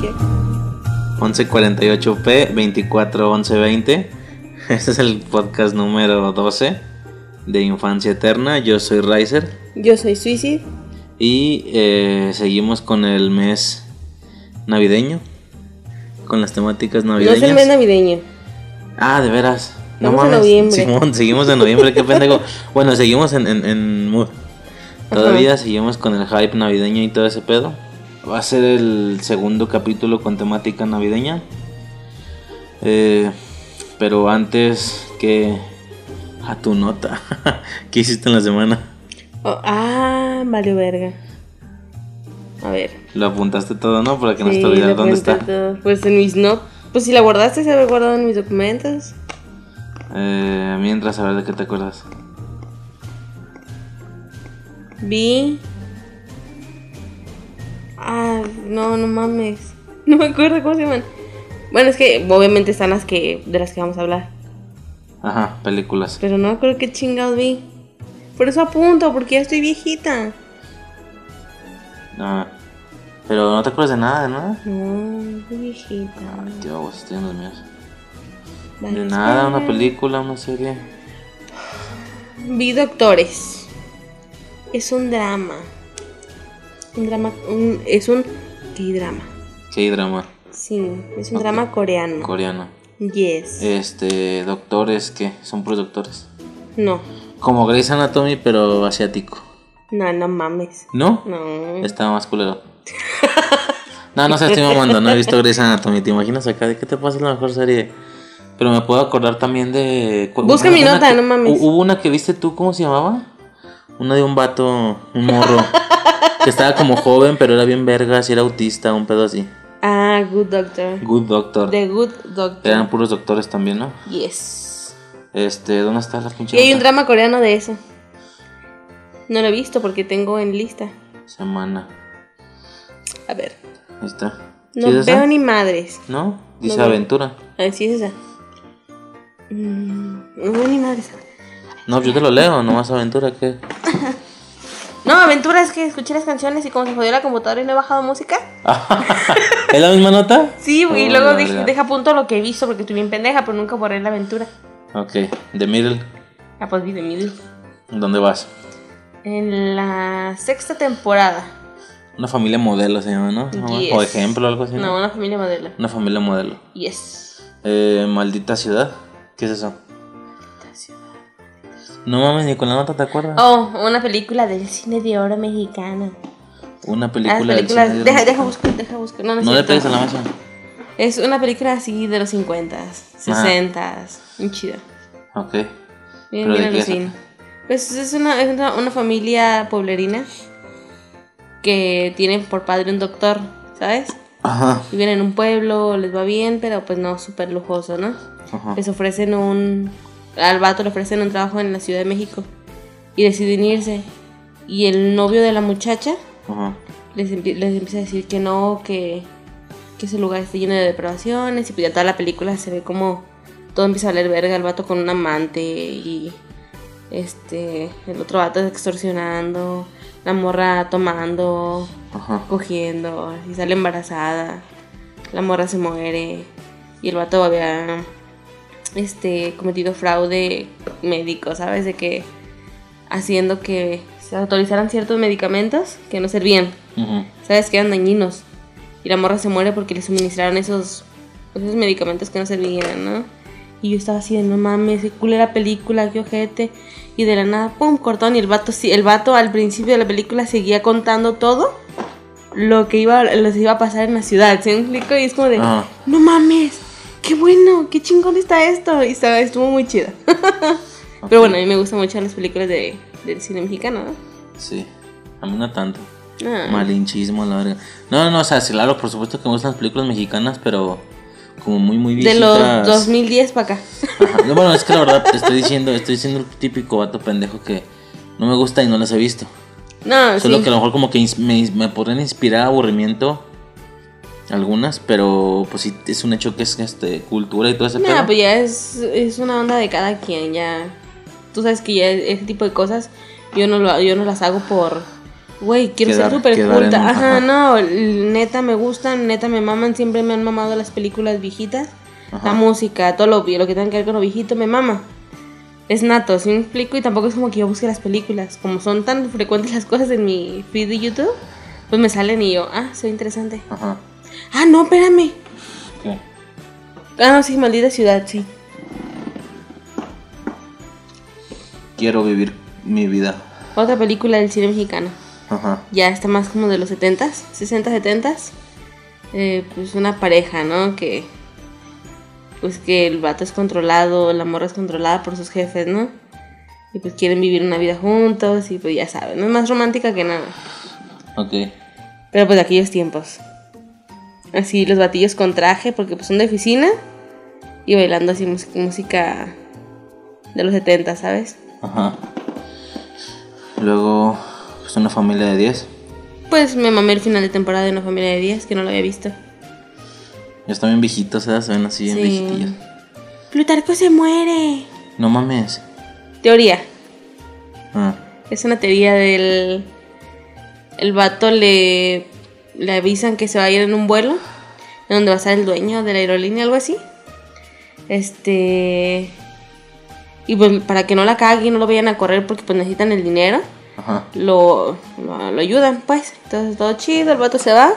Oje. 1148P 241120. Este es el podcast número 12 de Infancia Eterna. Yo soy Riser Yo soy Suicide. y eh, seguimos con el mes navideño, con las temáticas No es navideñas. el mes navideño. Ah, de veras. Estamos en noviembre. Simón, seguimos en noviembre, qué pendejo. Bueno, seguimos en, en, en mood. Todavía seguimos con el hype navideño y todo ese pedo. Va a ser el segundo capítulo con temática navideña. Eh, pero antes que a tu nota, ¿qué hiciste en la semana? Oh, ah, vale verga. A ver. Lo apuntaste todo, ¿no? Para que no Sí, te olvides dónde está. todo. Pues en mis notas. Pues si la guardaste, se había guardado en mis documentos. Eh, mientras, a ver de qué te acuerdas. Vi. Ah, no, no mames. No me acuerdo cómo se llaman. Bueno, es que obviamente están las que de las que vamos a hablar. Ajá, películas. Pero no me acuerdo qué chingados vi. Por eso apunto, porque ya estoy viejita. Ah, pero no te acuerdas de nada, de nada. No, estoy viejita. Ay, tío, vos estoy en los míos. Vale, De nada, una película, una serie. Vi Doctores. Es un drama. Un drama. un- es un. ¿Qué drama? ¿Qué drama? Sí, es un drama coreano. Coreano. yes. Este, doctores, ¿qué? Son puros doctores. No, Como Grey's Anatomy, pero asiático. no, no mames. ¿No? No. Estaba más culero. No, no sé, estoy mamando, no he visto Grey's Anatomy. ¿Te imaginas acá de qué te pasa la mejor serie? Pero me puedo acordar también de. Busca mi nota, que- no mames. hu- Hubo una que viste tú, ¿cómo se llamaba? Una de un vato, un morro. que estaba como joven, pero era bien vergas y era autista, un pedo así. Ah, Good Doctor. Good Doctor. The Good Doctor. Eran puros doctores también, ¿no? Yes. Este, ¿dónde está la pinche Y hay un drama coreano de eso. No lo he visto porque tengo en lista. Semana. A ver. Ahí está. No ¿Sí es esa? veo ni madres. ¿No? Dice veo. aventura. A ver si es esa. Mm, no veo ni madres. No, yo te lo leo, nomás aventura, ¿qué? No, aventura es que escuché las canciones y como se jodió la computadora y no he bajado música. ¿Es la misma nota? Sí, y Oh, luego la dije, deja a punto lo que he visto porque estoy bien pendeja, pero nunca borré la aventura. Ok, The Middle. Ah, pues vi de Middle. ¿Dónde vas? En la sexta temporada. Una familia modelo se llama, ¿no? ¿No? Yes. O ejemplo, algo así. No, una familia modelo. Una familia modelo. Yes. Eh, maldita ciudad. ¿Qué es eso? No mames, ni con la nota te acuerdas. Oh, una película del cine de oro mexicano. Una Ah, película del cine de Deja, los- deja buscar, deja buscar. No, no, No le pegues a la mesa. Es una película así de los 50s, 60s. Muy chida. Ok. Bien, ¿Pero bien alucin. Pues es una, es una, una familia pueblerina que tiene por padre un doctor, ¿sabes? Ajá. Viven en un pueblo, les va bien, pero pues no súper lujoso, ¿no? Ajá. Les ofrecen un... Al vato le ofrecen un trabajo en la Ciudad de México y deciden irse. Y el novio de la muchacha Ajá. les, les empieza a decir que no, que, que ese lugar está lleno de depravaciones y pues ya toda la película se ve como todo empieza a valer verga, el vato con un amante y este, el otro vato extorsionando, la morra tomando, Ajá. cogiendo, y sale embarazada, la morra se muere y el vato había este cometido fraude médico, ¿sabes? De que haciendo que se autorizaran ciertos medicamentos que no servían. Ujú. ¿Sabes? Que eran dañinos. Y la morra se muere porque le suministraron esos, esos medicamentos que no servían, ¿no? Y yo estaba así de, no mames, qué culera película, qué ojete. Y de la nada, pum, cortón. Y el vato, sí- el vato al principio de la película seguía contando todo lo que iba, les iba a pasar en la ciudad. ¿Se me explico? Y es como de, Ajá. no mames, qué bueno, qué chingón está esto. Y estaba, estuvo muy chida. Pero bueno, a mí me gustan mucho las películas de, del cine mexicano, ¿no? Sí. A mí no tanto. Ah. Malinchismo, la verga. No, no, o sea, sí, claro, por supuesto que me gustan las películas mexicanas, pero como muy, muy De viejitas. los 2010 para acá. Ajá. No, bueno, es que la verdad te estoy diciendo, estoy siendo el típico vato pendejo que no me gusta y no las he visto. No, Solo sí. que a lo mejor como que me, me podrían inspirar aburrimiento algunas, pero pues sí es un hecho que es este cultura y todo ese No, pedo. pues ya es, es una onda de cada quien, ya. Tú sabes que ya ese tipo de cosas yo no, lo, yo no las hago por, Güey, quiero Quedar- ser súper quedar en- culta. Ajá, ajá. no, neta me gustan, neta me maman, siempre me han mamado las películas viejitas. Ajá. La música, todo lo, lo que tenga que ver con lo viejito me mama. Es nato, si me explico, y tampoco es como que yo busque las películas. Como son tan frecuentes las cosas en mi feed de YouTube, pues me salen y yo, ah, soy interesante. Ajá. Ah, no, espérame. ¿Qué? Ah, no, sí, maldita ciudad, sí. Quiero vivir mi vida. Otra película del cine mexicano. Ajá. ya está más como de los 70s, 60, 70s. Eh, pues una pareja, ¿no? Que pues que el vato es controlado, la morra es controlada por sus jefes, ¿no? Y pues quieren vivir una vida juntos y pues ya saben, no es más romántica que nada. Ok. Pero pues de aquellos tiempos. Así los batillos con traje porque pues son de oficina y bailando así música de los 70, ¿sabes? Ajá. Luego, pues una familia de 10. Pues me mamé el final de temporada de una familia de 10 que no lo había visto. Ya están bien viejitos, ¿eh? Se ven así bien Sí. viejitillos. Plutarco se muere. No mames. Teoría. Ah, Es una teoría del. El vato le. Le avisan que se va a ir en un vuelo. En donde va a estar el dueño de la aerolínea, algo así. Este. Y pues para que no la caguen y no lo vayan a correr porque pues necesitan el dinero. ajá. Lo, lo, lo ayudan, pues. Entonces todo chido, el vato se va.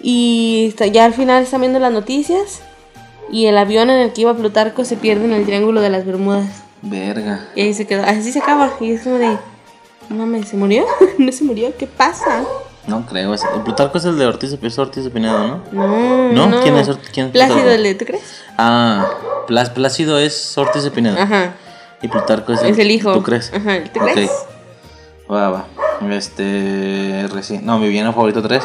Y ya al final están viendo las noticias. Y el avión en el que iba Plutarco se pierde en el Triángulo de las Bermudas. Verga. Y ahí se quedó, así se acaba. Y es como de, no mames, ¿se murió? ¿No se murió? ¿Qué pasa? No creo. El Plutarco es el de Ortiz, es Ortiz de Pinedo, ¿no? No, ¿No? no. ¿Quién es Ort- quién es Plácido, el de- ¿tú crees? Ah, Plá- Plácido es Ortiz de Pinedo. Ajá, Y Plutarco es el, es el hijo. ¿Tú crees? Ajá, ¿tú crees? Va, va. Este. Recién. No, mi villano favorito 3.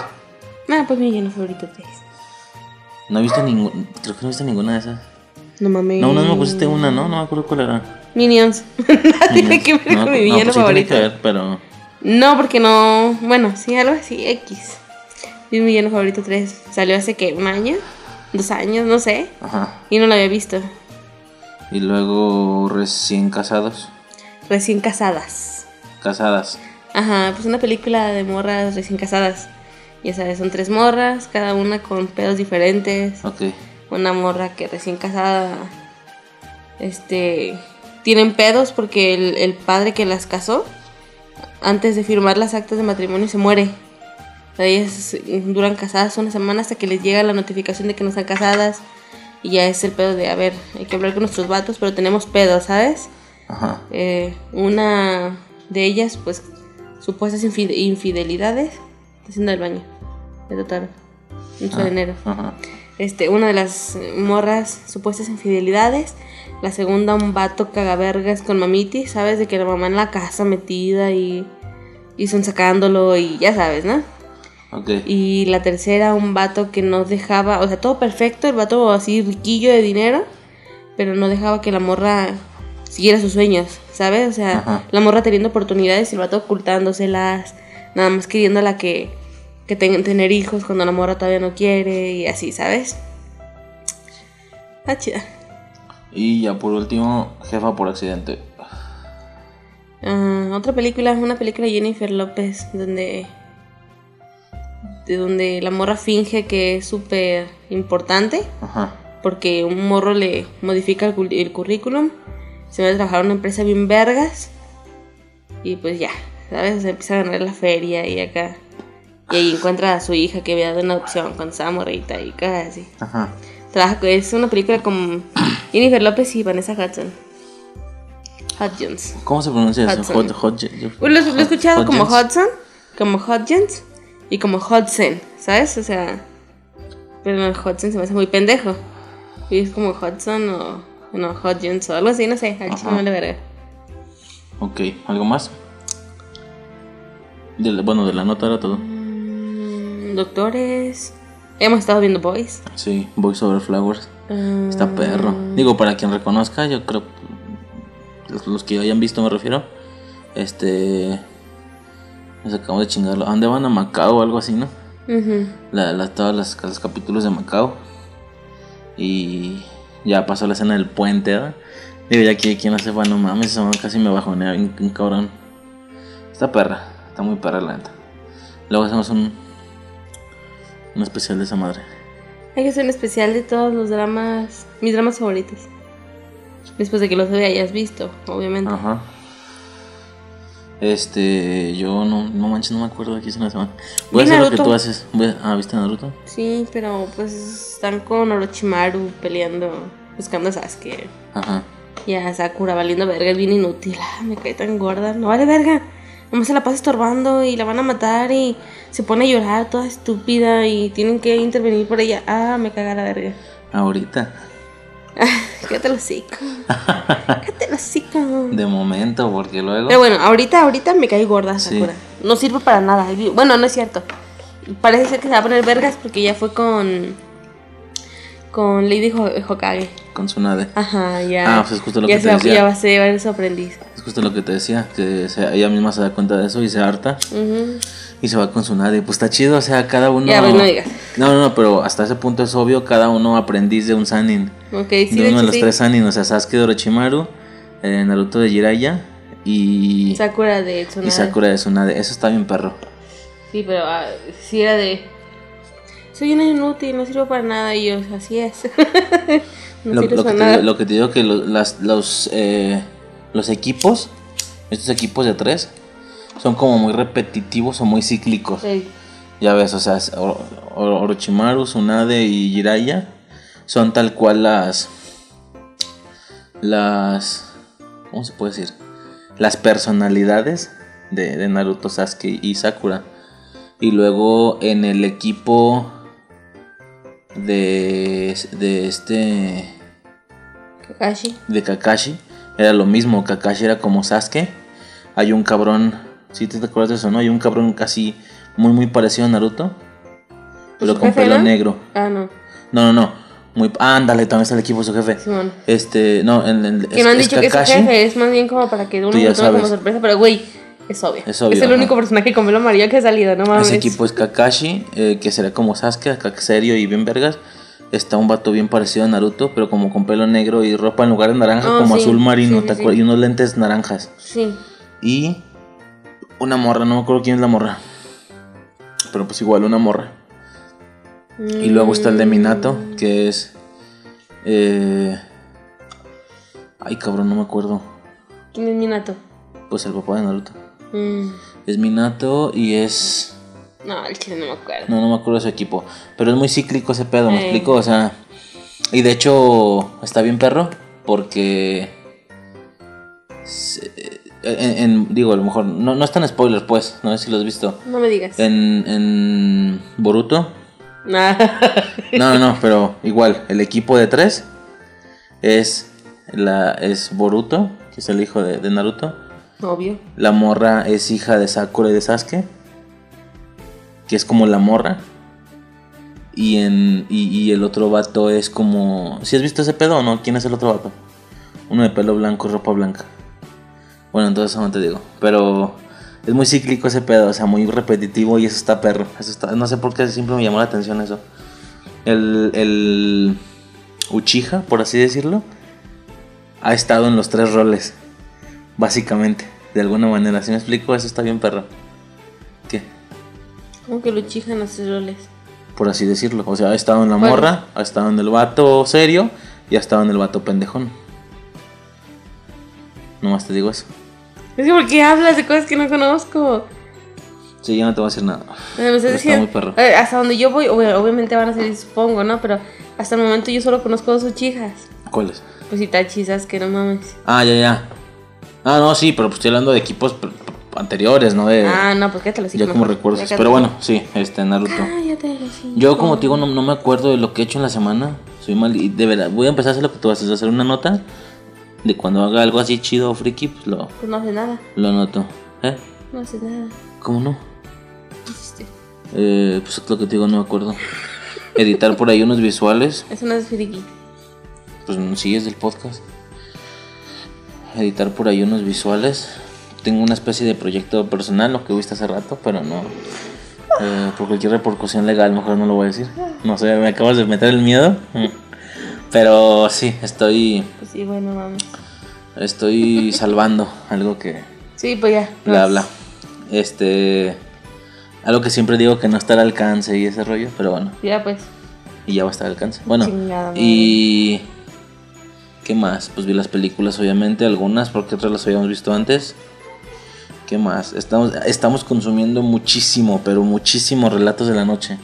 Ah, pues mi lleno favorito tres. No he visto ningún. Creo que no he visto ninguna de esas. No mames. No, una me pusiste una, ¿no? No me acuerdo cuál era. Minions. Nada tiene que ver No, con mi no, villano pues sí tiene favorito. que ver, pero. No, porque no. Bueno, sí, algo así, X. Mi villano favorito 3. Salió hace que un año, dos años, no sé. Ajá. Y no lo había visto. Y luego recién casados. Recién casadas. Casadas. Ajá, pues una película de morras recién casadas. Ya sabes, son tres morras, cada una con pedos diferentes. Ok. Una morra que recién casada, este, tienen pedos porque el, el padre que las casó, antes de firmar las actas de matrimonio, se muere. Ellas duran casadas una semana hasta que les llega la notificación de que no están casadas. Y ya es el pedo de, a ver, hay que hablar con nuestros vatos, pero tenemos pedos, ¿sabes? Ajá. Eh, una de ellas, pues, supuestas infi- infidelidades. Está haciendo el baño. De total. Mucho Ah, dinero. Ajá. Este, una de las morras, supuestas infidelidades. La segunda, un vato cagavergas con mamiti, ¿sabes? De que la mamá en la casa metida y, y son sacándolo y ya sabes, ¿no? Ok. Y la tercera, un vato que no dejaba, o sea, todo perfecto, el vato así riquillo de dinero, pero no dejaba que la morra siguiera sus sueños, ¿sabes? O sea, Ajá. la morra teniendo oportunidades y el vato ocultándoselas, nada más queriéndola que, que tengan tener hijos cuando la morra todavía no quiere y así, ¿sabes? Está chida. Y ya por último, jefa por accidente. Ah, otra película, una película de Jennifer López, donde. de donde la morra finge que es súper importante, Ajá. porque un morro le modifica el, cul- el currículum, se va a trabajar en una empresa bien vergas, y pues ya, ¿sabes? O sea, empieza a ganar la feria y acá. Y ahí encuentra a su hija que había dado una opción cuando estaba morrita y así. Ajá. Trabaja, es una película con Jennifer López y Vanessa Hudson. Hudgens. ¿Cómo se pronuncia eso? Hudson. Pues Lo, he escuchado como. Hudson, como Hodgins y como Hudson, ¿sabes? O sea, pero el Hudson se me hace muy pendejo. Y es como Hudson o no, Hodgins o algo así, no sé, al no le. Ok. ¿Algo más? De la- bueno, de la nota era todo. Mm, Doctores. Hemos estado viendo Boys. Sí, Voice Over Flowers. Está perro. Digo, para quien reconozca, yo creo. Los, que hayan visto, me refiero. Este. Nos acabamos de chingarlo. ¿A dónde van a Macao o algo así, no? ujú. La, la- todos los, los capítulos de Macao. Y. Ya pasó la escena del puente, ¿verdad? Digo, ya que quien no sepa, no mames, casi me bajonea bien, bien cabrón. Está perra. Está muy perra la neta. Luego hacemos un, un especial de esa madre. Hay que hacer un especial de todos los dramas, mis dramas favoritos. Después de que los hayas visto, obviamente. Ajá. Este, yo no, no manches, no me acuerdo de qué hice una semana. Voy a hacer lo que tú haces. Voy a- ah, ¿viste Naruto? Sí, pero pues están con Orochimaru peleando, buscando a Sasuke. Ajá. Y a Sakura valiendo verga, es bien inútil. Ah, me cae tan gorda. No vale verga. Nomás se la pasa estorbando y la van a matar y se pone a llorar toda estúpida y tienen que intervenir por ella. Ah, me caga la verga. Ahorita. Cállate el hocico. Cállate el hocico. De momento, porque luego. Pero bueno, ahorita, ahorita me cae gorda Sí. Sakura. No sirve para nada. Bueno, no es cierto. Parece ser que se va a poner vergas porque ya fue con. Con Lady Ho- Hokage. Con Tsunade. Ajá, ya. Ah, pues es justo lo ya que te decía. Ya va a ser su aprendiz. Es justo lo que te decía, que se- ella misma se da cuenta de eso y se harta y se va con Tsunade. Pues está chido, o sea, cada uno. Ya, pues, no digas. No, no, no, pero hasta ese punto es obvio, cada uno aprendiz de un Sanin. Ok, sí, de de uno hecho, de los sí. tres Sanin, o sea, Sasuke de Orochimaru, eh, Naruto de Jiraiya y, Sakura de Tsunade. y Sakura de Tsunade. Eso está bien perro. Sí, pero ah, sí era de. Soy una inútil, no sirvo para nada. Y yo, así es. no Lo, que te, nada. lo que te digo que lo- las- los, eh, los equipos, estos equipos de tres, son como muy repetitivos o muy cíclicos. Sí. Ya ves, o sea, Oro- Orochimaru, Tsunade y Jiraiya son tal cual las. Las. ¿Cómo se puede decir? Las personalidades de, de Naruto, Sasuke y Sakura. Y luego en el equipo de, de este. Kakashi. De Kakashi era lo mismo. Kakashi era como Sasuke. Hay un cabrón. Si te acuerdas de eso, ¿no? Hay un cabrón casi muy, muy parecido a Naruto. Pero ¿Su con pelo no? negro. Ah, no. No, no, no. Muy, ándale, también está el equipo de su jefe. Simón. Este, no, en. Que no han dicho que es su jefe, es más bien como para que uno lo tome como sorpresa. Pero, güey, es obvio. Es obvio, el ajá. único personaje con pelo amarillo que ha salido, no mames. Ese equipo es Kakashi, eh, que será como Sasuke, acá serio y bien vergas. Está un vato bien parecido a Naruto, pero como con pelo negro y ropa en lugar de naranja, Oh, como sí, azul marino, sí, ¿te acuerdas? Y unos lentes naranjas. Sí. Y una morra, no me acuerdo quién es la morra. Pero pues igual, una morra. Y luego está el de Minato, que es. Eh... Ay, cabrón, no me acuerdo. ¿Quién es Minato? Pues el papá de Naruto. Mm, Es Minato y es. No, el chile no me acuerdo. No, no me acuerdo de su equipo. Pero es muy cíclico ese pedo, ¿me Eh. explico? O sea. Y de hecho, está bien perro. Porque. se- en- en- digo, a lo mejor. No, no están spoilers, pues. No sé si lo has visto. No me digas. En, en Boruto. Nah. No, no, no, pero igual. El equipo de tres es. La, es Boruto, que es el hijo de, de Naruto. Obvio. La morra es hija de Sakura y de Sasuke. Que es como la morra. Y, en, y, el otro vato es como... ¿Si has visto ese pedo o no? ¿Quién es el otro vato? Uno de pelo blanco ropa blanca. Bueno, entonces no te digo. Pero es muy cíclico ese pedo, o sea, muy repetitivo y eso está perro. Eso está, no sé por qué siempre me llamó la atención eso. El, el Uchiha, por así decirlo, ha estado en los tres roles. Básicamente, de alguna manera. Si me explico, eso está bien perro. Como que lo chijan los roles. Por así decirlo. O sea, ha estado en la Bueno. morra, ha estado en el vato serio y ha estado en el vato pendejón. Nomás te digo eso. Es que, ¿por qué hablas de cosas que no conozco? Sí, yo no te voy a decir nada. Está muy perro. Eh, hasta donde yo voy, obviamente van a ser, supongo, ¿no? Pero hasta el momento yo solo conozco dos Uchijas. ¿Cuáles? Pues Itachi, que no mames. Ah, ya, ya. Ah, no, sí, pero pues estoy hablando de equipos anteriores, ¿no? De, ah, no, pues qué te lo ya como recuerdos. Pero bueno, sí, este Naruto. Cállate, sí. Yo, como te digo, no, no me acuerdo de lo que he hecho en la semana. Soy mal. Y de verdad, voy a empezar a hacer lo que tú haces: hacer una nota de cuando haga algo así chido o friki, pues lo, Pues no hace nada. lo anoto. ¿Eh? No hace nada. ¿Cómo no? ¿Qué hiciste? Eh, pues es lo que te digo, no me acuerdo. Editar por ahí unos visuales. Eso no es friki. Pues sí, es del podcast. Editar por ahí unos visuales. Tengo una especie de proyecto personal, lo que viste hace rato, pero no. eh, por cualquier repercusión legal, mejor no lo voy a decir. No sé, me acabas de meter el miedo. Mm. Pero sí, estoy. Pues sí, bueno, mames. Estoy salvando algo que Sí, pues ya. bla bla. Este. Algo que siempre digo que no está al alcance y ese rollo, pero bueno. Ya pues. Y ya va a estar al alcance. Bueno, Chingada y. ¿Qué más? Pues vi las películas, obviamente, algunas, porque otras las habíamos visto antes. ¿Qué más? Estamos, estamos consumiendo muchísimo, pero muchísimo relatos de la noche.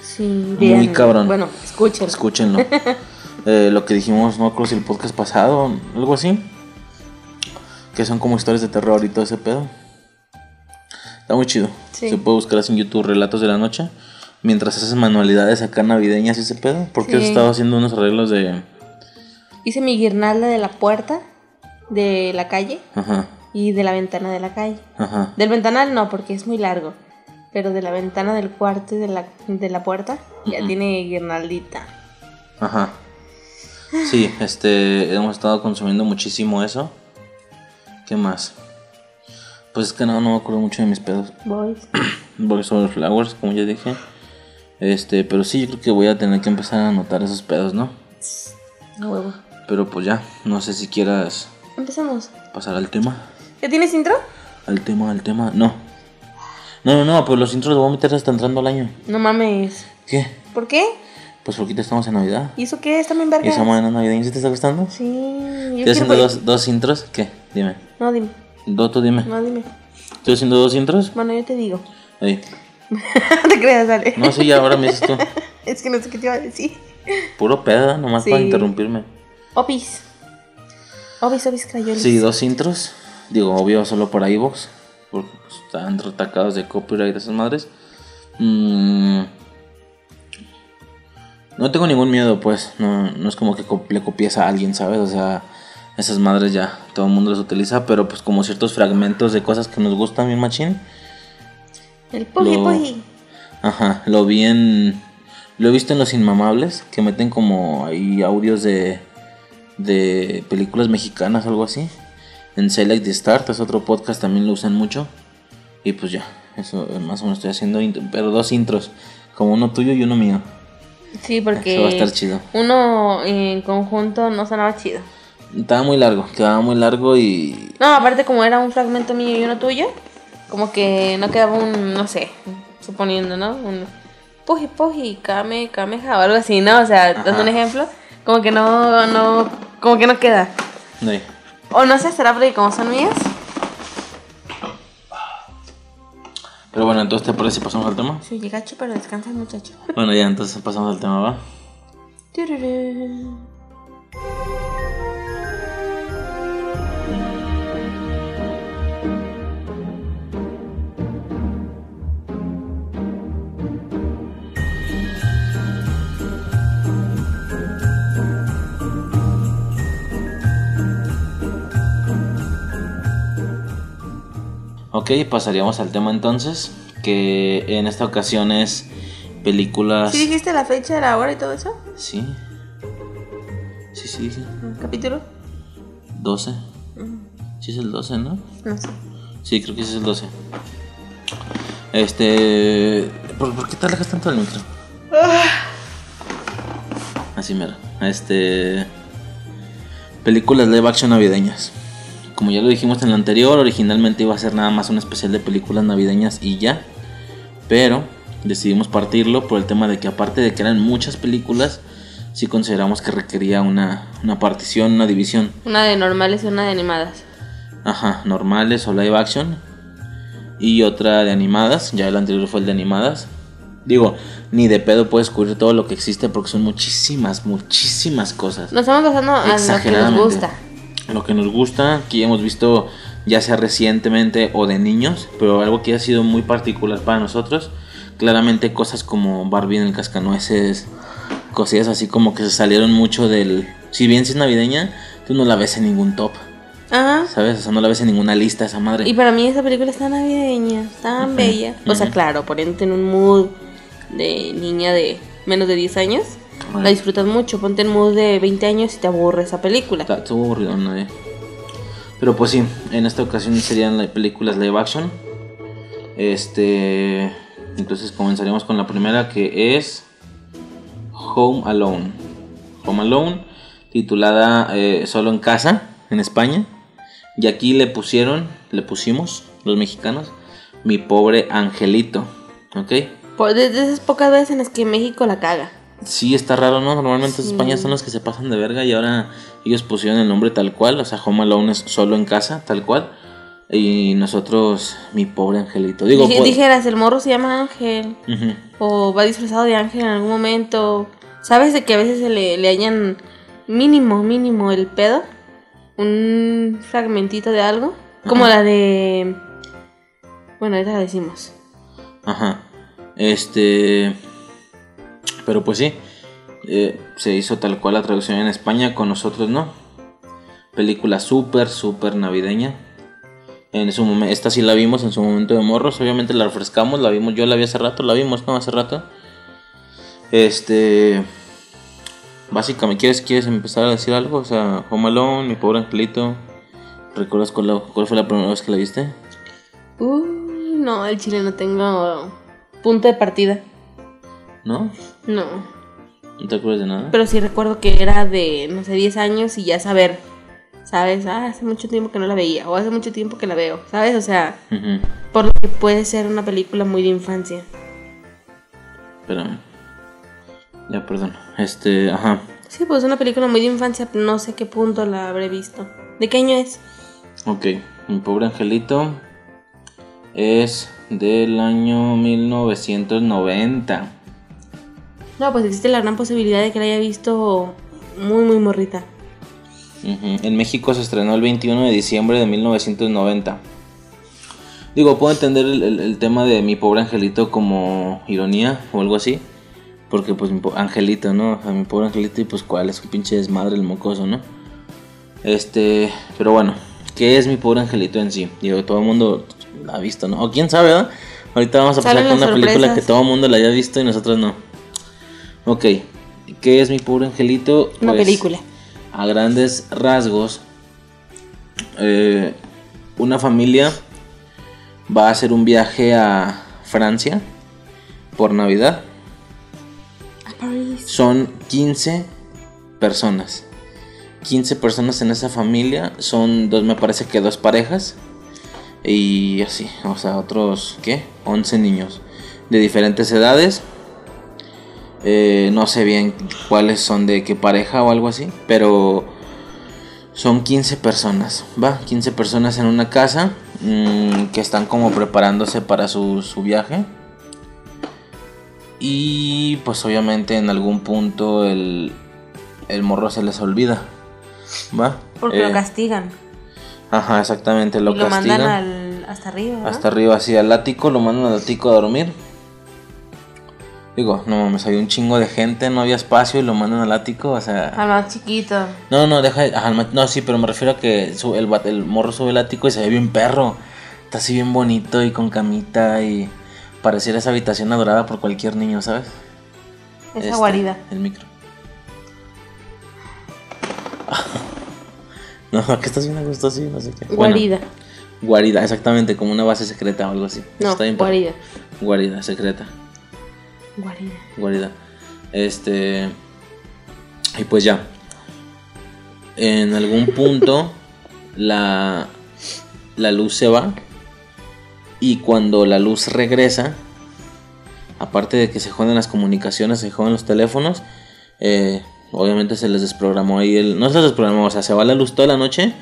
Sí, Muy bien. cabrón. Bueno, escuchen. Escúchenlo. Eh, lo que dijimos, no creo si el podcast pasado, algo así. Que son como historias de terror y todo ese pedo. Está muy chido. Sí. Se puede buscar así en YouTube relatos de la noche. Mientras haces manualidades acá navideñas y ese pedo. Porque Sí. has estado haciendo unos arreglos de. Hice mi guirnalda de la puerta de la calle Ajá, y de la ventana de la calle. ajá. Del ventanal no, porque es muy largo. Pero de la ventana del cuarto y de la, de la puerta ya tiene guirnaldita. Ajá. Sí, este, hemos estado consumiendo muchísimo eso. ¿Qué más? Pues es que no, no me acuerdo mucho de mis pedos. Boys. Voy sobre Flowers, como ya dije. Este, pero sí, yo creo que voy a tener que empezar a anotar esos pedos, ¿no? Huevo. Pero pues ya, no sé si quieras Empezamos. pasar al tema. ¿Ya tienes intro? Al tema, al tema. No. No, no, no, pues los intros los voy a meter hasta entrando al año. No mames. ¿Qué? ¿Por qué? Pues porque estamos en Navidad. ¿Y eso qué? ¿Está bien ¿Y verga? esa mañana navideña te está gustando? Sí. Yo Estoy haciendo dos, dos intros. ¿Qué? Dime. No, dime. Do, tú dime. No, dime. Estoy haciendo dos intros. Bueno, yo te digo. Ahí. no te creas, dale. No, sí, ya ahora me dices tú. es que no sé qué te iba a decir. Puro peda, nomás Sí. para interrumpirme. Opis. Opis, opis, crayoles. Sí, dos intros. Digo, obvio, solo para iVoox. Porque están retacados de copyright esas madres. Mm, No tengo ningún miedo, pues. No, no es como que le copies a alguien, ¿sabes? O sea, esas madres ya todo el mundo las utiliza. Pero pues como ciertos fragmentos de cosas que nos gustan bien machín. El puji, Lo- puji. Ajá, lo vi en. Lo he visto en Los Inmamables, que meten como ahí audios de. de películas mexicanas, algo así. En Select the Start, es otro podcast, también lo usan mucho. Y pues ya, eso eh, más o menos estoy haciendo, pero dos intros, como uno tuyo y uno mío. Sí, porque. Eso va a estar chido. Uno en conjunto no sonaba chido. Estaba muy largo, quedaba muy largo y. No, aparte, como era un fragmento mío y uno tuyo, como que no quedaba un. No sé, suponiendo, ¿no? Un. Puji, puji, kame, kameha o algo así, ¿no? O sea, dando Ajá. un ejemplo, como que no. no como que no queda. Ahí. O no sé, será porque como son mías. Pero bueno, entonces te parece si pasamos al tema. Sí, gacho, pero descansa el muchacho. Bueno, ya, entonces pasamos al tema, ¿va? Tururú. Ok, pasaríamos al tema entonces, que en esta ocasión es películas... ¿Sí dijiste la fecha, la hora y todo eso? Sí. Sí, sí, sí. ¿El capítulo? 12. Sí es el 12, ¿no? No sé. Sí, creo que ese es el 12. Este... ¿Por, por qué te alejas tanto del micro? Así mero. Este... Películas live action navideñas. Como ya lo dijimos en lo anterior, originalmente iba a ser nada más un especial de películas navideñas y ya. Pero decidimos partirlo por el tema de que aparte de que eran muchas películas, sí consideramos que requería una, una partición, una división. Una de normales y una de animadas. Ajá, normales o live action. Y otra de animadas. Ya el anterior fue el de animadas. Digo, ni de pedo puedes cubrir todo lo que existe porque son muchísimas, muchísimas cosas. Nos estamos basando en lo que nos gusta. Lo que nos gusta, que hemos visto ya sea recientemente o de niños, pero algo que ha sido muy particular para nosotros. Claramente cosas como Barbie en el cascanueces, cosillas así como que se salieron mucho del... Si bien si es navideña, tú no la ves en ningún top, Ajá. ¿sabes? O sea, no la ves en ninguna lista esa madre. Y para mí esa película está navideña, tan bella. O sea, claro, poniéndote en un mood de niña de menos de 10 años. La disfrutas mucho. Ponte en mood de 20 años y te aburre esa película. Está, estuvo aburrido, ¿no? Eh. Pero pues sí, en esta ocasión serían la- películas live action. Este. Entonces comenzaríamos con la primera que es Home Alone. Home Alone, titulada eh, Solo en casa, en España. Y aquí le pusieron, le pusimos, los mexicanos, Mi pobre angelito. ¿Ok? Por, desde esas pocas veces en las que México la caga. Sí, está raro, ¿no? Normalmente España son los que se pasan de verga y ahora ellos pusieron el nombre tal cual. O sea, Home Alone es solo en casa, tal cual. Y nosotros, mi pobre angelito. Digo, Dije- dijeras, el morro se llama Ángel. O va disfrazado de ángel en algún momento. ¿Sabes de que a veces se le, le hayan mínimo, mínimo el pedo? Un fragmentito de algo. Como Ajá. la de... Bueno, ahorita la decimos. Ajá. Este. Pero pues sí. eh, se hizo tal cual la traducción en España, con nosotros no. Película súper, súper navideña. En su momento, esta sí la vimos en su momento de morros. Obviamente la refrescamos, la vimos. Yo la vi hace rato, la vimos, ¿no? Hace rato. Este. Básicamente, ¿quieres, ¿quieres empezar a decir algo? O sea, Home Alone, mi pobre angelito. ¿Recuerdas cuál, fue la primera vez que la viste? Uy, no, el chile no tengo punto de partida. ¿No? No. ¿No te acuerdas de nada? Pero sí recuerdo que era de, no sé, 10 años y ya saber. ¿Sabes? Ah, hace mucho tiempo que no la veía. O hace mucho tiempo que la veo. ¿Sabes? O sea, Ujú. por lo que puede ser una película muy de infancia. Espérame. Ya, perdón. Este, ajá. Sí, pues una película muy de infancia, no sé qué punto la habré visto. ¿De qué año es? Ok. Mi pobre angelito es del año 1990. No, pues existe la gran posibilidad de que la haya visto muy, muy morrita. En México se estrenó el 21 de diciembre de 1990. Digo, puedo entender el, el- el tema de mi pobre angelito como ironía o algo así. Porque pues mi angelito, ¿no? A mi pobre angelito y pues cuál es un pinche desmadre el mocoso, ¿no? Este, pero bueno, ¿qué es mi pobre angelito en sí? Digo, todo el mundo la ha visto, ¿no? O quién sabe, ¿verdad? Ahorita vamos a pasar con una película que todo el mundo la haya visto y nosotros no. Ok, ¿qué es mi pobre angelito? Una Pues, película. a grandes rasgos, eh, una familia va a hacer un viaje a Francia por Navidad. A París. Son 15 personas. 15 personas en esa familia. Son dos, me parece que dos parejas. Y así, o sea, otros, ¿qué? 11 niños de diferentes edades. Eh, no sé bien cuáles son de qué pareja o algo así, pero son 15 personas, ¿va? 15 personas en una casa mm, que están como preparándose para su, su viaje. Y pues obviamente en algún punto el, el morro se les olvida, ¿va? Porque Eh, lo castigan. Ajá, exactamente, lo, y lo castigan. mandan al, hasta arriba. ¿no? Hasta arriba, así al ático, lo mandan al ático a dormir. Digo, no mames, hay un chingo de gente, no había espacio y lo mandan al ático, o sea... Al más chiquito. No, no, deja, el ma- no, sí, pero me refiero a que su- el, el morro sube el ático y se ve bien perro. Está así bien bonito y con camita y pareciera esa habitación adorada por cualquier niño, ¿sabes? Esa Este, guarida. El micro. no, ¿qué estás viendo justo así? No sé qué. Bueno, Guarida. guarida, exactamente, como una base secreta o algo así. No, Está bien guarida. Guarida, secreta. Guarida. Guarida. Este. Y pues ya. En algún punto la, la luz se va. Y cuando la luz regresa, aparte de que se joden las comunicaciones, se joden los teléfonos, eh, obviamente se les desprogramó ahí el... No se les desprogramó, o sea, se va la luz toda la noche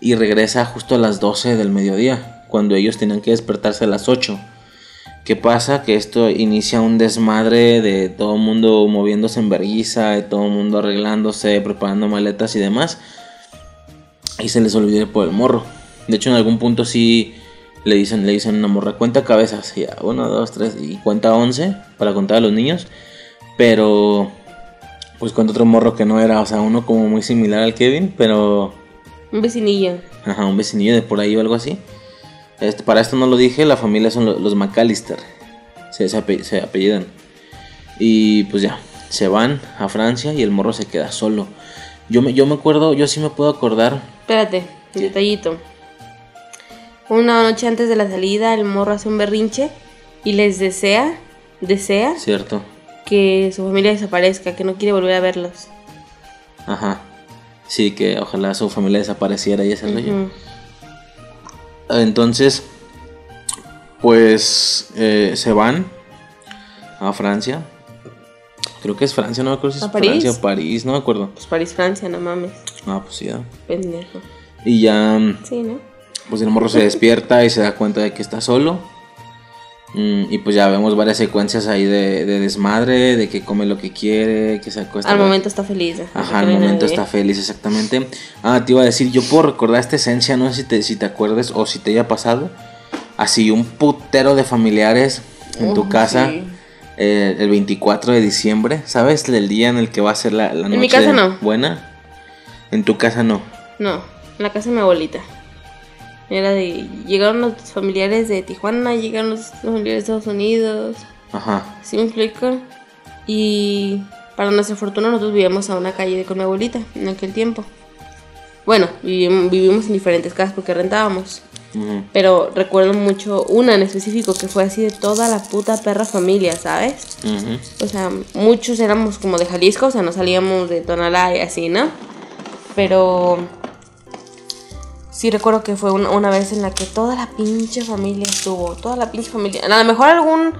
y regresa justo a las 12 del mediodía, cuando ellos tenían que despertarse a las 8. ¿Qué pasa? Que esto inicia un desmadre de todo el mundo moviéndose en verguiza, de todo el mundo arreglándose, preparando maletas y demás. Y se les olvidó por el morro. De hecho, en algún punto sí le dicen, le dicen a una morra, cuenta cabezas. Y ya, uno, dos, tres, y cuenta once para contar a los niños. Pero, pues cuenta otro morro que no era, o sea, uno como muy similar al Kevin, pero Un vecinillo. Ajá, un vecinillo de por ahí o algo así. Este, para esto no lo dije, la familia son lo- los McAllister. Se, se, ape- se apellidan. Y pues ya, se van a Francia y el morro se queda solo. Yo me, yo me acuerdo, yo sí me puedo acordar. Espérate, un detallito. Una noche antes de la salida, el morro hace un berrinche y les desea, desea Cierto. que su familia desaparezca, que no quiere volver a verlos. Ajá. Sí, que ojalá su familia desapareciera y ese rollo. Entonces, Pues eh, se van a Francia. Creo que es Francia, no me acuerdo si es ¿A París? Francia o París, no me acuerdo. Pues París, Francia, no mames. Ah, pues sí, ya. Pendejo. Y ya, Sí, ¿no? pues el morro se despierta y se da cuenta de que está solo. Mm, y pues ya vemos varias secuencias ahí de, de desmadre, de que come lo que quiere, que se acuesta. Al momento está feliz. Ajá, al momento está feliz, exactamente. Ah, te iba a decir, yo puedo recordar esta esencia, no sé si te, si te acuerdes o si te haya pasado. Así, un putero de familiares en tu casa sí. eh, el 24 de diciembre, ¿sabes? El día en el que va a ser la, la noche mi casa no. buena. En tu casa no. No, en la casa de mi abuelita. Era de. Llegaron los familiares de Tijuana, llegaron los familiares de Estados Unidos. Ajá. ¿Sí me explico? Y para nuestra fortuna, nosotros vivíamos a una calle con mi abuelita en aquel tiempo. Bueno, vivim- vivimos en diferentes casas porque rentábamos. Ujú. Pero recuerdo mucho una en específico que fue así de toda la puta perra familia, ¿sabes? Ujú. O sea, muchos éramos como de Jalisco, o sea, no salíamos de Tonalá y así, ¿no? Pero sí recuerdo que fue una, una vez en la que toda la pinche familia estuvo, toda la pinche familia. A lo mejor algún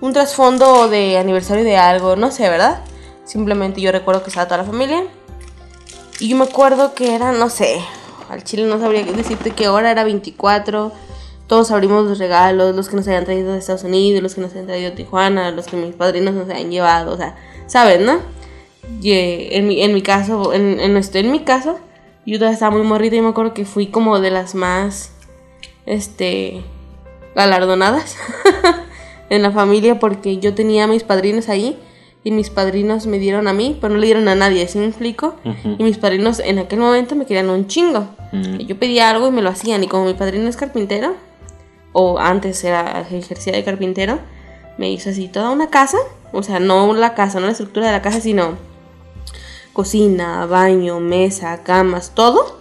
un trasfondo de aniversario de algo, no sé, ¿verdad? Simplemente yo recuerdo que estaba toda la familia. Y yo me acuerdo que era, no sé, al chile no sabría decirte qué hora, era 24. Todos abrimos los regalos, los que nos habían traído de Estados Unidos, los que nos habían traído de Tijuana, los que mis padrinos nos habían llevado, o sea, ¿sabes, no? Y, eh, en, mi, en mi caso, en, en, en mi caso, yo todavía estaba muy morrita y me acuerdo que fui como de las más, este, galardonadas en la familia porque yo tenía a mis padrinos ahí y mis padrinos me dieron a mí, pero no le dieron a nadie, ¿sí me explico? Y mis padrinos en aquel momento me querían un chingo. Ujú. Yo pedía algo y me lo hacían. Y como mi padrino es carpintero, o antes era ejercía de carpintero, me hizo así toda una casa. O sea, no la casa, no la estructura de la casa, sino cocina, baño, mesa, camas, todo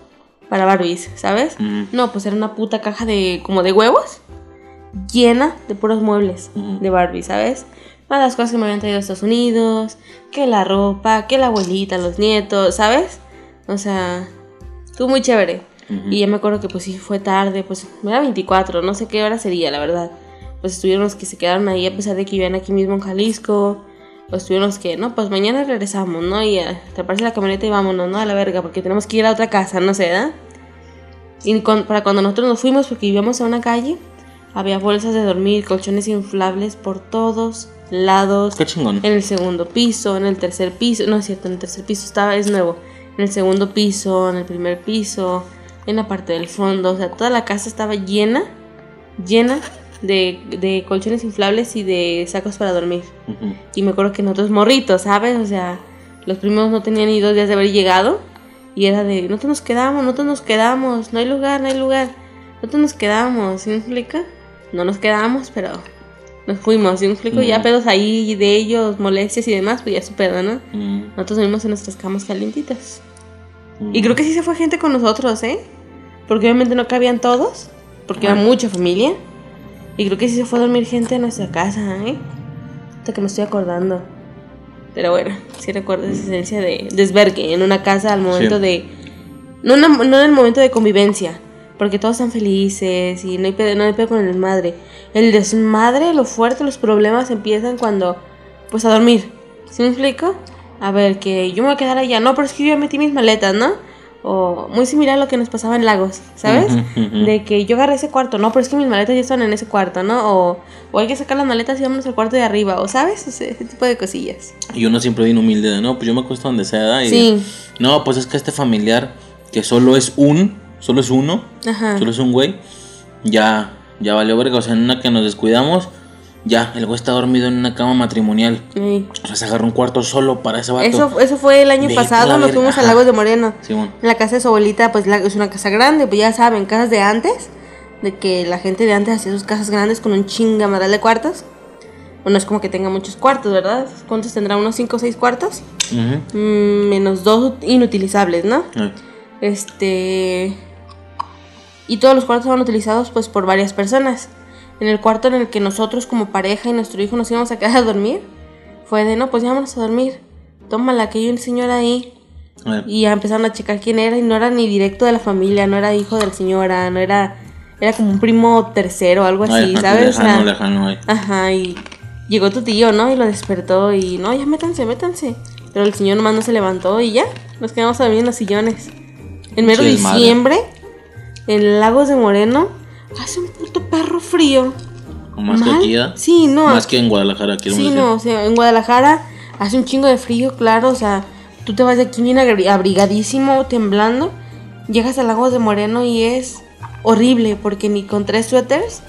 para Barbies, ¿sabes? No, pues era una puta caja de como de huevos llena de puros muebles de Barbie, ¿sabes? Todas las cosas que me habían traído de Estados Unidos, que la ropa, que la abuelita, los nietos, ¿sabes? O sea, estuvo muy chévere. Y ya me acuerdo que pues sí fue tarde, pues era 24, no sé qué hora sería, la verdad. Pues estuvieron los que se quedaron ahí a pesar de que vivían aquí mismo en Jalisco. Pues los que, no, pues mañana regresamos, ¿no? Y a atraparse la camioneta y vámonos, ¿no? A la verga, porque tenemos que ir a otra casa, no sé, ¿verdad? Y con- para cuando nosotros nos fuimos, porque vivíamos en una calle, había bolsas de dormir, colchones inflables por todos lados. Qué chingón. En el segundo piso, en el tercer piso, no es cierto, en el tercer piso estaba, es nuevo. En el segundo piso, en el primer piso, en la parte del fondo, o sea, toda la casa estaba llena, llena de, de colchones inflables y de sacos para dormir. Y me acuerdo que nosotros morritos, ¿sabes? O sea, los primos no tenían ni dos días de haber llegado. Y era de, nosotros nos quedamos, nosotros nos quedamos, no hay lugar, no hay lugar. Nosotros nos quedamos, ¿sí me explica? No nos quedamos, pero nos fuimos, ¿sí me explico? Ya pedos ahí de ellos, molestias y demás, pues ya su pedo, ¿no? Nosotros vivimos en nuestras camas calientitas. Y creo que sí se fue gente con nosotros, ¿eh? Porque obviamente no cabían todos, porque era mucha familia. Y creo que sí se fue a dormir gente en nuestra casa, ¿eh? Hasta que me estoy acordando. Pero bueno, sí recuerdo esa esencia de desvergue en una casa al momento Sí. de... No, una- no en el momento de convivencia, porque todos están felices y no hay pedo, no hay pedo con el desmadre. El desmadre, lo fuerte, los problemas empiezan cuando... Pues a dormir. ¿Sí me explico? A ver, que yo me voy a quedar allá. No, pero es que yo ya metí mis maletas, ¿no? O muy similar a lo que nos pasaba en Lagos, ¿sabes? De que yo agarré ese cuarto, no, pero es que mis maletas ya están en ese cuarto, ¿no? O, o hay que sacar las maletas y vámonos al cuarto de arriba, o sabes, ese, ese tipo de cosillas. Y uno siempre bien humilde de, no, pues yo me acuesto donde sea. Y, Sí. No, pues es que este familiar, que solo es un, solo es uno, Ajá. solo es un güey, ya, ya valió verga. O sea, en una que nos descuidamos, ya, el güey está dormido en una cama matrimonial. Sí. O sea, se agarró un cuarto solo para ese vato. Eso, eso fue el año Vete pasado, nos fuimos a ajá. Lagos de Moreno. Simón. En la casa de su abuelita, pues la- es una casa grande, pues ya saben, casas de antes, de que la gente de antes hacía sus casas grandes con un chingamadral de cuartos. Bueno, es como que tenga muchos cuartos, ¿verdad? ¿Cuántos tendrá? ¿Unos 5 o 6 cuartos? Mm, menos dos inutilizables, ¿no? Ay. Este. Y todos los cuartos van utilizados pues por varias personas. En el cuarto en el que nosotros como pareja y nuestro hijo nos íbamos a quedar a dormir, fue de no, pues ya vámonos a dormir. Tómala, que hay un señor ahí. Ay. Y ya empezaron a checar quién era y no era ni directo de la familia, no era hijo de la señora, no era era como un primo tercero, algo así, Ay, ¿sabes? Lejano, lejano, ay. Ajá, y llegó tu tío, ¿no? Y lo despertó y, no, ya métanse, métanse. Pero el señor nomás no se levantó y ya, nos quedamos dormir en los sillones. En mero Sí, es madre. diciembre, en Lagos de Moreno, hace un puto perro frío. O más que Mal. aquí, ¿eh? Sí, no. Más que en Guadalajara, quiero Sí, decir. no, o sea, en Guadalajara hace un chingo de frío, claro, o sea, tú te vas de aquí bien abrigadísimo, temblando, llegas a Lagos de Moreno y es horrible porque ni con tres suéteres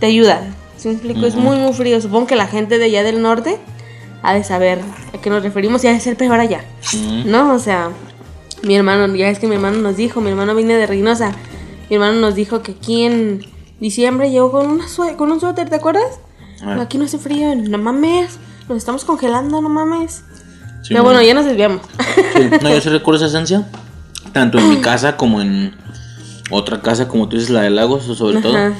te ayudan. ¿Sí me explico? Es Ujú. muy, muy frío. Supongo que la gente de allá del norte ha de saber a qué nos referimos y ha de ser peor allá. Ujú. ¿No? O sea, mi hermano, ya es que mi hermano nos dijo, mi hermano viene de Reynosa, mi hermano nos dijo que aquí en diciembre llegó con, una con un suéter, ¿te acuerdas? Ah. Aquí no hace frío, no mames, nos estamos congelando, no mames. Sí, Pero bueno, ya nos desviamos. Sí, no, yo sí recuerdo esa esencia. Tanto en mi casa como en otra casa, como tú dices, la de Lagos, sobre todo. Ajá.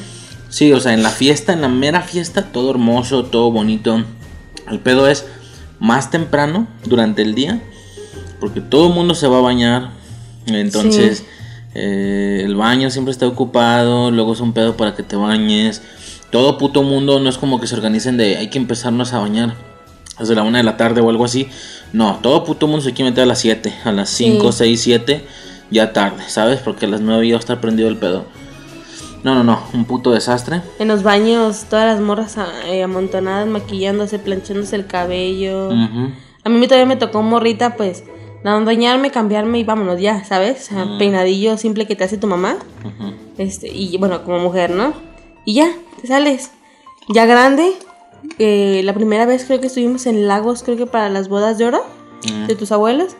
Sí, o sea, en la fiesta, en la mera fiesta, todo hermoso, todo bonito. El pedo es más temprano durante el día, porque todo el mundo se va a bañar. Entonces, Sí. Eh, el baño siempre está ocupado, luego es un pedo para que te bañes. Todo puto mundo no es como que se organicen de hay que empezarnos a bañar desde la una de la tarde o algo así. No, todo puto mundo se quiere meter a las 7, a las 5, Sí. 6, 7, ya tarde, ¿sabes? Porque a las 9 ya va a estar prendido el pedo. No, no, no, un puto desastre. En los baños, todas las morras ah, eh, amontonadas, maquillándose, planchándose el cabello. A mí todavía me tocó morrita, pues, nada más bañarme, cambiarme y vámonos ya, ¿sabes? O sea, Mm. peinadillo simple que te hace tu mamá. Ujú. Este, y bueno, como mujer, ¿no? Y ya, te sales. Ya grande, eh, la primera vez creo que estuvimos en Lagos, creo que para las bodas de oro Mm. de tus abuelos.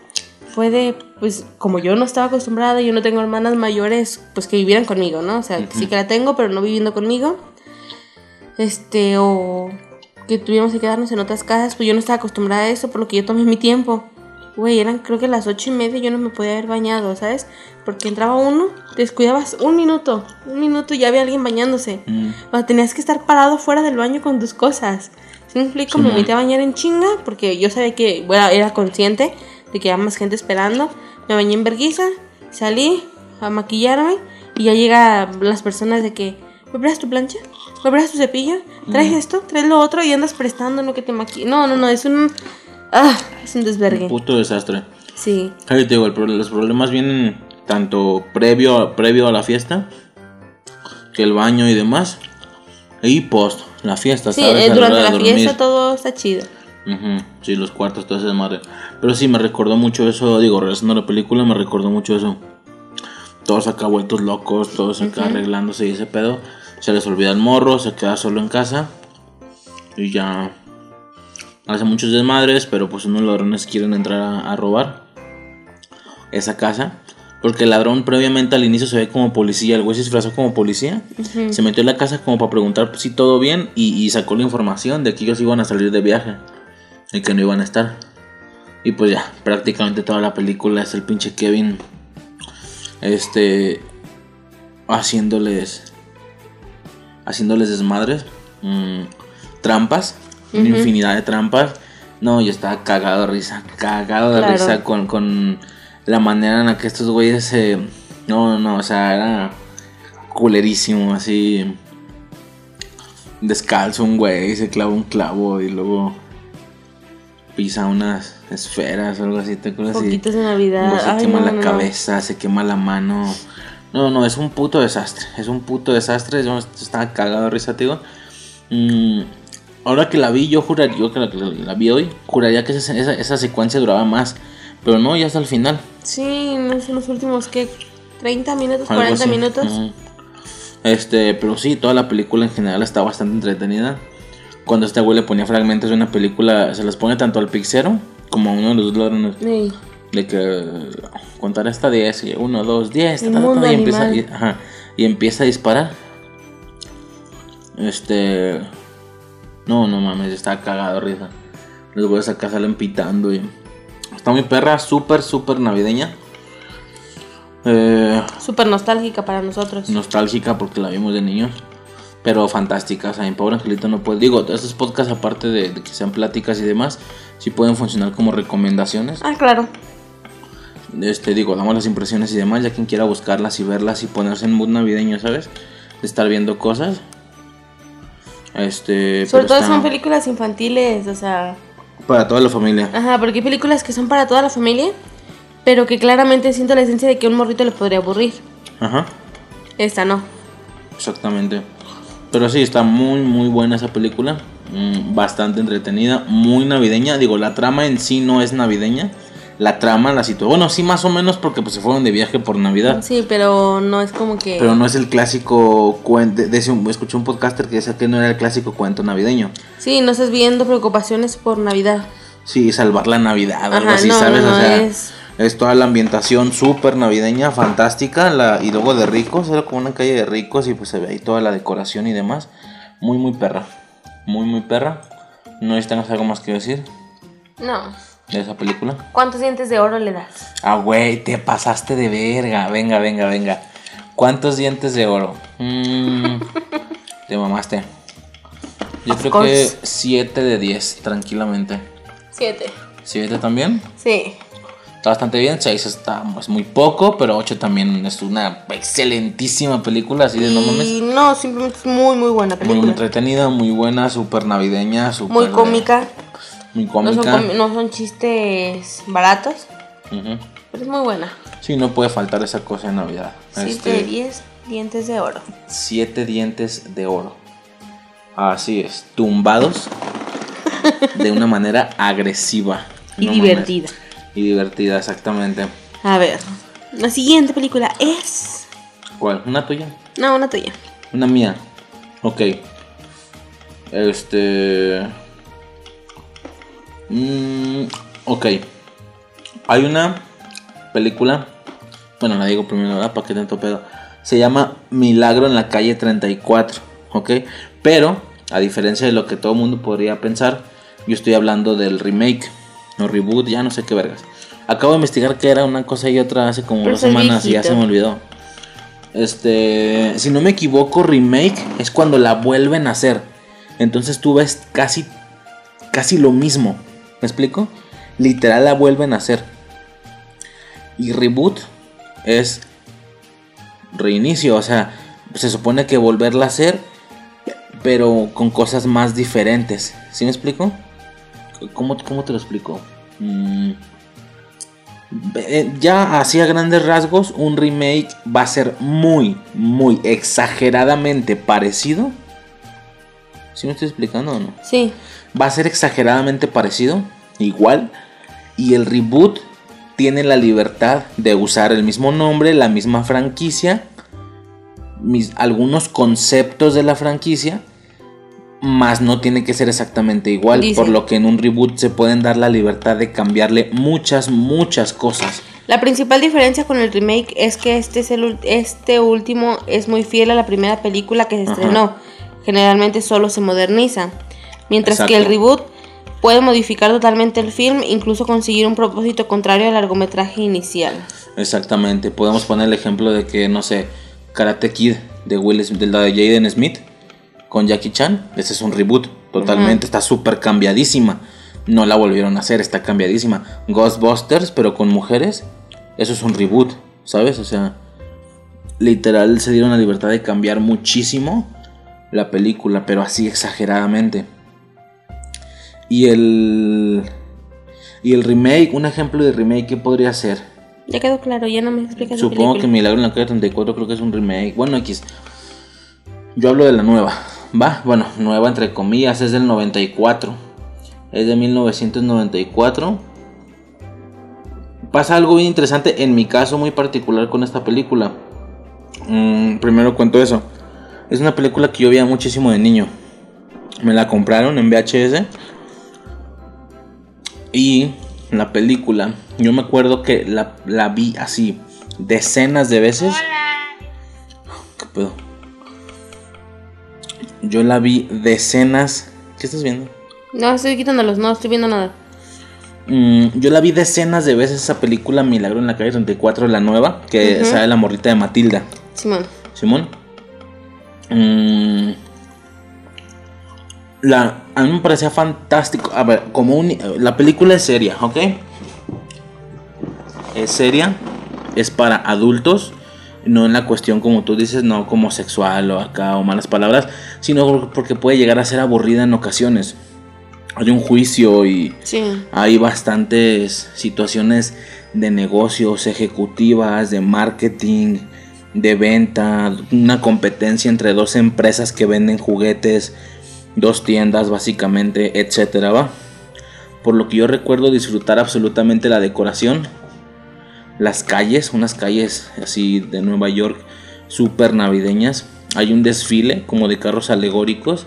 Fue de, pues, como yo no estaba acostumbrada, yo no tengo hermanas mayores, pues que vivieran conmigo, ¿no? O sea, sí que la tengo, pero no viviendo conmigo. Este, o que tuviéramos que quedarnos en otras casas, pues yo no estaba acostumbrada a eso, por lo que yo tomé mi tiempo. Güey, eran creo que las ocho y media y yo no me podía haber bañado, ¿sabes? Porque entraba uno, te descuidabas un minuto, un minuto y ya había alguien bañándose. Mm. O sea, tenías que estar parado fuera del baño con tus cosas. ¿Sí me explico? me Simón. metí a bañar en chinga porque yo sabía que, bueno, era consciente de que había más gente esperando. Me bañé en verguiza, salí a maquillarme y ya llegan las personas de que, ¿me prestas tu plancha? ¿Me prestas tu cepillo? ¿Traes esto? ¿Traes lo otro? Y andas prestando lo que te maquillas. No, no, no, es un... Ah, es un desvergue. Puto desastre. Sí. Ahí te digo, el los problemas vienen tanto previo, previo a la fiesta, que el baño y demás, y post, la fiesta, Sí, ¿sabes? eh, durante la fiesta todo está chido. Ujú, Sí, los cuartos, todo ese desmadre. Pero sí, me recordó mucho eso, digo, regresando a la película, me recordó mucho eso. Todos acá vueltos locos, todos acá arreglándose y ese pedo. Se les olvida el morro, se queda solo en casa. Y ya hace muchos desmadres, pero pues unos ladrones quieren entrar a, a robar esa casa. Porque el ladrón previamente al inicio se ve como policía, el güey se disfrazó como policía. Se metió en la casa como para preguntar si todo bien y, y sacó la información de que ellos iban a salir de viaje y que no iban a estar. Y pues ya, prácticamente toda la película es el pinche Kevin este haciéndoles haciéndoles desmadres, mm, trampas, una Ujú. infinidad de trampas. No, yo estaba cagado de risa, cagado de Claro. risa con, con la manera en la que estos güeyes se... No, no, no, o sea, era culerísimo, así... Descalzo un güey, se clava un clavo y luego pisa unas esferas o algo así, ¿te acuerdas? Poquitos de Navidad. luego se Ay, quema no, la no, no. cabeza, se quema la mano. No, no, es un puto desastre. Es un puto desastre. Yo estaba cagado de risa, te digo. Mm, ahora que la vi, yo juraría, yo que la, vi hoy, juraría que esa, esa, esa secuencia duraba más. Pero no, ya hasta el final. Sí, no sé, los últimos, ¿qué? ¿30 minutos? algo ¿40 así. minutos? Este, pero sí, toda la película en general está bastante entretenida. Cuando este güey le ponía fragmentos de una película, se las pone tanto al pixero como a uno de los dos ladrones. Ey, De que contar hasta 10, y 1, 2, 10, El ta, ta, ta, mundo y, empieza, animal. y, ajá, y empieza a disparar. Este. No, no mames, está cagado risa. Los güeyes acá salen pitando y. Está muy perra, súper, súper navideña. Eh, Súper nostálgica para nosotros. nostálgica porque la vimos de niños. Pero fantástica, o sea, mi pobre angelito no puede. Digo, estos podcasts, aparte de, de que sean pláticas y demás, sí pueden funcionar como recomendaciones. Ah, claro. Este, digo, damos las impresiones y demás, ya quien quiera buscarlas y verlas y ponerse en mood navideño, ¿sabes? de estar viendo cosas. Este, Sobre todo son películas infantiles, o sea. para toda la familia. Ajá, porque hay películas que son para toda la familia, pero que claramente siento la esencia de que un morrito le podría aburrir. Ajá, Esta no. exactamente. Pero sí, está muy, muy buena esa película. Mm, bastante entretenida, muy navideña. Digo, la trama en sí no es navideña. La trama, la situación. Bueno, sí, más o menos, porque pues, se fueron de viaje por Navidad. Sí, pero no es como que. Pero no es el clásico cuento. De, ese- escuché un podcaster que decía que no era el clásico cuento navideño. Sí, no estás viendo preocupaciones por Navidad. Sí, salvar la Navidad, algo así, no, ¿sabes? no, o sea, es- es... toda la ambientación súper navideña, fantástica, la, y luego de ricos, era como una calle de ricos y pues se ve ahí toda la decoración y demás. Muy, muy perra. Muy, muy perra. No necesitan algo más que decir No. De esa película. ¿Cuántos dientes de oro le das? Ah, güey, te pasaste de verga. Venga, venga, venga. ¿Cuántos dientes de oro? Mm, te mamaste. Yo Of creo course. que 7 de 10, tranquilamente. Siete. ¿7 también? Sí. Está bastante bien, 6 está es muy poco, pero 8 también es una excelentísima película, así de no mames. Y no, simplemente es muy, muy buena Muy película. entretenida, muy buena, súper navideña, súper... Muy cómica. Muy No son, no chistes baratos, pero es muy buena. Sí, no puede faltar esa cosa en Navidad. Siete de diez dientes de oro. siete dientes de oro. Así es, tumbados de una manera agresiva. Y No divertida. Y divertida, exactamente. A ver, la siguiente película es... ¿Cuál? ¿Una tuya? No, una tuya. Una mía. Ok. Este. Mm, ok. Hay una película. Bueno, la digo primero, ¿verdad? ¿Para qué tanto pedo? Se llama Milagro en la calle 34. Ok. Pero, a diferencia de lo que todo el mundo podría pensar, yo estoy hablando del remake. O reboot, ya no sé qué vergas. Acabo de investigar que era una cosa y otra hace como Pero dos semanas y ya se me olvidó. Este, si no me equivoco, remake es cuando la vuelven a hacer. Entonces tú ves casi, casi lo mismo. ¿Me explico? Literal la vuelven a hacer. Y reboot es reinicio. O sea, se supone que volverla a hacer, pero con cosas más diferentes. ¿Sí me explico? ¿Cómo, cómo te lo explico? Mm, eh, ya así a grandes rasgos, un remake va a ser muy, muy exageradamente parecido. ¿Sí me estoy explicando o no? Sí. Va a ser exageradamente parecido, igual. Y el reboot tiene la libertad de usar el mismo nombre, la misma franquicia, mis, algunos conceptos de la franquicia, más no tiene que ser exactamente igual, Dice. por lo que en un reboot se pueden dar la libertad de cambiarle muchas, muchas cosas. La principal diferencia con el remake es que este, es el, este último es muy fiel a la primera película que se Ajá. estrenó. Generalmente solo se moderniza. Mientras que el reboot puede modificar totalmente el film, incluso conseguir un propósito contrario al largometraje inicial. Exactamente, podemos poner el ejemplo de que, no sé, Karate Kid de Will Smith, de la de Jaden Smith con Jackie Chan, ese es un reboot, totalmente, está súper cambiadísima. No la volvieron a hacer, está cambiadísima. Ghostbusters, pero con mujeres, eso es un reboot, ¿sabes? O sea, literal se dieron la libertad de cambiar muchísimo la película, pero así exageradamente. Y el. Y el remake, un ejemplo de remake, ¿qué podría ser? Ya quedó claro, ya no me explicas Supongo que. Milagro en la calle 34 creo que es un remake. Bueno, X. Yo hablo de la nueva. ¿Va? Bueno, nueva entre comillas, es del 94. Es de 1994. Pasa algo bien interesante en mi caso muy particular con esta película. Mm, primero cuento eso. Es una película que yo veía muchísimo de niño. Me la compraron en VHS. Y la película, yo me acuerdo que la, la vi así decenas de veces. ¿Qué pedo? Yo la vi decenas. ¿Qué estás viendo? No, estoy quitándolos, no estoy viendo nada. Mm, yo la vi decenas de veces esa película Milagro en la calle 34, la nueva, que Ujú. sale la morrita de Matilda. Simón. Simón. Mm, la, a mí me parecía fantástico. A ver, como un, la película es seria, ¿ok? Es seria, es para adultos, No en la cuestión como tú dices, no como sexual o acá o malas palabras, sino porque puede llegar a ser aburrida en ocasiones. Hay un juicio y Sí. hay bastantes situaciones de negocios, ejecutivas, de marketing, de venta, una competencia entre dos empresas que venden juguetes, dos tiendas básicamente, etcétera, va. Por lo que yo recuerdo disfrutar absolutamente la decoración, las calles, unas calles así de Nueva York súper navideñas. Hay un desfile como de carros alegóricos.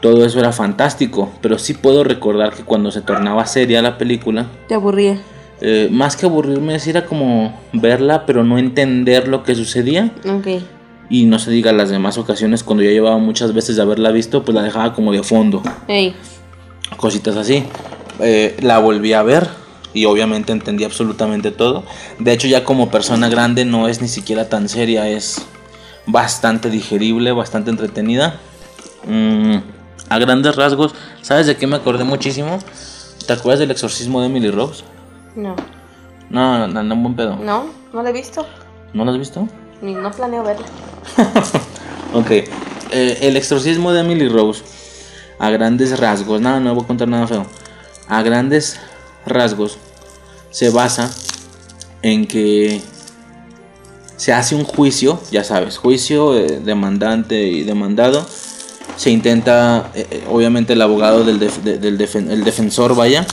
Todo eso era fantástico, pero sí puedo recordar que cuando se tornaba seria la película, Te aburría. eh, más que aburrirme, era como verla, pero no entender lo que sucedía. Ok. Y no se diga las demás ocasiones, cuando ya llevaba muchas veces de haberla visto, pues la dejaba como de fondo. Ey. Cositas así. Eh, la volví a ver y obviamente entendí absolutamente todo. De hecho, ya como persona grande no es ni siquiera tan seria, es bastante digerible, bastante entretenida. Mm, a grandes rasgos, ¿sabes de qué me acordé muchísimo? ¿Te acuerdas del exorcismo de Emily Rose? No. No, no, no, buen pedo. No, no la he visto. ¿No lo has visto? Ni no planeo verla. Ok. Eh, el exorcismo de Emily Rose. A grandes rasgos. Nada, no voy a contar nada feo. A grandes rasgos. Se basa en que se hace un juicio. Ya sabes, juicio, eh, demandante y demandado. Se intenta, eh, obviamente el abogado del, del defen- el defensor, vaya,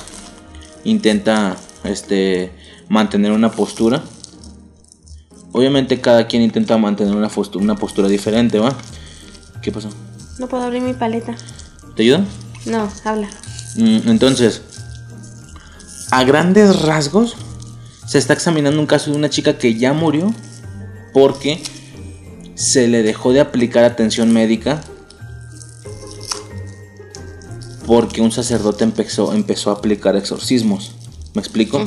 intenta este, mantener una postura. Obviamente cada quien intenta mantener una, postu- una postura diferente, ¿va? ¿Qué pasó? No puedo abrir mi paleta. ¿Te ayuda? No, habla. Mm, Entonces, a grandes rasgos, se está examinando un caso de una chica que ya murió porque se le dejó de aplicar atención médica porque un sacerdote empezó, empezó a aplicar exorcismos. ¿Me explico?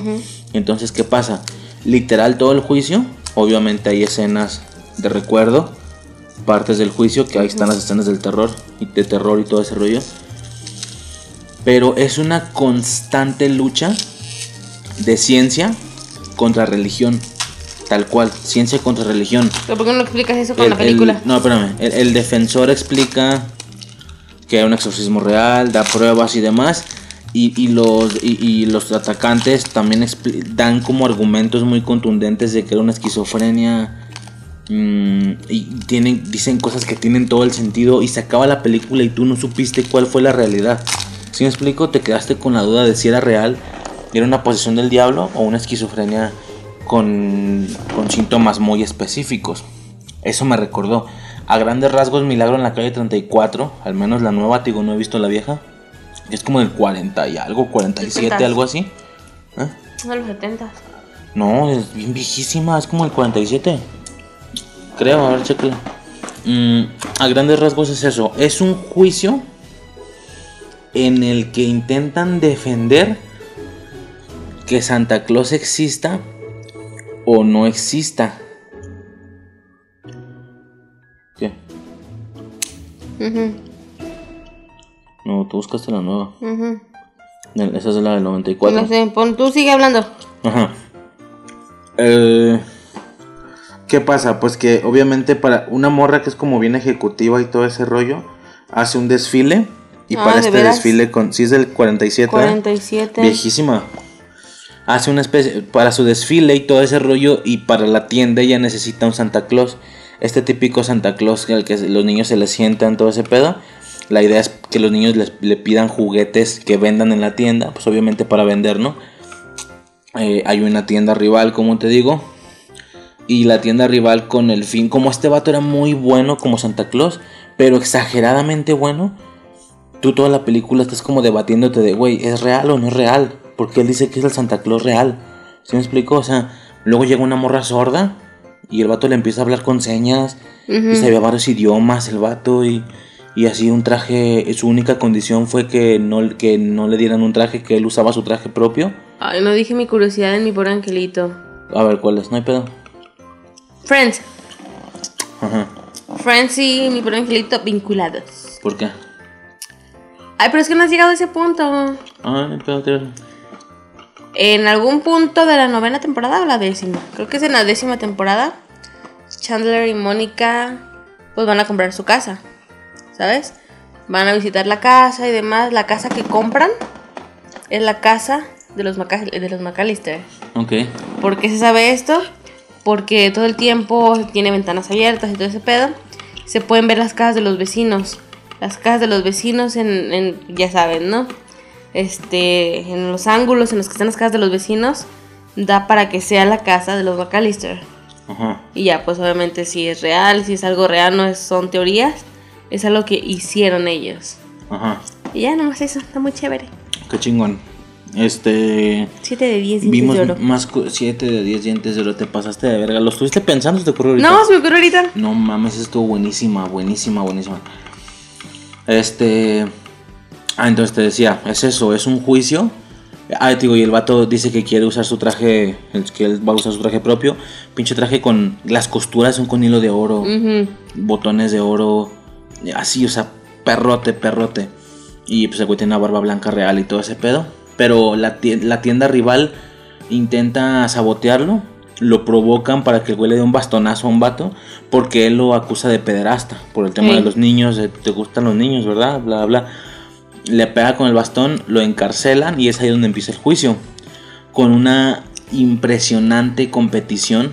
Entonces, ¿qué pasa? Literal todo el juicio, obviamente hay escenas de recuerdo, partes del juicio, que ahí están las escenas del terror y de terror y todo ese rollo. Pero es una constante lucha de ciencia contra religión. Tal cual, ciencia contra religión. ¿Pero por qué no lo explicas eso con El- la película? el- no, espérame. El, el defensor explica que hay un exorcismo real, da pruebas y demás. Y, y los, y, los atacantes también dan como argumentos muy contundentes de que era una esquizofrenia. mm, y tienen, dicen cosas que tienen todo el sentido. Y se acaba la película y tú no supiste cuál fue la realidad. Si me explico, te quedaste con la duda de si era real, era una posesión del diablo o una esquizofrenia con, con síntomas muy específicos. Eso me recordó. A grandes rasgos, Milagro en la calle 34, al menos la nueva, digo, no he visto la vieja. Es como del 40 y algo, 47, Setentas. algo así. ¿Eh? No, los 70. No, es bien viejísima, es como el 47. Creo, a ver, chécale. Mm, a grandes rasgos es eso. Es un juicio en el que intentan defender que Santa Claus exista o no exista. ¿Qué? Ujú, No, tú buscaste la nueva. Esa es la del 94. No sé, pon, tú sigue hablando. Ajá. Eh, ¿Qué pasa? Pues que obviamente para una morra que es como bien ejecutiva y todo ese rollo, hace un desfile. Y Ah, para ¿de este veras? desfile, con, si es del 47, ¿verdad? 47. viejísima. Hace una especie, para su desfile y todo ese rollo, y para la tienda ella necesita un Santa Claus. Este típico Santa Claus al que los niños se les sientan, todo ese pedo. La idea es que los niños les, le pidan juguetes que vendan en la tienda, pues obviamente para vender, ¿no? Eh, hay una tienda rival, como te digo. Y la tienda rival con el fin, como este vato era muy bueno como Santa Claus, pero exageradamente bueno, tú toda la película estás como debatiéndote de, güey, ¿es real o no es real? Porque él dice que es el Santa Claus real. ¿Sí me explico? O sea, luego llega una morra sorda y el vato le empieza a hablar con señas y sabía varios idiomas el vato y, y así un traje, su única condición fue que no, que no le dieran un traje, que él usaba su traje propio. Ay, no dije mi curiosidad en mi pobre angelito. A ver, ¿cuál es? No hay pedo. Friends. Ajá. Friends y mi pobre angelito vinculados. ¿Por qué? Ay, pero es que no has llegado a ese punto. Ah, no hay pedo, tíralo. En algún punto de la novena temporada o la décima. Creo que es en la décima temporada. Chandler y Mónica pues van a comprar su casa, ¿sabes? Van a visitar la casa y demás. La casa que compran es la casa de los, Maca- de los McAllister. Ok. ¿Por qué se sabe esto? Porque todo el tiempo tiene ventanas abiertas y todo ese pedo. Se pueden ver las casas de los vecinos. Las casas de los vecinos en, en- ya saben, ¿no? Este, en los ángulos en los que están las casas de los vecinos, da para que sea la casa de los McAllister. Ajá. Y ya, pues obviamente si es real, si es algo real, no es- son teorías, es algo que hicieron ellos. Ajá. Y ya, nomás eso, está muy chévere. Qué chingón. Este. 7 de 10 dientes Vimos de oro. más 7 de 10 dientes de oro. Te pasaste de verga. ¿Lo estuviste pensando? ¿Se ¿Te ocurrió ahorita? No, se me ocurrió ahorita. No mames, estuvo buenísima, buenísima, buenísima. Este. Ah, entonces te decía, es eso, es un juicio. Ah, digo, y el vato dice que quiere usar su traje, que él va a usar su traje propio. Pinche traje con. Las costuras son con hilo de oro, Ujú. botones de oro. Así, o sea, perrote, perrote. Y pues el güey tiene una barba blanca real y todo ese pedo. Pero la, tie- la tienda rival intenta sabotearlo. Lo provocan para que el güey le dé un bastonazo a un vato. Porque él lo acusa de pederasta. Por el tema de los niños. de, Te gustan los niños, ¿verdad? Bla, bla. Le pega con el bastón, lo encarcelan y es ahí donde empieza el juicio. Con una impresionante competición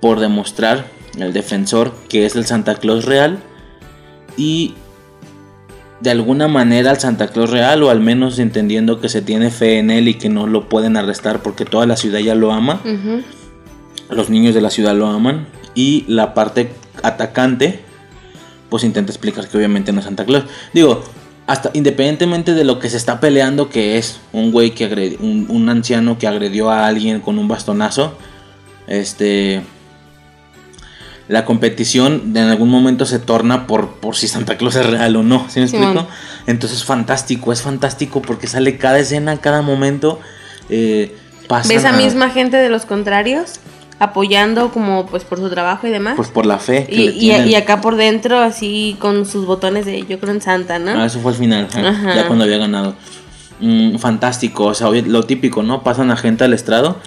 por demostrar el defensor que es el Santa Claus real y de alguna manera al Santa Claus real o al menos entendiendo que se tiene fe en él y que no lo pueden arrestar porque toda la ciudad ya lo ama, los niños de la ciudad lo aman y la parte atacante pues intenta explicar que obviamente no es Santa Claus. Digo, hasta independientemente de lo que se está peleando que es un güey que agredi- un, un anciano que agredió a alguien con un bastonazo, este la competición en algún momento se torna por, por si Santa Claus es real o no, ¿sí me explico? Entonces es fantástico, es fantástico porque sale cada escena, cada momento. Eh, pasan ¿Ves a misma gente de los contrarios? Apoyando como pues por su trabajo y demás. Pues por la fe que y, le y- tienen. y acá por dentro así con sus botones de yo creo en Santa, ¿no? Ah, eso fue al final, ya cuando había ganado. Mm, fantástico, o sea, lo típico, ¿no? Pasan a gente al estrado,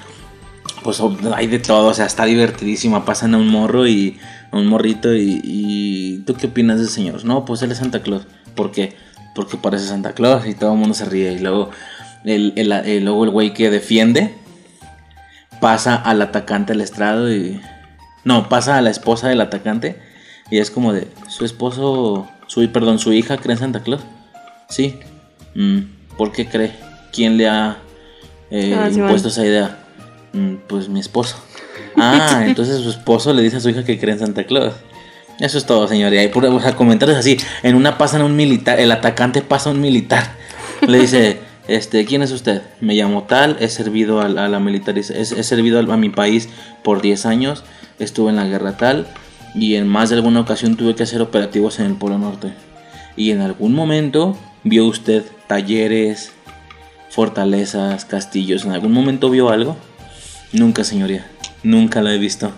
pues hay de todo, o sea, está divertidísima. Pasan a un morro y a un morrito y, y ¿tú qué opinas de ese señor? No, pues él es Santa Claus. ¿Por qué? Porque parece Santa Claus y todo el mundo se ríe. Y luego el, el- el- luego el güey que defiende pasa al atacante al estrado y... No, pasa a la esposa del atacante y es como de, su esposo, su, perdón, su hija cree en Santa Claus. Sí. Mm, ¿Por qué cree? ¿Quién le ha eh, Ah, sí, impuesto esa idea? "Mm, pues mi esposo. Ah, entonces su esposo le dice a su hija que cree en Santa Claus. Eso es todo, señoría. Y por, o sea, comentarios así. En una pasan a un militar, el atacante pasa a un militar. Le dice, este, ¿quién es usted? Me llamo tal, he servido a, la- a la militariz- he, he servido a mi país por 10 años, estuve en la guerra tal, y en más de alguna ocasión tuve que hacer operativos en el Polo Norte. Y en algún momento vio usted talleres, fortalezas, castillos. ¿En algún momento vio algo? Nunca, señoría. Nunca lo he visto.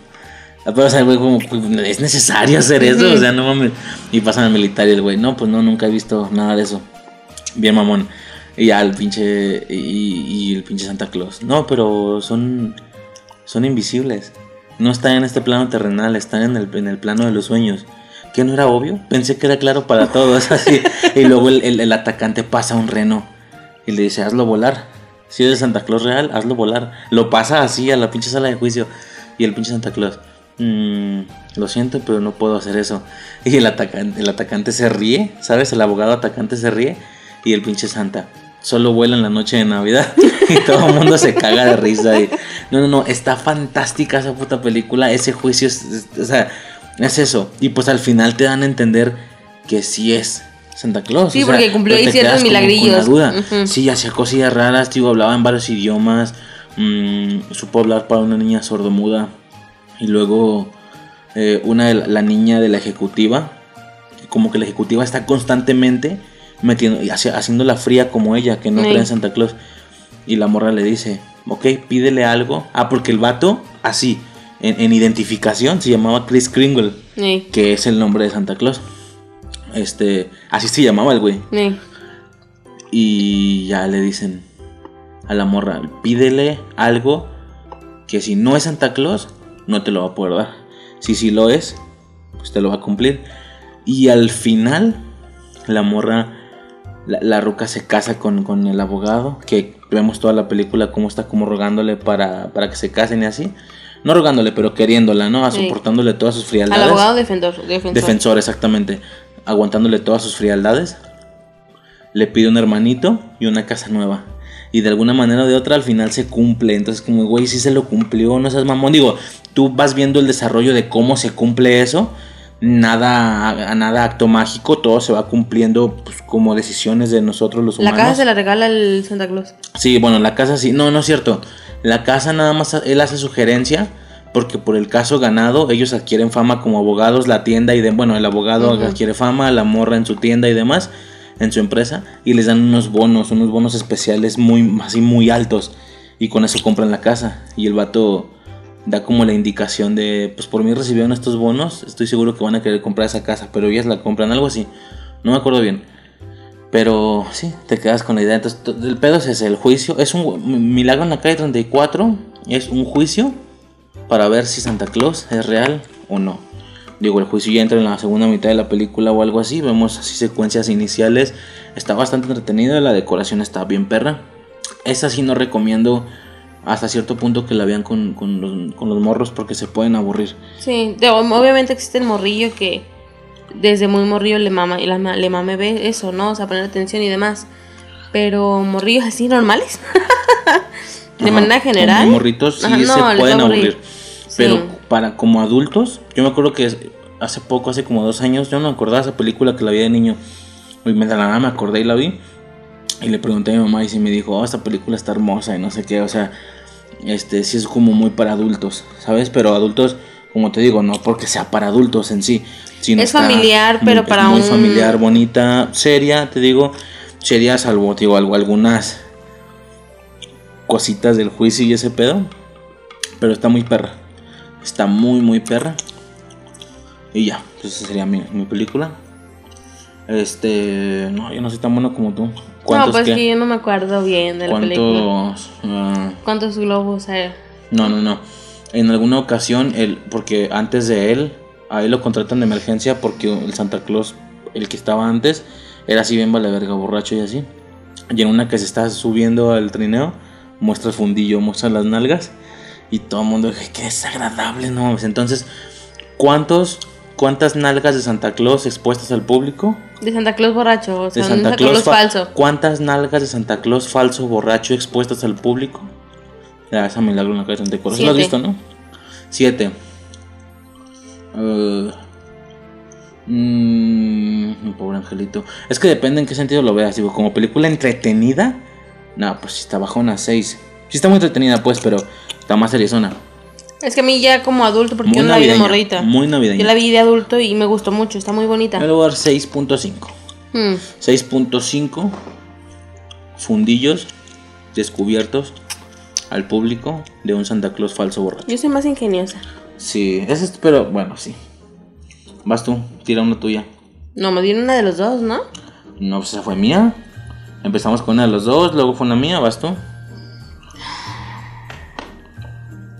Pero, o sea, güey, como, pues, es necesario hacer eso, o sea, no mames. Y pasan al militar y el güey, no, pues no, nunca he visto nada de eso. Bien mamón. Y ya el pinche, y, y el pinche Santa Claus. No, pero son, son invisibles. No están en este plano terrenal, están en el, en el plano de los sueños. ¿Que no era obvio? Pensé que era claro para todos, así. Y luego el, el- el atacante pasa a un reno y le dice, hazlo volar. Si eres Santa Claus real, hazlo volar. Lo pasa así a la pinche sala de juicio. Y el pinche Santa Claus, "Mm, lo siento, pero no puedo hacer eso. Y el atacante, el atacante se ríe, ¿sabes? El abogado atacante se ríe. Y el pinche Santa, solo vuela en la noche de Navidad. y todo el mundo se caga de risa. Y, no, no, no, está fantástica esa puta película. Ese juicio es, es- o sea, es eso. Y pues al final te dan a entender que sí es Santa Claus. Sí, o sea, porque cumplió te ciertos con milagrillos. la duda. Sí, hacía cosillas raras, tío, hablaba en varios idiomas. mm, supo hablar para una niña sordomuda. Y luego eh, una de la, la niña de la ejecutiva. Como que la ejecutiva está constantemente metiendo y haci- haciéndola fría como ella, que no Sí. cree en Santa Claus. Y la morra le dice, ok, pídele algo. Ah, porque el vato, así, en, en identificación, se llamaba Chris Kringle, Sí, que es el nombre de Santa Claus. Este, así se llamaba el güey. sí. Y ya le dicen a la morra, pídele algo que si no es Santa Claus, no te lo va a poder dar. si sí lo es, pues te lo va a cumplir. Y al final, la morra, la, la ruca se casa con, con el abogado, que vemos toda la película cómo está como rogándole para, para que se casen y así. No rogándole, pero queriéndola, ¿no? Soportándole todas sus frialdades. Al abogado defensor. defensor. Defensor, exactamente. Aguantándole todas sus frialdades. Le pide un hermanito y una casa nueva. Y de alguna manera o de otra al final se cumple. Entonces, como, güey, sí se lo cumplió, no seas mamón. Digo, tú vas viendo el desarrollo de cómo se cumple eso. Nada, nada acto mágico, todo se va cumpliendo pues, como decisiones de nosotros los La humanos. casa se la regala el Santa Claus. Sí, bueno, la casa sí. No, no es cierto. La casa nada más él hace sugerencia porque por el caso ganado ellos adquieren fama como abogados, la tienda y de bueno, el abogado adquiere fama, la morra en su tienda y demás, en su empresa y les dan unos bonos, unos bonos especiales muy así muy altos y con eso compran la casa y el vato da como la indicación de pues por mí recibieron estos bonos, estoy seguro que van a querer comprar esa casa, pero ellas la compran algo así. No me acuerdo bien. Pero sí, te quedas con la idea. Entonces, to- el pedo es ese, el juicio. Es un milagro en la calle 34. Es un juicio para ver si Santa Claus es real o no. Digo, el juicio ya entra en la segunda mitad de la película o algo así. Vemos así secuencias iniciales. Está bastante entretenido. La decoración está bien perra. Esa sí no recomiendo hasta cierto punto que la vean con, con los, con los morros porque se pueden aburrir. Sí, de- obviamente existe el morrillo que desde muy morrillo le mama le mame ve eso, ¿no? O sea, poner atención y demás. Pero morrillos así normales. de Ajá, manera general. Como morritos sí Ajá, no, se pueden aburrir. aburrir. Pero Sí. para como adultos, yo me acuerdo que hace poco, hace como dos años, yo no me acordaba esa película que la vi de niño. Y me, la nada me acordé y la vi. Y le pregunté a mi mamá y sí me dijo, oh, esta película está hermosa y no sé qué. O sea, este sí es como muy para adultos, ¿sabes? Pero adultos, como te digo, no porque sea para adultos en sí. Sino Es familiar, muy- pero es para muy un- familiar, bonita, seria, te digo. Seria, salvo, digo, algo, algunas cositas del juicio y ese pedo. Pero está muy perra. Está muy, muy perra. Y ya, pues esa sería mi, mi película. Este. No, yo no soy tan bueno como tú. No, ¿Cuántos pues qué? que yo no me acuerdo bien de la película. ¿Cuántos? ah, ¿Cuántos globos hay? no, no, no. En alguna ocasión, él, porque antes de él, a él lo contratan de emergencia porque el Santa Claus, el que estaba antes, era así bien vale verga, borracho y así. Y en una que se está subiendo al trineo, muestra el fundillo, muestra las nalgas. Y todo el mundo dice, qué desagradable, no mames. Entonces, ¿cuántos, ¿cuántas nalgas de Santa Claus expuestas al público? De Santa Claus borracho, o De sea, Santa Santa Claus Claus fa- falso. ¿Cuántas nalgas de Santa Claus falso borracho expuestas al público? Ya, esa milagro en la calle 34. ¿Sí lo has Siete. visto, no? Siete. Eh, mm, mi pobre angelito. Es que depende en qué sentido lo veas. Digo, como película entretenida. No, pues sí está bajona, seis. Sí está muy entretenida, pues, pero está más seriezona. Es que a mí ya como adulto, porque Muy yo no la vi de morrita. muy navideña. Yo la vi de adulto y me gustó mucho, está muy bonita. Yo le voy a dar 6.5. Hmm. 6.5 fundillos descubiertos al público de un Santa Claus falso borracho. Yo soy más ingeniosa. Sí, es, pero bueno, sí. Vas tú, tira una tuya. No, me dieron una de los dos, ¿no? No, pues esa fue mía. Empezamos con una de los dos, luego fue una mía, vas tú.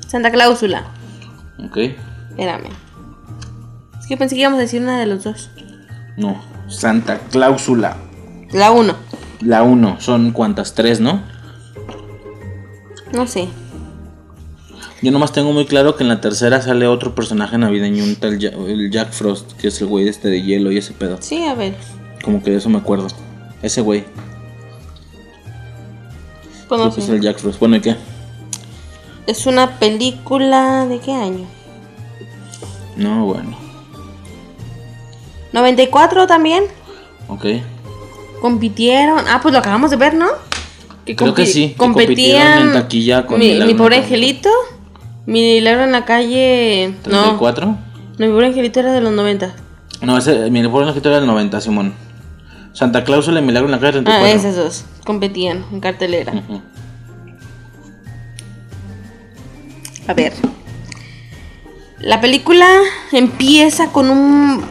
Santa Cláusula. Ok. Espérame. Es que pensé que íbamos a decir una de los dos. No, Santa Cláusula. La uno. La 1, son cuántas, tres, ¿no? No sé. Yo nomás tengo muy claro que en la tercera sale otro personaje navideño, un tal Ja- el Jack Frost, que es el güey este de hielo y ese pedo. Sí, a ver. Como que de eso me acuerdo. Ese güey. Pues no es el Jack Frost. Bueno, ¿y qué? Es una película. ¿De qué año? No, bueno. ¿94 también? Ok. Compitieron. Ah, pues lo acabamos de ver, ¿no? Que Creo que sí, que Competían. en taquilla con mi, mi pobre angelito. Mi milagro en la calle. No. ¿34? No, mi pobre angelito era de los 90. No, ese, mi pobre angelito era del 90, Simón. Santa Cláusula y Milagro en la calle Ah, 34. esos dos. Competían en cartelera. A ver. La película empieza con un,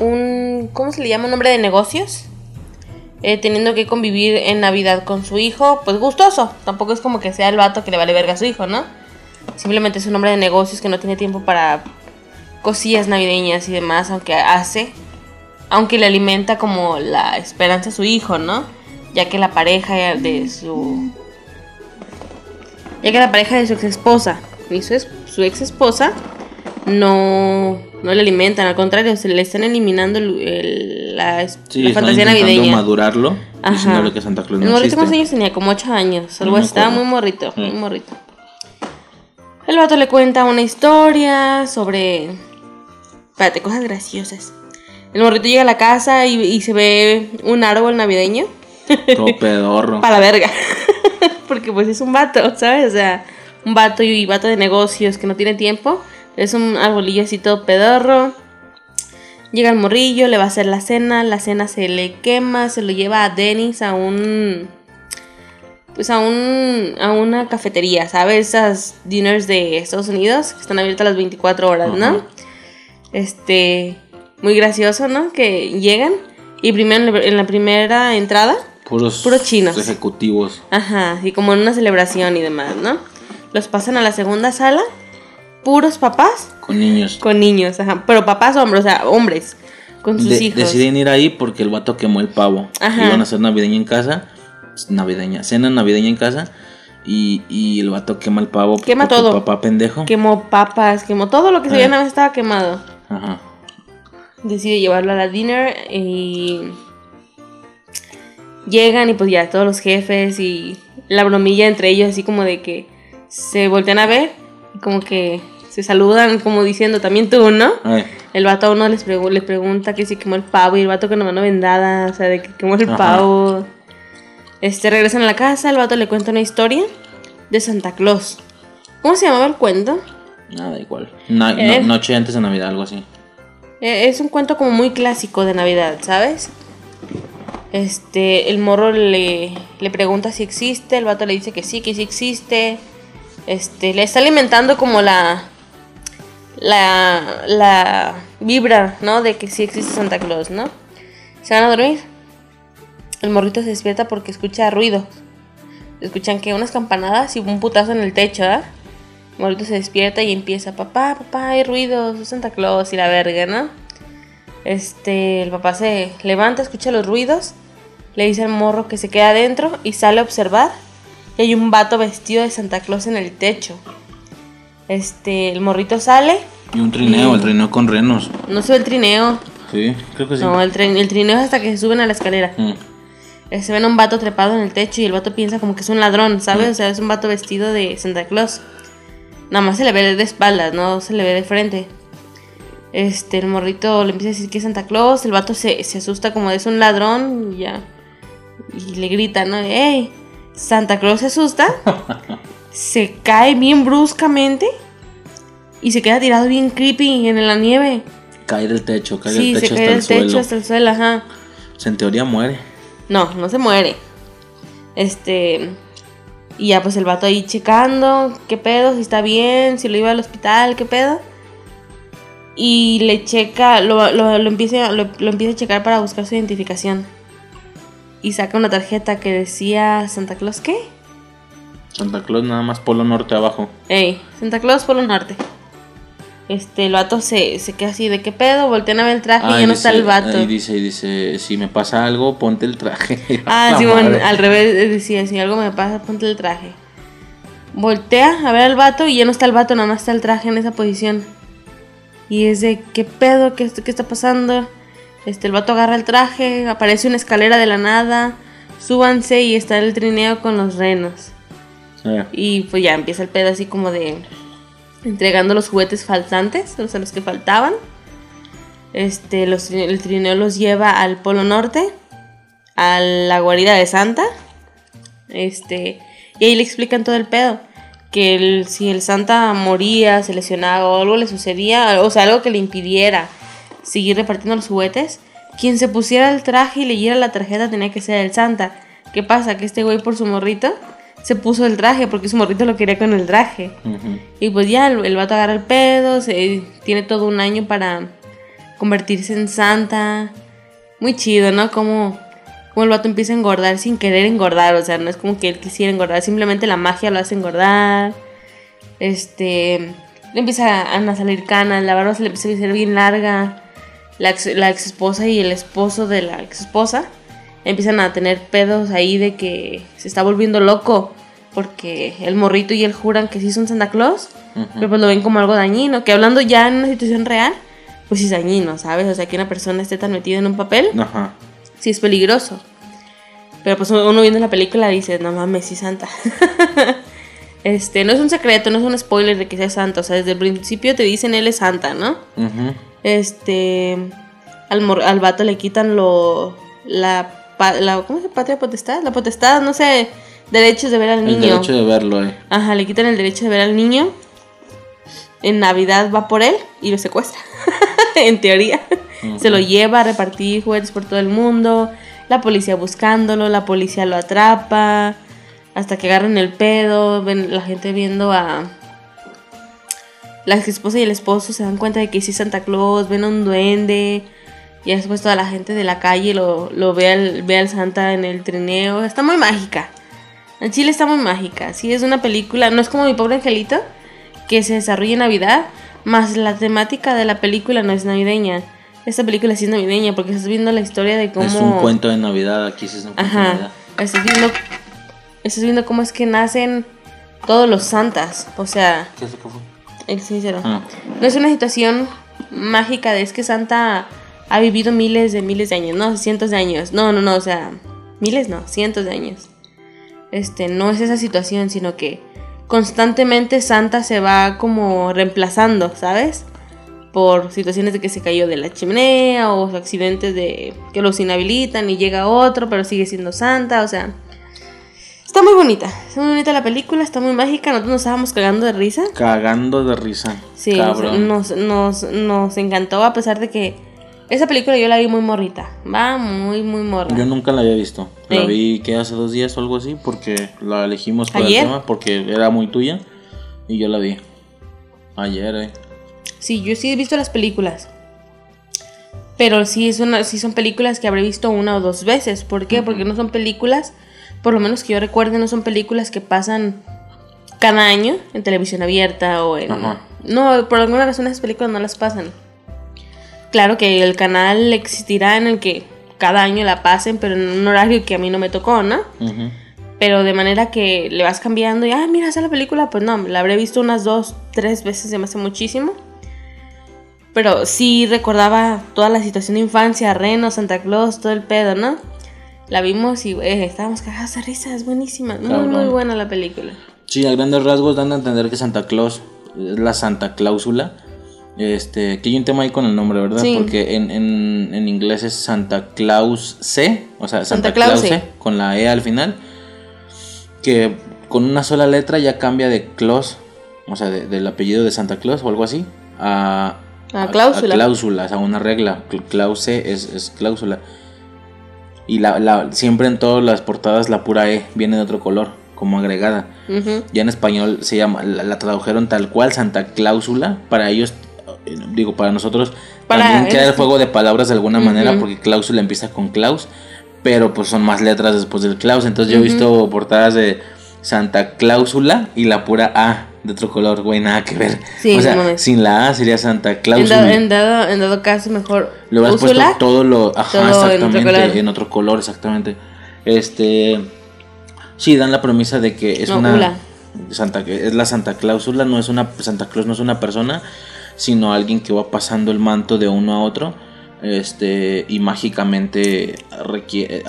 un, un- ¿cómo se le llama? Un hombre de negocios. eh, teniendo que convivir en Navidad con su hijo, pues gustoso. Tampoco es como que sea el vato que le vale verga a su hijo, ¿no? simplemente es un hombre de negocios que no tiene tiempo para cosillas navideñas y demás, aunque hace, aunque le alimenta como la esperanza a su hijo, ¿no? Ya que la pareja de su... Ya que la pareja de su ex esposa y su, es- su ex esposa no, no le alimentan, al contrario, se le están eliminando el- el- la, Sí, la fantasía navideña. madurarlo, Ajá. que Santa Claus El no morrito existe. cuántos años tenía, como 8 años. Algo estaba muy morrito, muy morrito. El vato le cuenta una historia sobre. Espérate, cosas graciosas. El morrito llega a la casa y, y se ve un árbol navideño. Todo pedorro. Para la verga. Porque pues es un vato, ¿sabes? O sea, un vato y vato de negocios que no tiene tiempo. Es un arbolillo así todo pedorro. Llega el morrillo, le va a hacer la cena, la cena se le quema, se lo lleva a Dennis a un pues a un a una cafetería, ¿sabes? Esas dinners de Estados Unidos que están abiertas las 24 horas, ¿no? Este, muy gracioso, ¿no? Que llegan y primero en la- primera entrada Puros, puros chinos. ejecutivos. Ajá, y como en una celebración y demás, ¿no? Los pasan a la segunda sala, puros papás Con niños. con niños, ajá, pero papás hombres, o sea, hombres, con sus De- hijos. deciden ir ahí porque el vato quemó el pavo. Ajá. Iban a hacer navideña en casa. Navideña, cena navideña en casa. Y, y el vato quema el pavo. Quema todo. Papá pendejo. Quemó papas, quemó todo lo que se veía una vez estaba quemado. Ajá. Decide llevarlo a la dinner y llegan y pues ya todos los jefes y la bromilla entre ellos así como de que se voltean a ver y como que se saludan como diciendo también tú, ¿no? El vato a uno les pregu- le pregunta que si quemó el pavo y el vato con la mano vendada, o sea, de que quemó el Ajá. pavo. Este, regresan a la casa, el vato le cuenta una historia de Santa Claus. ¿Cómo se llamaba el cuento? nada igual. Na- no- Eh. noche antes de Navidad, algo así. Eh, es un cuento como muy clásico de Navidad, ¿sabes? Este, el morro le, le pregunta si existe, el vato le dice que sí, que sí existe. Este, le está alimentando como la la la vibra, ¿no? De que sí existe Santa Claus, ¿no? Se van a dormir. El morrito se despierta porque escucha ruidos. Escuchan que unas campanadas y un putazo en el techo, ¿ah? Morrito se despierta y empieza, papá, papá, hay ruidos, es Santa Claus y la verga, ¿no? Este, el papá se levanta, escucha los ruidos, le dice al morro que se queda adentro y sale a observar. Y hay un vato vestido de Santa Claus en el techo. Este, el morrito sale, Y un trineo, Y- el trineo con renos. no se ve el trineo, Sí, creo que sí. no, el, trin- el trineo es hasta que se suben a la escalera. Mm. Se ven a un vato trepado en el techo y el vato piensa como que es un ladrón, ¿sabes? O sea, es un vato vestido de Santa Claus. Nada más se le ve de espaldas, no se le ve de frente. Este, el morrito le empieza a decir que es Santa Claus, el vato se, se asusta como de es un ladrón y ya. Y le grita, ¿no? ¡Ey! Santa Claus se asusta, se cae bien bruscamente y se queda tirado bien creepy en la nieve. Cae del techo, cae Sí, del se techo cae hasta del el techo suelo. hasta el suelo, ajá. Sea, en teoría muere. No, no se muere. Este. Y ya pues el vato ahí checando, qué pedo, si está bien, si lo iba al hospital, qué pedo. Y le checa, lo, lo, lo empieza, lo, lo empieza a checar para buscar su identificación. Y saca una tarjeta que decía Santa Claus, ¿qué? Santa Claus nada más polo norte abajo. Ey, Santa Claus Polo Norte. Este, el vato se, se queda así de qué pedo, voltean a ver el traje y ya no está el vato. Y dice, y dice, si me pasa algo, ponte el traje. Ah, sí, bueno, al revés decía, si algo me pasa, ponte el traje. Voltea a ver al vato y ya no está el vato, nada más está el traje en esa posición. Y es de, ¿qué pedo? ¿Qué, qué está pasando? Este, el vato agarra el traje, aparece una escalera de la nada, súbanse y está el trineo con los renos. Eh, Y pues ya empieza el pedo así como de entregando los juguetes faltantes, o sea, los que faltaban. Este, los, el trineo los lleva al Polo Norte, a la guarida de Santa. Este, y ahí le explican todo el pedo. Que el- si el Santa moría, se lesionaba o algo le sucedía, o sea, algo que le impidiera seguir repartiendo los juguetes, quien se pusiera el traje y leyera la tarjeta tenía que ser el Santa. ¿Qué pasa? Que este güey por su morrito se puso el traje porque su morrito lo quería con el traje. Y pues ya el, el vato agarra el pedo, se, tiene todo un año para convertirse en santa. Muy chido, ¿no? Como, como el vato empieza a engordar sin querer engordar, o sea, no es como que él quisiera engordar, simplemente la magia lo hace engordar. Este, le empiezan a salir canas, la barba se le empieza a hacer bien larga. La ex, la ex esposa y el esposo de la ex esposa empiezan a tener pedos ahí de que se está volviendo loco porque el morrito y él juran que sí son Santa Claus, pero pues lo ven como algo dañino, que hablando ya en una situación real, pues sí es dañino, ¿sabes? O sea, que una persona esté tan metida en un papel, Ajá. sí es peligroso. Pero pues uno viendo la película dice, no mames, sí Santa. este, no es un secreto, no es un spoiler de que sea Santa, o sea, desde el principio te dicen él es Santa, ¿no? Este, al, mor- al vato le quitan lo, la, la, ¿cómo se llama? Patria potestad, la potestad, no sé, derechos de ver al El niño. derecho de verlo, eh. Ajá, le quitan el derecho de ver al niño. En Navidad va por él y lo secuestra. en teoría. Se lo lleva a repartir juguetes por todo el mundo. La policía buscándolo, la policía lo atrapa. Hasta que agarran el pedo. Ven la gente viendo a. La esposa y el esposo se dan cuenta de que sí Santa Claus. Ven a un duende. Y después toda la gente de la calle lo, lo ve, al, ve al Santa en el trineo. Está muy mágica. En Chile está muy mágica. Sí, es una película. No es como mi pobre angelito, que se desarrolla en Navidad. Más la temática de la película no es navideña. Esta película sí es navideña porque estás viendo la historia de cómo. Es un cuento de Navidad, aquí sí es un cuento de. Navidad. Estás viendo, estás viendo cómo es que nacen todos los santas. O sea, ¿Qué es lo que fue? el sincero. Ah. No es una situación mágica de es que Santa ha vivido miles de miles de años, no, cientos de años. No, no, no, o sea, miles no, cientos de años. Este, no es esa situación, sino que constantemente Santa se va como reemplazando, ¿sabes? Por situaciones de que se cayó de la chimenea o accidentes de que los inhabilitan y llega otro, pero sigue siendo Santa, o sea, está muy bonita, está muy bonita la película, está muy mágica, nosotros nos estábamos cagando de risa. Cagando de risa. Sí, Cabrón. nos, nos, nos encantó a pesar de que esa película yo la vi muy morrita. Va muy, muy morra. Yo nunca la había visto. La vi que hace dos días o algo así porque la elegimos ¿Ayer? el tema porque era muy tuya y yo la vi. Ayer, eh. Sí, yo sí he visto las películas. Pero sí, es una, sí son películas que habré visto una o dos veces. ¿Por qué? Porque no son películas, por lo menos que yo recuerde, no son películas que pasan cada año en televisión abierta o en... Ajá. No, por alguna razón esas películas no las pasan. Claro que el canal existirá en el que cada año la pasen, pero en un horario que a mí no me tocó, ¿no? Ujú. Pero de manera que le vas cambiando y, ah, mira, esa es la película. Pues no, la habré visto unas dos, tres veces, se me hace muchísimo. Pero sí recordaba toda la situación de infancia, Reno, Santa Claus, todo el pedo, ¿no? La vimos y eh, estábamos cagados de risa, es buenísima. Muy, Cabrón. muy buena la película. Sí, a grandes rasgos dan a entender que Santa Claus es la Santa Cláusula. Este, que hay un tema ahí con el nombre, ¿verdad? Sí. Porque en, en, en inglés es Santa Claus C, o sea, Santa, Santa Claus Clause. con la E al final. Que con una sola letra ya cambia de Claus, o sea, de- del apellido de Santa Claus o algo así, a, A cláusula. a cláusula, o sea, una regla. Cl- Clause es, es cláusula. Y la, la- siempre en todas las portadas la pura E viene de otro color, como agregada. Ya en español se llama, la, la tradujeron tal cual, Santa Cláusula. Para ellos, digo, para nosotros, Para también queda el juego de palabras de alguna manera, porque cláusula empieza con Klaus, pero pues son más letras después del Klaus. Entonces yo he visto portadas de Santa Cláusula y la pura A de otro color, güey, nada que ver. Sí, o sea, no mames. sin la A sería Santa En, Cláusula. en, dado, en dado caso, mejor Le hubieras puesto todo lo. Ajá, todo en otro exactamente. color. En otro color, exactamente. Este. Sí, dan la premisa de que es No, una. Ula. Santa, es la Santa Cláusula, no es una. Santa Claus no es una persona, sino alguien que va pasando el manto de uno a otro. Este. Y mágicamente requiere,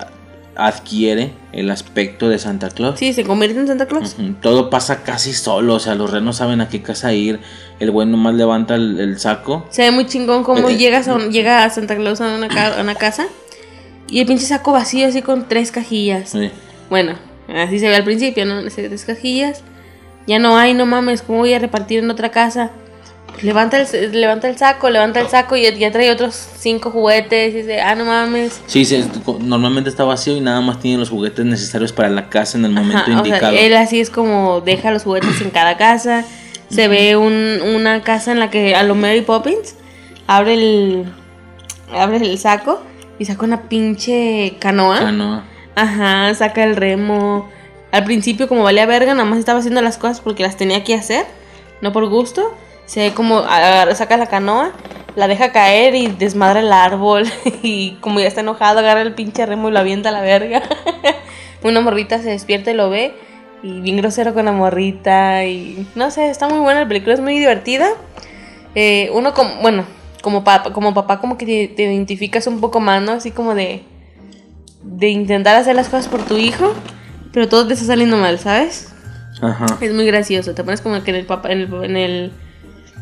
adquiere el aspecto de Santa Claus. Sí, se convierte en Santa Claus. Todo pasa casi solo, o sea, los renos saben a qué casa ir. El güey nomás levanta el, el saco. Se ve muy chingón cómo Eh, llegas a un- llega a Santa Claus a una, ca- a una casa y el pinche saco vacío así con tres cajillas. Sí. Bueno, así se ve al principio, ¿no? Tres cajillas. Ya no hay, no mames, ¿cómo voy a repartir en otra casa? Levanta el, levanta el saco, levanta el saco y ya, trae otros cinco juguetes y dice, ah, no mames. Sí, normalmente está vacío y nada más tiene los juguetes necesarios para la casa en el momento Ajá, o sea, indicado. él así es como deja los juguetes en cada casa. Se ve un- una casa en la que a lo Mary Poppins abre el abre el saco y saca una pinche canoa. Canoa. Ajá, saca el remo. Al principio como valía verga, nada más estaba haciendo las cosas porque las tenía que hacer. no por gusto. Se ve como agarra- saca la canoa, la deja caer y desmadra el árbol. Y como ya está enojado, agarra el pinche remo y lo avienta a la verga. Una morrita se despierta y lo ve. Y bien grosero con la morrita. Y no sé, está muy buena la película, es muy divertida. Eh, uno como, bueno, como papá, como papá como que te, te identificas un poco más, ¿no? Así como de, de intentar hacer las cosas por tu hijo, pero todo te está saliendo mal, ¿sabes? Ajá. Es muy gracioso, te pones como que en el papá, en el, en el-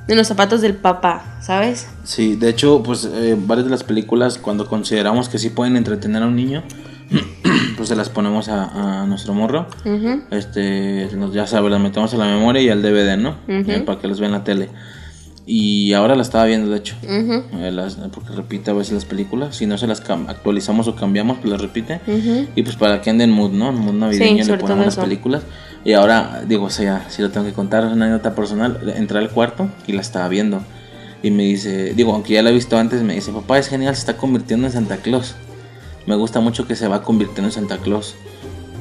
en los zapatos del papá, ¿sabes? Sí, de hecho, pues eh, varias de las películas, cuando consideramos que sí pueden entretener a un niño, pues se las ponemos a, a nuestro morro. Ujú. Este, nos- ya sabes, las metemos a la memoria y al DVD, ¿no? Eh, para que los vean en la tele. Y ahora la estaba viendo, de hecho. Ujú. Eh, las- porque repite a veces las películas. Si no se las actualizamos o cambiamos, pues las repite. Ujú. Y pues para que ande en mood, ¿no? En mood navideño le sobre ponemos las películas. Y ahora, digo, o sea, si lo tengo que contar, es una anécdota personal. Entré al cuarto y la estaba viendo. Y me dice, digo, aunque ya la he visto antes, me dice, papá, es genial, se está convirtiendo en Santa Claus. Me gusta mucho que se va convirtiendo en Santa Claus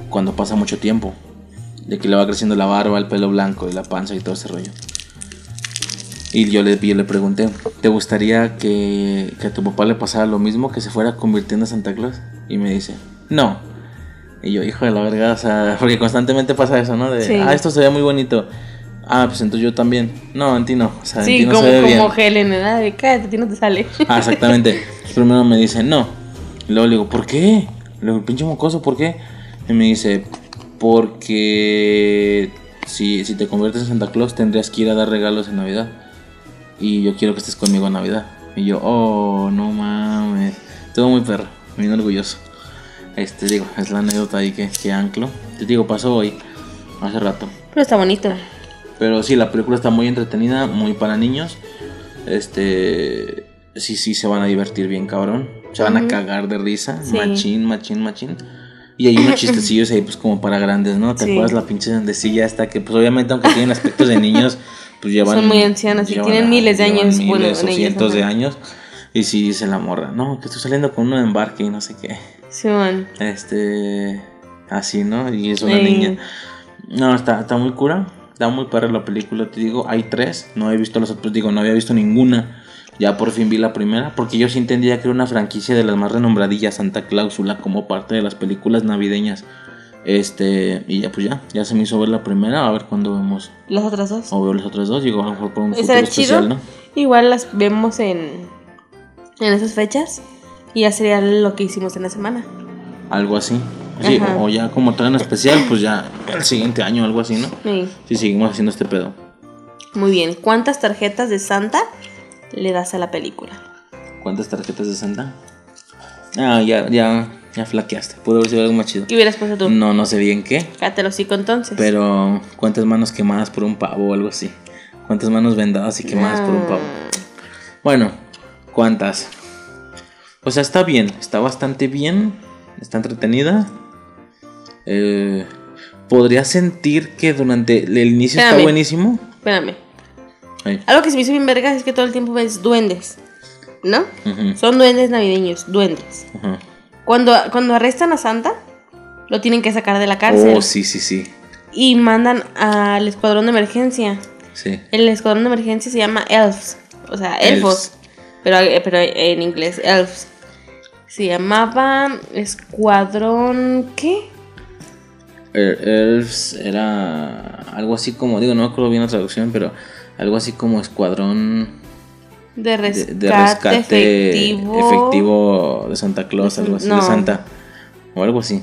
cuando pasa mucho tiempo. De que le va creciendo la barba, el pelo blanco y la panza y todo ese rollo. Y yo le, yo le pregunté, ¿te gustaría que, que a tu papá le pasara lo mismo, que se fuera convirtiendo en Santa Claus? Y me dice, no. Y yo, hijo de la verga, o sea, porque constantemente pasa eso, ¿no? De, Sí. ah, esto se ve muy bonito. Ah, pues entonces yo también. No, en ti no. O sea, en Sí, ti no como, se ve bien. como Helen, ¿verdad? De cállate, a ti no te sale. Ah, exactamente. Primero me dice, no. Y luego le digo, ¿por qué? Le digo, pinche mocoso, ¿por qué? Y me dice, porque si, si te conviertes en Santa Claus tendrías que ir a dar regalos en Navidad. Y yo quiero que estés conmigo en Navidad. Y yo, oh, no mames. Todo muy perro, bien orgulloso. Este, digo, es la anécdota ahí que, que anclo. Te digo, pasó hoy, hace rato. Pero está bonito. Pero sí, la película está muy entretenida, muy para niños. Este. Sí, sí, se van a divertir bien, cabrón. Se van a Ujú. cagar de risa. Sí. Machín, machín, machín. Y hay unos chistecillos ahí, pues como para grandes, ¿no? ¿Te Sí. acuerdas la pinche duendecilla esta? Que, pues obviamente, aunque tienen aspectos de niños, pues llevan. Son muy ancianos y tienen miles de años, bueno, Miles en o cientos de años. Y sí dice la morra, no, que estoy saliendo con uno de embarque y no sé qué. Simón. Este. Así, ¿no? Y es una Ey. niña. No, está, está muy cura. Está muy perra la película, te digo. Hay tres. No he visto las otras. Digo, no había visto ninguna. Ya por fin vi la primera. Porque yo sí entendía que era una franquicia de las más renombradillas. Santa Cláusula. Como parte de las películas navideñas. Este. Y ya, pues ya. Ya se me hizo ver la primera. A ver cuándo vemos. Las otras dos. O veo las otras dos. Digo, a lo mejor por un futuro Estará chido. especial, ¿no? Igual las vemos en, en esas fechas. Y ya sería lo que hicimos en la semana. Algo así. Sí, Ajá. o, o ya como tal en especial, pues ya el siguiente año, algo así, ¿no? Sí. Si seguimos haciendo este pedo. Muy bien. ¿Cuántas tarjetas de Santa le das a la película? ¿Cuántas tarjetas de Santa? Ah, ya, ya, ya flaqueaste. Pudo haber sido algo más chido. ¿Qué hubieras puesto tú? No, no sé bien qué. Cállate el hocico entonces. Pero, ¿cuántas manos quemadas por un pavo o algo así? ¿Cuántas manos vendadas y quemadas por un pavo? Ah, Bueno, ¿cuántas? O sea, está bien, está bastante bien, está entretenida. Eh, podría sentir que durante el inicio está buenísimo. Espérame. Ay, Algo que se me hizo bien vergas es que todo el tiempo ves duendes. ¿No? Son duendes navideños, duendes. ujú. Cuando, cuando arrestan a Santa, lo tienen que sacar de la cárcel. Oh, sí, sí, sí. Y mandan al escuadrón de emergencia. Sí. El escuadrón de emergencia se llama Elves. O sea, elfos. Pero, pero en inglés, Elves. Se llamaba Escuadrón. ¿Qué? Er- Elves era algo así como, digo, no me acuerdo bien la traducción, pero algo así como escuadrón De de, rescate, de rescate efectivo. efectivo de Santa Claus, De algo así, no. de Santa. O algo así.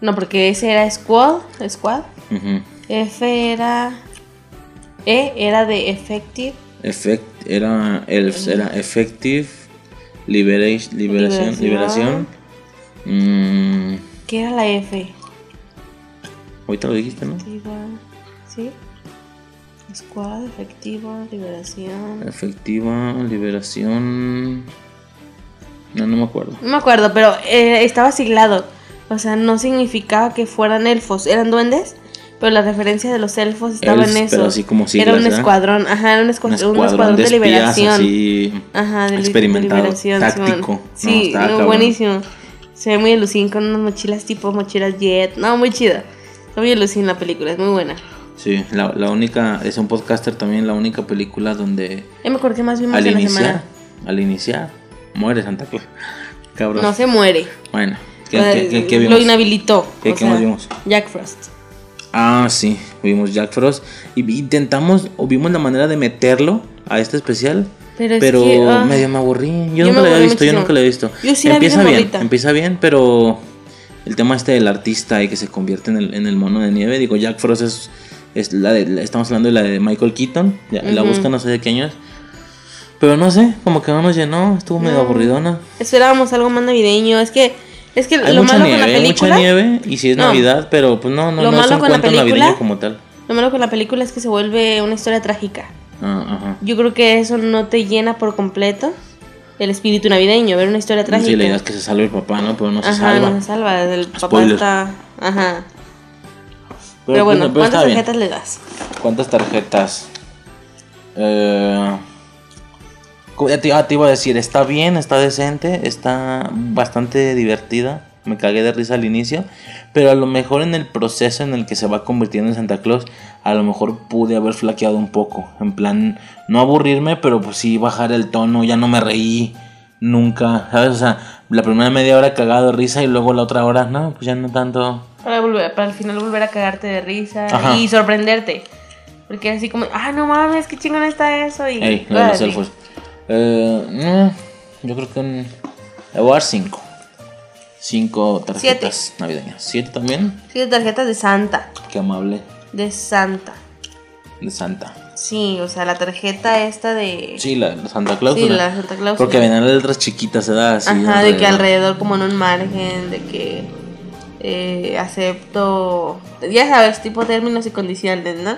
No, porque ese era Squad. Squad. Ujú. F era. E era de Effective. Effect, era Elves, era Effective Liberation, Liberación, Liberación. Liberación. Mm, ¿Qué era la F? ahorita lo dijiste, ¿no? ¿Sí? Squad, efectivo, liberación. Efectiva, Liberación. No, no me acuerdo. No me acuerdo, pero eh, estaba siglado. O sea, no significaba que fueran elfos, eran duendes. Pero la referencia de los elfos estaba Elves, en eso. pero así como Era siglas, un ¿verdad? escuadrón, ajá, era un, escu- Un un escuadrón, escuadrón de de, liberación. así Ajá, de, li- de experimentado, liberación. táctico. No, Sí, no, cabrón. buenísimo. Se ve muy alucin con unas mochilas tipo mochilas jet. No, muy chida. Está muy alucin la película, es muy buena. Sí, la, la única, es un podcaster también, la única película donde Ya me acuerdo que más vimos al en la iniciar, semana. al iniciar, muere Santa Claus. Cabrón. No se muere. Bueno, ¿qué, qué- qué- qué Lo vimos? inhabilitó. ¿Qué- más vimos? Jack Frost. Ah, sí, vimos Jack Frost. Y intentamos, o vimos la manera de meterlo a este especial. Pero es que, ah, medio me aburrí. Yo, yo nunca lo había visto, yo nunca lo había visto. Yo sí empieza bien, empieza bien, pero el tema este del artista y que se convierte en el, en el mono de nieve. Digo, Jack Frost es, es la de, la- estamos hablando de la de Michael Keaton. Ya, La Ujú. busca no sé de qué año es. Pero no sé, como que no nos llenó, estuvo medio No. aburridona. Esperábamos algo más navideño. Es que, es que Hay lo mucha malo nieve, con la hay película. mucha nieve y si es No. Navidad, pero pues no, no, Lo no es malo un con la cuento película- navideño como tal. Lo malo con la película es que se vuelve una historia trágica. Ah, ajá. Yo creo que eso no te llena por completo el espíritu navideño, ver una historia trágica. Sí, la idea es que se salve el papá, ¿no? Pero no se Ajá, salva. no se salva. El papá Spoiler. está. Ajá. Pero, bueno, pero ¿cuántas bien. tarjetas le das? ¿Cuántas tarjetas? Eh, ya te, ah, te iba a decir, está bien, está decente, está bastante divertida. Me cagué de risa al inicio. Pero a lo mejor en el proceso en el que se va convirtiendo en Santa Claus, a lo mejor pude haber flaqueado un poco. En plan, no aburrirme, pero pues sí bajar el tono. Ya no me reí nunca, ¿sabes? O sea, la primera media hora cagado de risa y luego la otra hora, no, pues ya no tanto. Para, volver, para al final volver a cagarte de risa Ajá. y sorprenderte. Porque así como, ah, no mames, qué chingón está eso. Y, Ey, lo de los elfos. Eh, yo creo que un. Le voy a dar 5. 5 tarjetas navideñas. ¿Siete también? Siete tarjetas de Santa. Qué amable. De Santa. De Santa. Sí, o sea, la tarjeta esta de. Sí, la, la Santa Claus. Sí, la Santa Claus. Porque venían las letras chiquitas, se da así. Ajá, de que alrededor como en un margen, de que eh, acepto, ya sabes, tipo términos y condiciones, ¿no?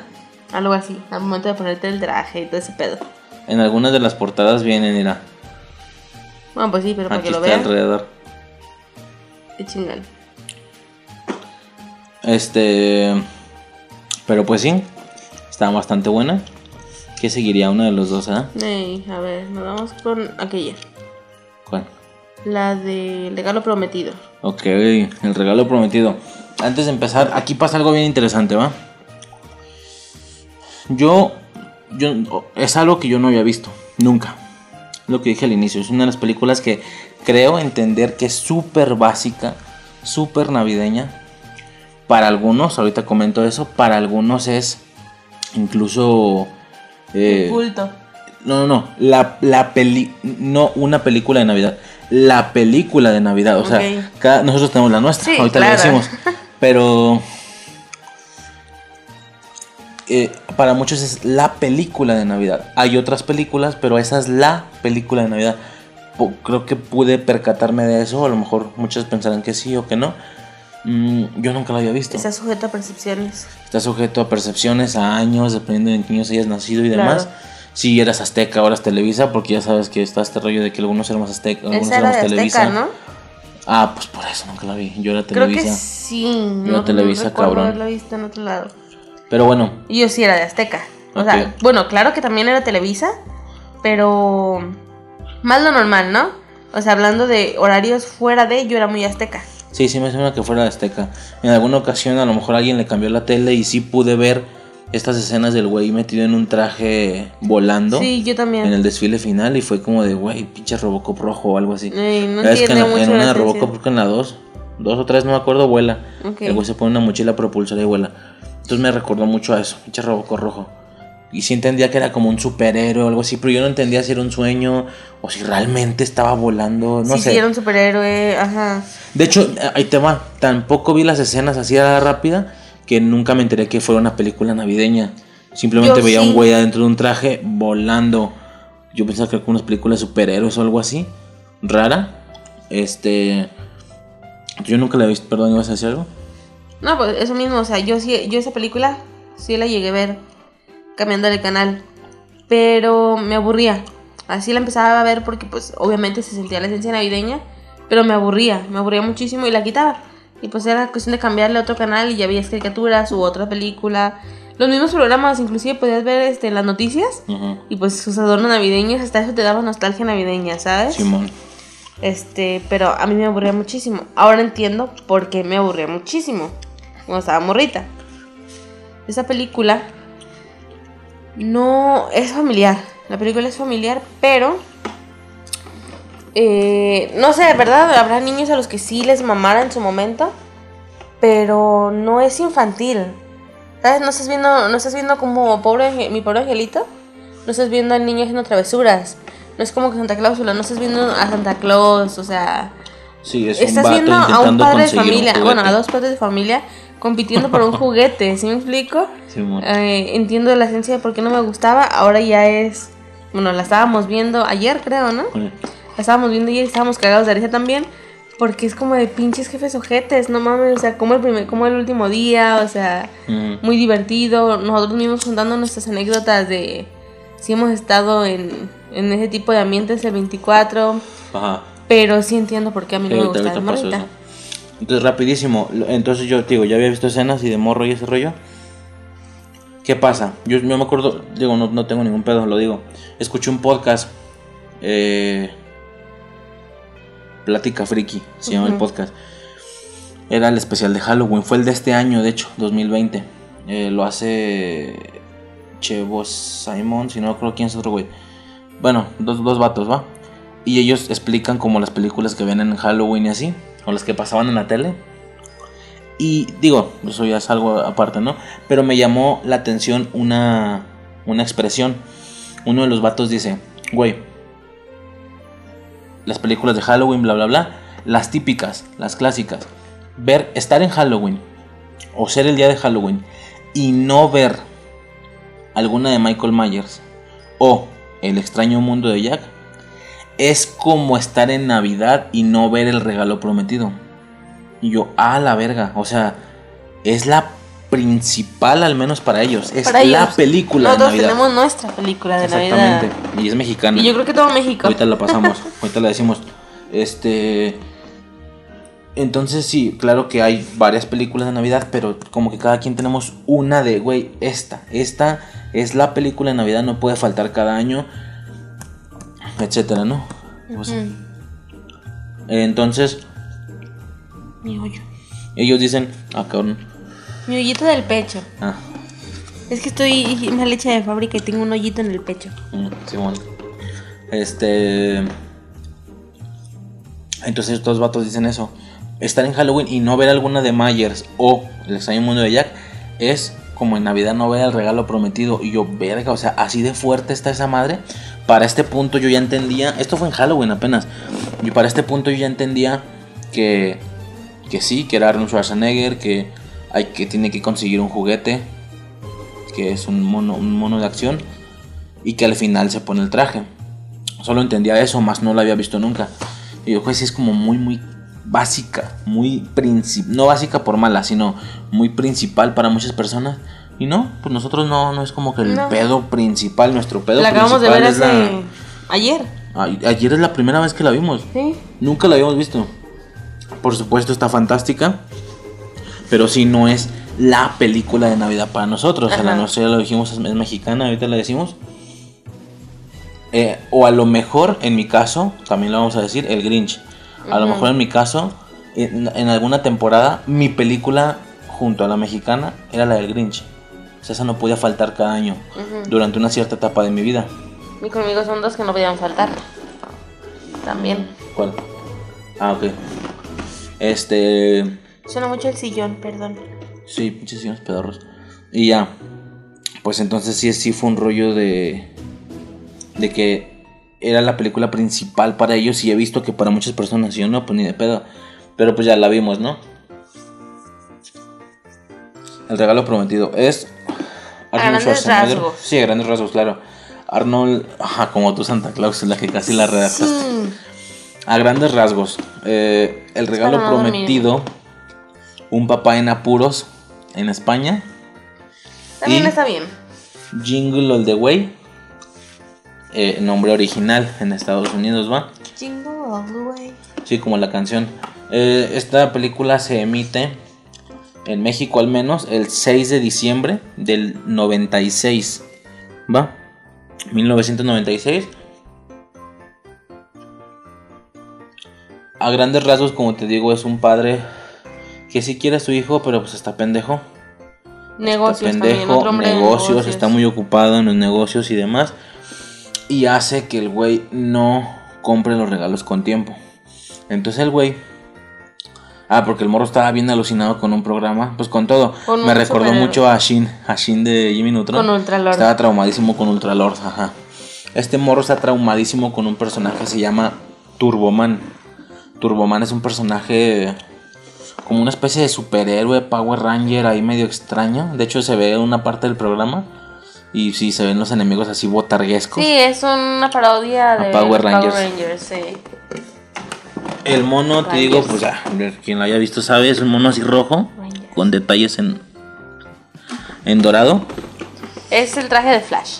Algo así, al momento de ponerte el traje y todo ese pedo. En algunas de las portadas vienen, mira. Bueno, pues sí, pero para Aquí que lo vean, alrededor. qué chingón. Este. Pero pues sí, está bastante buena. ¿Qué seguiría una de los dos, ah? Ey, a ver, nos vamos con aquella, ¿Cuál? la de regalo prometido. Ok, el regalo prometido. Antes de empezar, aquí pasa algo bien interesante, ¿va? Yo, yo, es algo que yo no había visto, nunca. Lo que dije al inicio, es una de las películas que creo entender que es súper básica, súper navideña. Para algunos, ahorita comento eso, para algunos es incluso... eh, Culto. no, no, no. La, la peli. No una película de Navidad. La película de Navidad. O sea, Ok. cada- nosotros tenemos la nuestra. Sí, ahorita la claro. decimos. Pero. eh, para muchos es la película de Navidad. Hay otras películas, pero esa es la película de Navidad. Po- Creo que pude percatarme de eso. A lo mejor muchos pensarán que sí o que no. Mm, yo nunca la había visto. Está sujeta a percepciones. Está sujeto a percepciones, a años, dependiendo de en qué años hayas nacido y Claro. Si eras azteca, ahora es Televisa, porque ya sabes que está este rollo de que algunos éramos azteca, algunos Esa era de Televisa. Azteca, ¿no? Ah, pues por eso nunca la vi. Yo era Creo Televisa. que sí. Yo no, Televisa, no cabrón. haberlo visto en otro lado. Pero bueno, yo sí era de Azteca. O sea, bueno, claro que también era Televisa, pero más lo normal, ¿no? O sea, hablando de horarios fuera de, yo era muy Azteca. sí, sí me suena que fuera de azteca. En alguna ocasión a lo mejor alguien le cambió la tele y sí pude ver estas escenas del güey metido en un traje volando Sí, yo también. en el desfile final y fue como de, güey, pinche Robocop rojo o algo así. Ey, no es que en, en una de. Robocop, creo que en la 2, dos o tres, no me acuerdo, vuela. Ok. El güey se pone una mochila propulsora y vuela. Entonces me recordó mucho a eso, pinche Robocop rojo. Y sí entendía que era como un superhéroe o algo así, pero yo no entendía si era un sueño o si realmente estaba volando, no sí, sé. sí, era un superhéroe, ajá. De hecho, ahí te va. Tampoco vi las escenas así a la rápida que nunca me enteré que fuera una película navideña. Simplemente Yo veía sí. un güey adentro de un traje volando. Yo pensaba que era como unas películas de superhéroes o algo así. Rara. Este. Yo nunca la he visto. Perdón, ¿ibas a decir algo? No, pues eso mismo, o sea, yo sí, yo esa película sí la llegué a ver cambiando de canal, pero me aburría. Así la empezaba a ver porque pues obviamente se sentía la esencia navideña, pero me aburría, me aburría muchísimo y la quitaba. Y pues era cuestión de cambiarle a otro canal y ya veías caricaturas u otra película. Los mismos programas, inclusive podías ver este, las noticias y pues sus adornos navideños, hasta eso te daba nostalgia navideña, ¿sabes? Simón. Este, pero a mí me aburría muchísimo. Ahora entiendo por qué me aburría muchísimo cuando estaba morrita. esa película no es familiar. La película es familiar, pero eh, no sé, ¿verdad? Habrá niños a los que sí les mamara en su momento, pero no es infantil. ¿Sabes? No estás viendo, no estás viendo como pobre, mi pobre angelito. No estás viendo al niño haciendo travesuras. No es como que Santa Claus, no estás viendo a Santa Claus, o sea... Sí, es Estás un viendo a un padre de familia, bueno, a dos padres de familia compitiendo por un juguete, ¿sí me explico? Eh, entiendo la esencia de por qué no me gustaba, ahora ya es, bueno, la estábamos viendo ayer creo, ¿no? Estábamos viendo y estábamos cagados de risa también, porque es como de pinches jefes ojetes, no mames, o sea, como el primer, como el último día, o sea, mm, muy divertido, nosotros mismos contando nuestras anécdotas de si hemos estado en, en ese tipo de ambientes el 24, Ajá. pero sí entiendo por qué a mí no me ahorita- gusta eso. Entonces, rapidísimo. Entonces yo digo, ya había visto escenas y de morro y ese rollo. ¿Qué pasa? Yo, yo me acuerdo, digo, no, no tengo ningún pedo, lo digo. Escuché un podcast. Eh, Plática Friki, se llama el podcast. Era el especial de Halloween. Fue el de este año, de hecho, 2020. Eh, lo hace Chevo Simon, si no acuerdo quién es otro güey. Bueno, dos, dos vatos, ¿va? Y ellos explican como las películas que ven en Halloween y así, o las que pasaban en la tele. Y digo, eso ya es algo aparte, ¿no? Pero me llamó la atención una, una expresión. Uno de los vatos dice, güey, las películas de Halloween, bla, bla, bla, las típicas, las clásicas. Ver, estar en Halloween, o ser el día de Halloween, y no ver alguna de Michael Myers, o El extraño mundo de Jack, es como estar en Navidad y no ver el regalo prometido. Y yo, a la verga, o sea, es la principal al menos para ellos, es Para la ellos, película de Nosotros Navidad. tenemos nuestra película de Navidad. Exactamente, y es mexicana. Y yo creo que todo México. Ahorita la pasamos, ahorita la decimos. Este. Entonces, sí, claro que hay varias películas de Navidad, pero como que cada quien tenemos una de, güey, esta. Esta es la película de Navidad, no puede faltar cada año, etcétera, ¿no? Mm, Entonces, mi hoyo. ellos dicen, ah, cabrón. Mi hoyito del pecho. Ah, Es que estoy una leche de fábrica y tengo un hoyito en el pecho. mm, Simón. Este. Entonces estos vatos dicen eso. Estar en Halloween y no ver alguna de Myers o El extraño mundo de Jack es como en Navidad no ver el regalo prometido. Y yo, verga, o sea, así de fuerte está esa madre. Para este punto yo ya entendía. Esto fue en Halloween apenas. Y para este punto yo ya entendía que. Que sí, que era Arnold Schwarzenegger. Que, hay, que tiene que conseguir un juguete. Que es un mono, un mono de acción. Y que al final se pone el traje. Solo entendía eso, más no lo había visto nunca. Y yo, pues es como muy, muy básica, muy principal, no básica por mala, sino muy principal para muchas personas. Y no, pues nosotros no, no es como que el No. pedo principal, nuestro pedo La acabamos de ver es hace. la- Ayer. Ay, ayer es la primera vez que la vimos. Sí. Nunca la habíamos visto. Por supuesto está fantástica. Pero sí no es la película de Navidad para nosotros. O sea, la Ajá. nuestra ya lo dijimos, es mexicana, ahorita la decimos. Eh, o a lo mejor, en mi caso, también lo vamos a decir, el Grinch. A lo mejor en mi caso, en, en alguna temporada, mi película junto a la mexicana era la del Grinch. O sea, esa no podía faltar cada año durante una cierta etapa de mi vida. Y conmigo son dos que no podían faltar. También. ¿Cuál? Ah, ok. Este. Suena mucho el sillón, perdón. Sí, pinches sillones pedorros. Y ya. Pues entonces sí, sí fue un rollo de. De que era la película principal para ellos. Y he visto que para muchas personas, yo no, pues ni de pedo. Pero pues ya la vimos, ¿no? El regalo prometido es. A grandes Schwarzenegger. rasgos. Sí, a grandes rasgos, claro. Arnold, ajá, como tu Santa Claus, la que casi la redactaste. Sí. A grandes rasgos, eh, el regalo prometido, un papá en apuros en España, También Y- está bien. Jingle All the Way, eh, nombre original en Estados Unidos, ¿va? Jingle all the way. Sí, como la canción. Eh, esta película se emite en México al menos el 6 de diciembre del 96, ¿va? 1996. A grandes rasgos, como te digo, es un padre que sí quiere a su hijo, pero pues está pendejo. Negocios está también, pendejo, otro negocios, negocios. está muy ocupado en los negocios y demás. Y hace que el güey no compre los regalos con tiempo. Entonces el güey. Ah, porque el morro estaba bien alucinado con un programa, pues con todo. Con Me recordó superhéroe. mucho a Shin, a Shin de Jimmy Neutron. Con Ultralord. Estaba traumadísimo con Ultralord, ajá. Este morro está traumadísimo con un personaje que se llama Turboman. Turboman es un personaje como una especie de superhéroe, Power Ranger ahí medio extraño. De hecho se ve en una parte del programa y sí se ven los enemigos así botarguescos. Sí, es una parodia de Power Rangers. sí. El mono, te digo, pues ya, quien lo haya visto sabe, es un mono así rojo Rangers. con detalles en en dorado. Es el traje de Flash.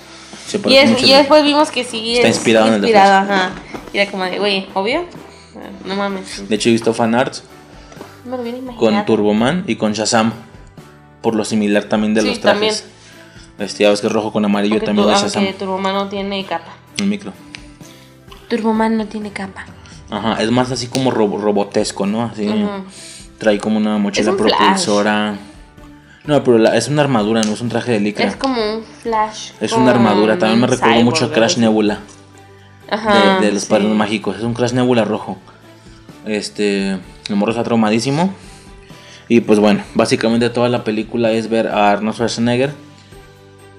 Y, es- después vimos que sí Está es inspirado en el de inspirado, ajá. Y era como de, güey, obvio. No mames. De hecho he visto fanarts me lo hubiera imaginado. con Turboman y con Shazam. Por lo similar también de Sí, los trajes. Este, ya ves que es rojo con amarillo también de Shazam. Turboman no tiene capa. El micro. Turboman no tiene capa. Ajá, es más así como robo- robotesco, ¿no? Así. Trae como una mochila un Flash. propulsora. No, pero la- es una armadura, no es un traje de licra. Es como un Flash. Es una armadura. También me recuerdo mucho a Crash. Nebula. Ajá, de, de los sí. padrinos mágicos. Es un Crash Nebula rojo. Este. El morro está traumadísimo. Y pues bueno, básicamente toda la película es ver a Arnold Schwarzenegger.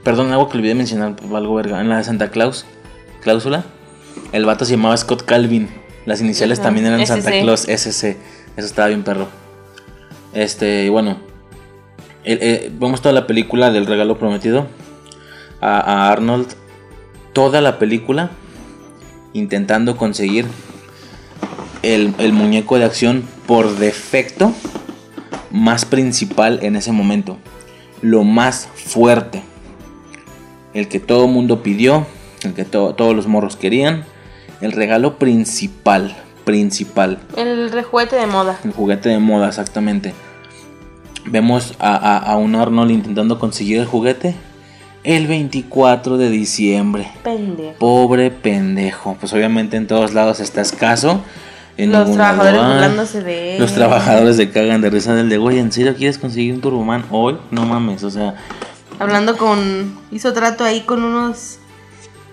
Perdón, algo que olvidé mencionar, algo verga. En la de Santa Claus, cláusula, el vato se llamaba Scott Calvin. Las iniciales Ajá, también eran SC. Santa Claus, SC. Eso estaba bien perro. Este, y bueno, el- eh, vemos toda la película del regalo prometido a, a Arnold. Toda la película intentando conseguir el, el muñeco de acción por defecto más principal en ese momento. Lo más fuerte. El que todo mundo pidió. El que to- todos los morros querían. El regalo principal. Principal. El rejuete de moda. El juguete de moda, exactamente. Vemos a, a- a un Arnold intentando conseguir el juguete. El 24 de diciembre. Pendejo. Pobre pendejo. Pues obviamente en todos lados está escaso. En Los trabajadores burlándose de él. Los trabajadores se cagan de risa del de, güey, ¿en serio quieres conseguir un Turboman hoy? No mames, o sea, Hablando con. Hizo trato ahí con unos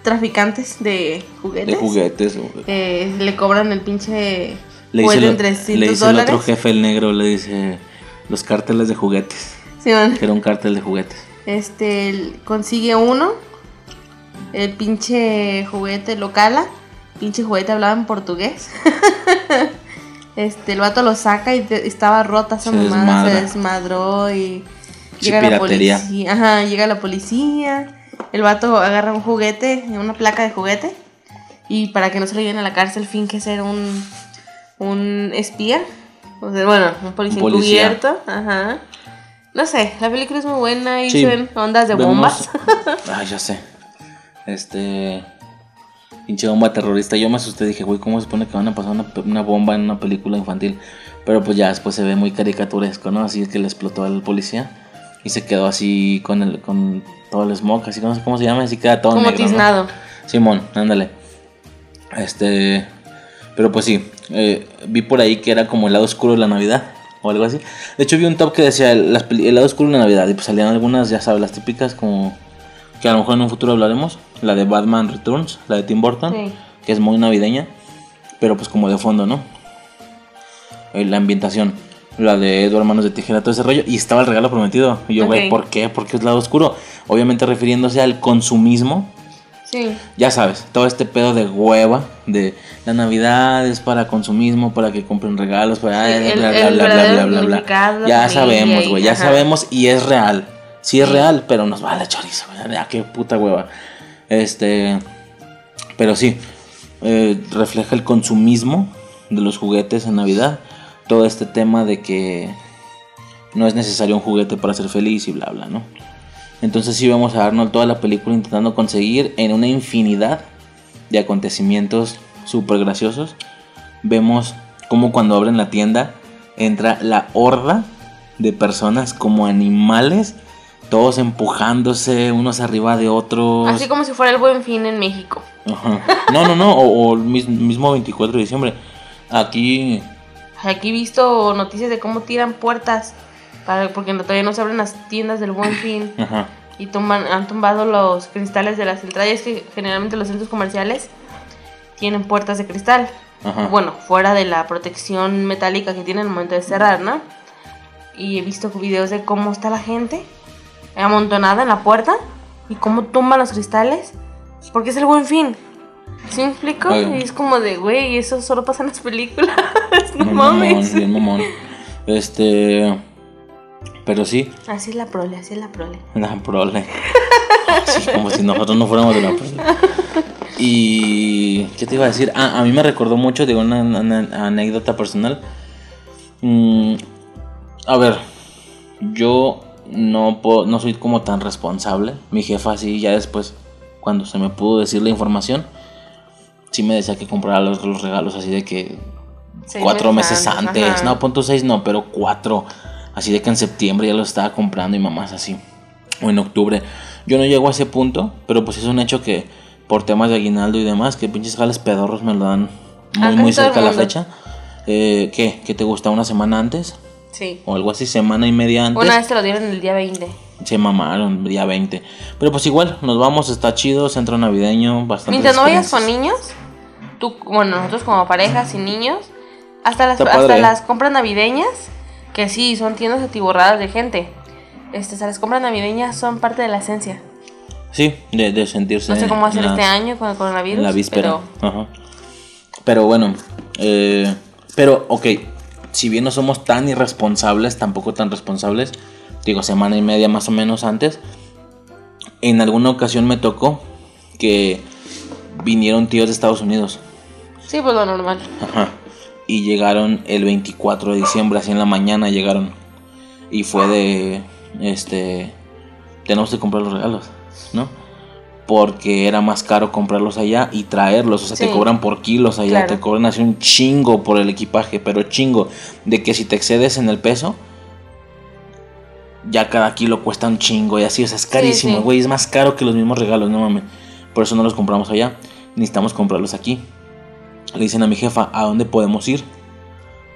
traficantes de juguetes. de juguetes. Eh, le cobran el pinche. Le dice, juguete el, en 300 le dice el dólares. otro jefe, el negro, le dice los cárteles de juguetes. Sí, era un cártel de juguetes. Este, consigue uno. El pinche juguete lo cala. Pinche juguete hablaba en portugués. este, el vato lo saca y te- estaba rota esa Se mamada. Se desmadró y. Llega la policía. Ajá, llega la policía. El vato agarra un juguete, una placa de juguete. Y para que no se lo lleven a la cárcel, finge ser un, un espía. O sea, bueno, un policía, Un policía. encubierto. Ajá. No sé, la película es muy buena y Sí. se ven ondas de bombas. Ay, ya sé. Este. Pinche bomba terrorista. Yo me asusté, dije, güey, ¿cómo se supone que van a pasar una, una bomba en una película infantil? Pero pues ya después se ve muy caricaturesco, ¿no? Así que le explotó al policía. Y se quedó así con el con todo el smog, así que no sé cómo se llama, así queda todo Como negro. ¿no? tiznado. Simón, ándale. Este. Pero pues sí, eh, vi por ahí que era como el lado oscuro de la Navidad o algo así. De hecho, vi un top que decía el lado oscuro de la Navidad y pues salían algunas, ya sabes, las típicas como que a lo mejor en un futuro hablaremos. La de Batman Returns, la de Tim Burton, Sí. que es muy navideña, pero pues como de fondo, ¿no? Eh, La ambientación. La de Edward Manos de Tijera, todo ese rollo. Y estaba el regalo prometido. Y yo, güey, Ok. ¿por qué? Porque es lado oscuro. Obviamente refiriéndose al consumismo Sí. ya sabes, todo este pedo de hueva, de la Navidad es para consumismo, para que compren regalos, para bla, bla, bla, bla, bla, bla, bla, Ya sabemos, güey, ya ajá. sabemos y es real. Sí es real, pero nos vale chorizo, güey, qué puta hueva. Este, pero sí, eh, refleja el consumismo de los juguetes en Navidad, todo este tema de que no es necesario un juguete para ser feliz y bla, bla, ¿no? Entonces sí vemos a Arnold toda la película intentando conseguir en una infinidad de acontecimientos súper graciosos. Vemos como cuando abren la tienda entra la horda de personas como animales, todos empujándose unos arriba de otros. Así como si fuera el buen fin en México. Ajá. No, no, no, o, o el mis- mismo 24 de diciembre. Aquí Aquí he visto noticias de cómo tiran puertas Para, porque todavía no se abren las tiendas del buen fin. Ajá. Y tumban, han tumbado los cristales de las entradas. Es que generalmente los centros comerciales tienen puertas de cristal. Ajá. Bueno, fuera de la protección metálica que tienen al momento de cerrar, ¿no? Y he visto videos de cómo está la gente amontonada en la puerta y cómo tumban los cristales. Porque es el buen fin. ¿Sí me explico? Y es como de, güey, eso solo pasa en las películas. no Bien mames. mamón, bien mamón. Este. Pero sí, Así es la prole, así es la prole. la prole. Como si nosotros no fuéramos de la prole. Y. ¿Qué te iba a decir? Ah, a mí me recordó mucho una, una anécdota personal. Mm, a ver, yo no, puedo, no soy como tan responsable. Mi jefa, sí, ya después, cuando se me pudo decir la información, sí me decía que comprara los, los regalos así de que Seis cuatro meses antes. No, punto seis no, pero cuatro. Así de que en septiembre ya lo estaba comprando y mamás así. O en octubre. Yo no llego a ese punto, pero pues es un hecho que por temas de aguinaldo y demás, que pinches jales pedorros me lo dan muy, muy cerca a la fecha. Eh, ¿Qué? ¿Qué te gusta? ¿Una semana antes? Sí. O algo así, semana y media antes. Una vez te lo dieron el día 20. Se mamaron, día 20. Pero pues igual, nos vamos, está chido, centro navideño, bastante. Mientras no vayas con niños, tú, bueno, nosotros como parejas y niños, hasta las, hasta las compras navideñas, que sí, son tiendas atiborradas de gente. Este, o sea, las compras navideñas son parte de la esencia. Sí, de, de sentirse. No sé cómo hacer este año con el coronavirus. En la víspera. Pero Ajá. Pero bueno, eh, pero ok, si bien no somos tan irresponsables, tampoco tan responsables, digo semana y media más o menos antes, en alguna ocasión me tocó que vinieron tíos de Estados Unidos. sí, pues lo normal. Ajá. Y llegaron el 24 de diciembre, así en la mañana llegaron. Y fue de, este, tenemos que comprar los regalos, ¿no? Porque era más caro comprarlos allá y traerlos. O sea, te cobran por kilos allá, Claro. te cobran así un chingo por el equipaje, pero chingo. De que si te excedes en el peso, ya cada kilo cuesta un chingo y así, o sea, es carísimo, sí. güey. Es más caro que los mismos regalos, no mames. Por eso no los compramos allá. Necesitamos comprarlos aquí. Le dicen a mi jefa, ¿a dónde podemos ir?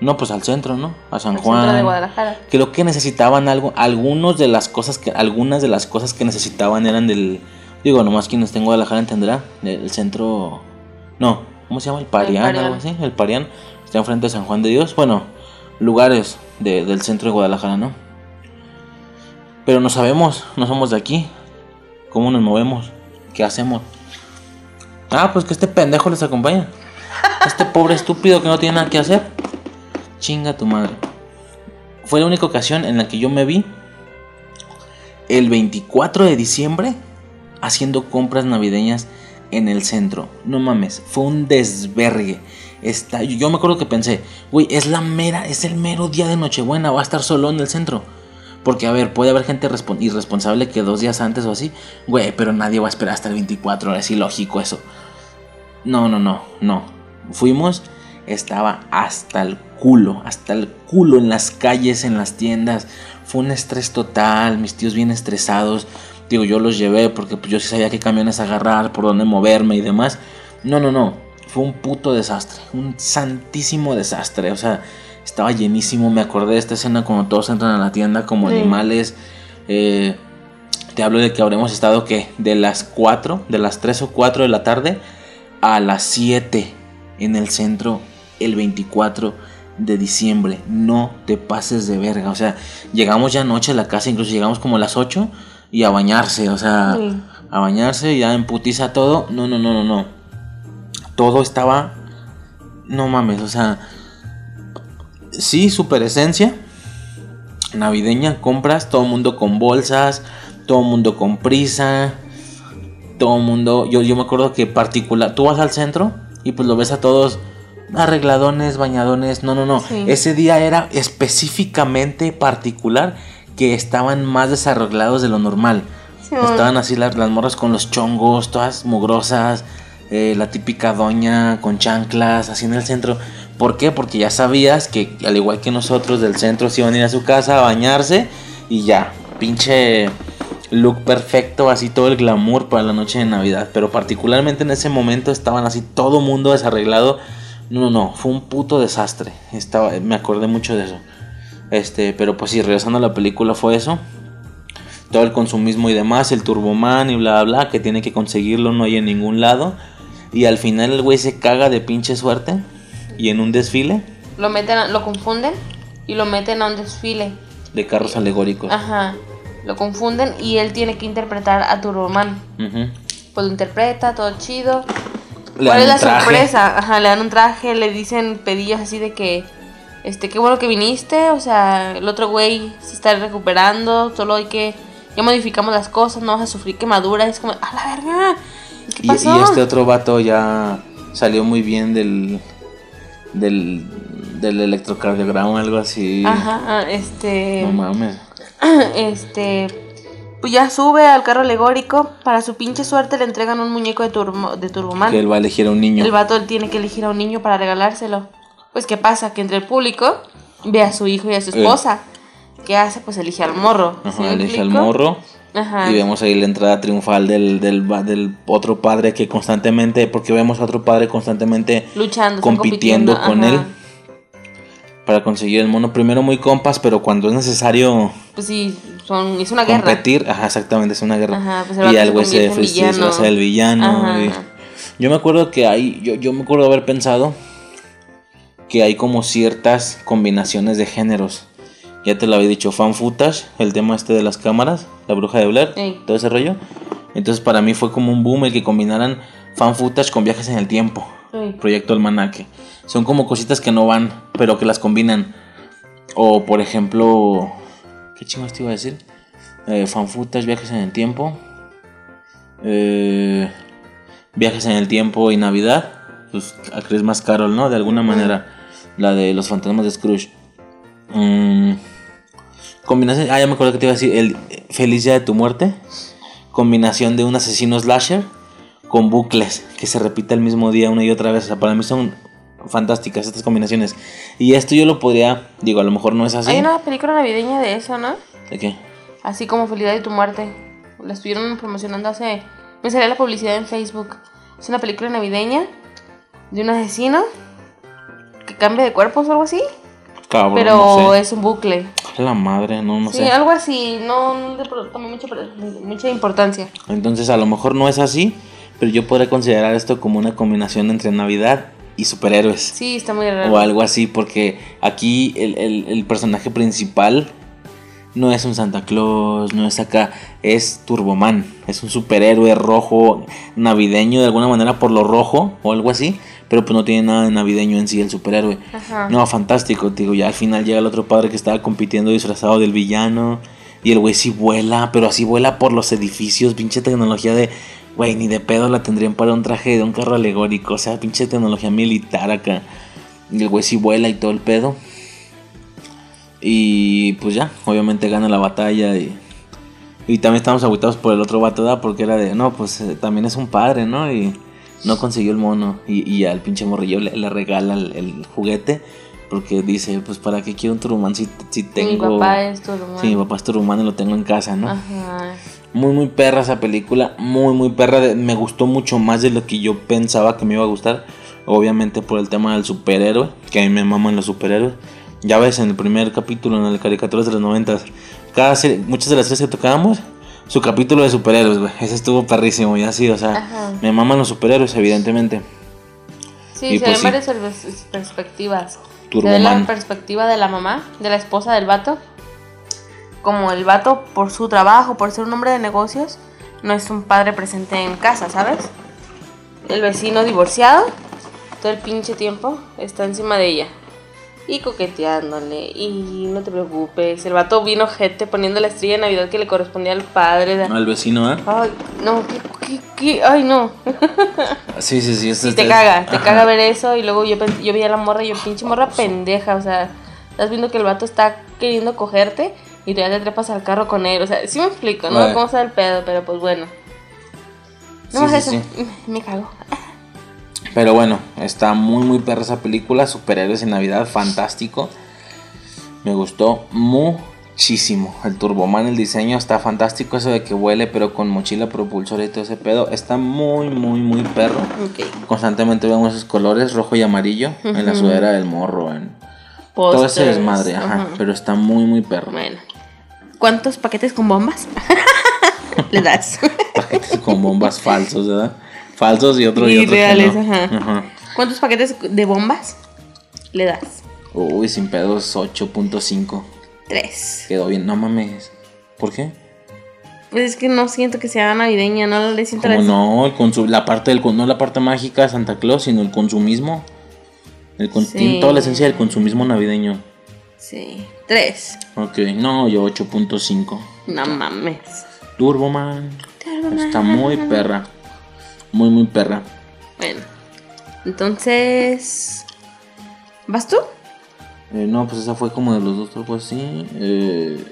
No, pues al centro, ¿no? A San Al Juan. centro de Guadalajara. Creo que necesitaban algo, algunos de las cosas que, algunas de las cosas que necesitaban eran del, digo, nomás quien esté en Guadalajara entenderá, del centro, no, ¿cómo se llama? El Parián, Parián. algo así, el Parián, está enfrente de San Juan de Dios, bueno, lugares de- del centro de Guadalajara, ¿no? Pero no sabemos, no somos de aquí, ¿cómo nos movemos? ¿Qué hacemos? Ah, pues que este pendejo les acompaña. Este pobre estúpido que no tiene nada que hacer. Chinga tu madre. Fue la única ocasión en la que yo me vi el 24 de diciembre haciendo compras navideñas en el centro. No mames, fue un desvergue. Está, yo me acuerdo que pensé, güey, es la mera, es el mero día de Nochebuena, va a estar solo en el centro. Porque, a ver, puede haber gente respon- irresponsable que dos días antes o así, güey, pero nadie va a esperar hasta el 24, ahora sí, lógico eso. No, no, no, no. Fuimos, estaba hasta el culo, hasta el culo en las calles, en las tiendas. Fue un estrés total, mis tíos bien estresados. Digo, yo los llevé porque pues, yo sí sabía qué camiones agarrar, por dónde moverme y demás. No, no, no. Fue un puto desastre, un santísimo desastre. O sea, estaba llenísimo. Me acordé de esta escena cuando todos entran a la tienda como Sí. animales. Eh, te hablo de que habremos estado que de las 4, de las 3 o 4 de la tarde a las 7 en el centro el 24 de diciembre. No te pases de verga. O sea, llegamos ya anoche a la casa, incluso llegamos como a las 8 y a bañarse. O sea, Sí. a bañarse, ya en putiza todo. No, no, no, no, no. Todo estaba. No mames, o sea. Sí, super esencia. Navideña, compras, todo mundo con bolsas, todo mundo con prisa, todo mundo. Yo, yo me acuerdo que particular. Tú vas al centro y pues lo ves a todos arregladones, bañadones. No, no, no. Sí. Ese día era específicamente particular que estaban más desarreglados de lo normal. Sí, Estaban así las, las morras con los chongos, todas mugrosas, eh, la típica doña con chanclas, así en el centro. ¿Por qué? Porque ya sabías que al igual que nosotros del centro se iban a ir a su casa a bañarse y ya, pinche look perfecto, así todo el glamour para la noche de Navidad. Pero particularmente en ese momento estaban así todo mundo desarreglado. No, no, no, fue un puto desastre. Estaba, me acordé mucho de eso. Este, pero pues sí, regresando a la película fue eso. Todo el consumismo y demás, el Turboman y bla bla, que tiene que conseguirlo, no hay en ningún lado. Y al final el güey se caga de pinche suerte. Y en un desfile Lo meten, a- lo confunden y lo meten a un desfile. de carros alegóricos. Ajá. Lo confunden y él tiene que interpretar a Turboman. Ujú. Pues lo interpreta, todo chido. Le ¿Cuál es la traje. sorpresa? Ajá, le dan un traje, le dicen pedillos así de que, este, qué bueno que viniste, o sea, el otro güey se está recuperando, solo hay que, ya modificamos las cosas, no vas a sufrir quemaduras, es como, a la verga, ¿qué Y, pasó? y este otro vato ya salió muy bien del. del. del electrocardiograma, algo así. Ajá, ah, este, No mames. este, pues ya sube al carro alegórico, para su pinche suerte le entregan un muñeco de, turbo, de Turboman. Que él va a elegir a un niño. El vato tiene que elegir a un niño para regalárselo. Pues, ¿qué pasa? Que entre el público ve a su hijo y a su esposa. ¿Qué hace? Pues elige al morro. ¿Sí Ajá, elige al morro. Ajá. Y vemos ahí la entrada triunfal del, del, del otro padre que constantemente, porque vemos a otro padre constantemente Luchando, compitiendo con ajá. él para conseguir el mono. Primero muy compas, pero cuando es necesario Pues sí, son, es una guerra. competir, ajá, exactamente, es una guerra. Ajá, pues el y se algo se, se el villano. Ajá. y- Yo me acuerdo que hay, yo, yo me acuerdo haber pensado que hay como ciertas combinaciones de géneros. Ya te lo había dicho, fan footage, el tema este de las cámaras, la bruja de Blair, Ey. todo ese rollo. Entonces para mí fue como un boom el que combinaran fan footage con viajes en el tiempo. Ey. Proyecto Almanaque. Son como cositas que no van, pero que las combinan. O por ejemplo, ¿qué chingados te iba a decir? Eh, fan footage, viajes en el tiempo. Eh, viajes en el tiempo y Navidad. Pues a Christmas Carol, ¿no? De alguna manera. La de los fantasmas de Scrooge. Mm, combinación. Ah, ya me acuerdo que te iba a decir. El Feliz Día de tu Muerte. Combinación de un asesino slasher con bucles que se repite el mismo día una y otra vez. O sea, para mí son fantásticas estas combinaciones. Y esto yo lo podría, digo, a lo mejor no es así. Hay una película navideña de eso, ¿no? ¿De qué? Así como Felicidad de tu muerte. La estuvieron promocionando hace... Me salía la publicidad en Facebook. Es una película navideña de un asesino que cambia de cuerpos o algo así. Cabrón, pero no sé. es un bucle. La madre, no, no sí, sé. algo así. No, no le mucha, mucha importancia. Entonces a lo mejor no es así, pero yo podría considerar esto como una combinación entre Navidad y superhéroes. Sí, está muy raro. O algo así, porque aquí el, el- el personaje principal no es un Santa Claus, no es acá, es Turboman. Es un superhéroe rojo, navideño de alguna manera por lo rojo o algo así, pero pues no tiene nada de navideño en sí el superhéroe. Ajá. No, fantástico, digo, ya al final llega el otro padre que estaba compitiendo disfrazado del villano. Y el güey sí vuela, pero así vuela por los edificios, pinche tecnología de... Güey, ni de pedo la tendrían para un traje de un carro alegórico, o sea, pinche tecnología militar acá. Y el güey sí vuela y todo el pedo. Y pues ya, obviamente gana la batalla y... Y también estamos aguitados por el otro vato. Porque era de, no, pues eh, también es un padre, ¿no? Y no consiguió el mono. Y, y al pinche morrillo le, le regala el, el juguete. Porque dice, pues para qué quiero un turumán si, si tengo... Mi papá es todo Sí, mi papá es turumán y lo tengo en casa, ¿no? Ajá. Muy, muy perra esa película. Muy, muy perra. de- Me gustó mucho más de lo que yo pensaba que me iba a gustar. Obviamente por el tema del superhéroe. Que a mí me maman los superhéroes. Ya ves en el primer capítulo, en el caricaturas de los noventas. Cada serie, muchas de las series que tocábamos. Su capítulo de superhéroes, güey. Ese estuvo perrísimo. Y así, o sea, Ajá. me maman los superhéroes, evidentemente. Sí, Y se pues ven varias pers- perspectivas. Se ve Turboman. la perspectiva de la mamá, de la esposa del vato. Como el vato, por su trabajo, por ser un hombre de negocios, no es un padre presente en casa, ¿sabes? El vecino divorciado, todo el pinche tiempo, está encima de ella. Y coqueteándole. Y no te preocupes. El vato vino gente poniendo la estrella de Navidad que le correspondía al padre. de- Al vecino, ¿eh? Ay, no, ¿qué, qué, qué? Ay, no. Sí, sí, sí. Sí, es- te caga, te Ajá. caga ver eso y luego yo, yo veía a la morra y yo, pinche morra pendeja, o sea, estás viendo que el vato está queriendo cogerte y ya te trepas al carro con él, o sea, sí me explico, ¿no? Cómo está el pedo, pero pues bueno. No Sí, más sí, eso, me cago. Pero bueno, está muy muy perra esa película, Superhéroes en Navidad, fantástico. Me gustó muchísimo. El Turboman, el diseño está fantástico, eso de que huele pero con mochila propulsora y todo ese pedo. Está muy muy muy perro. Ok. Constantemente vemos esos colores, rojo y amarillo, en la sudadera del morro, en, Todo ese desmadre, ajá, Pero está muy, muy perro. Bueno. ¿Cuántos paquetes con bombas le das? Paquetes con bombas falsos, ¿verdad? Falsos y otros y, que reales, no. ajá. Ajá. ¿Cuántos paquetes de bombas le das? Uy, sin pedos, 8.5. Tres. Quedó bien, no mames. ¿Por qué? Pues es que no siento que sea navideña, no le siento Como la... no, el la parte del no la parte mágica de Santa Claus, sino el consumismo. El con- Sí. Toda la esencia del consumismo navideño. Sí. Tres. Ok, no, yo 8.5. No mames. Turboman. Turboman. Está muy perra. Muy, muy perra. Bueno. Entonces... ¿Vas tú? Eh, no, pues esa fue como de los dos, algo así. Eh,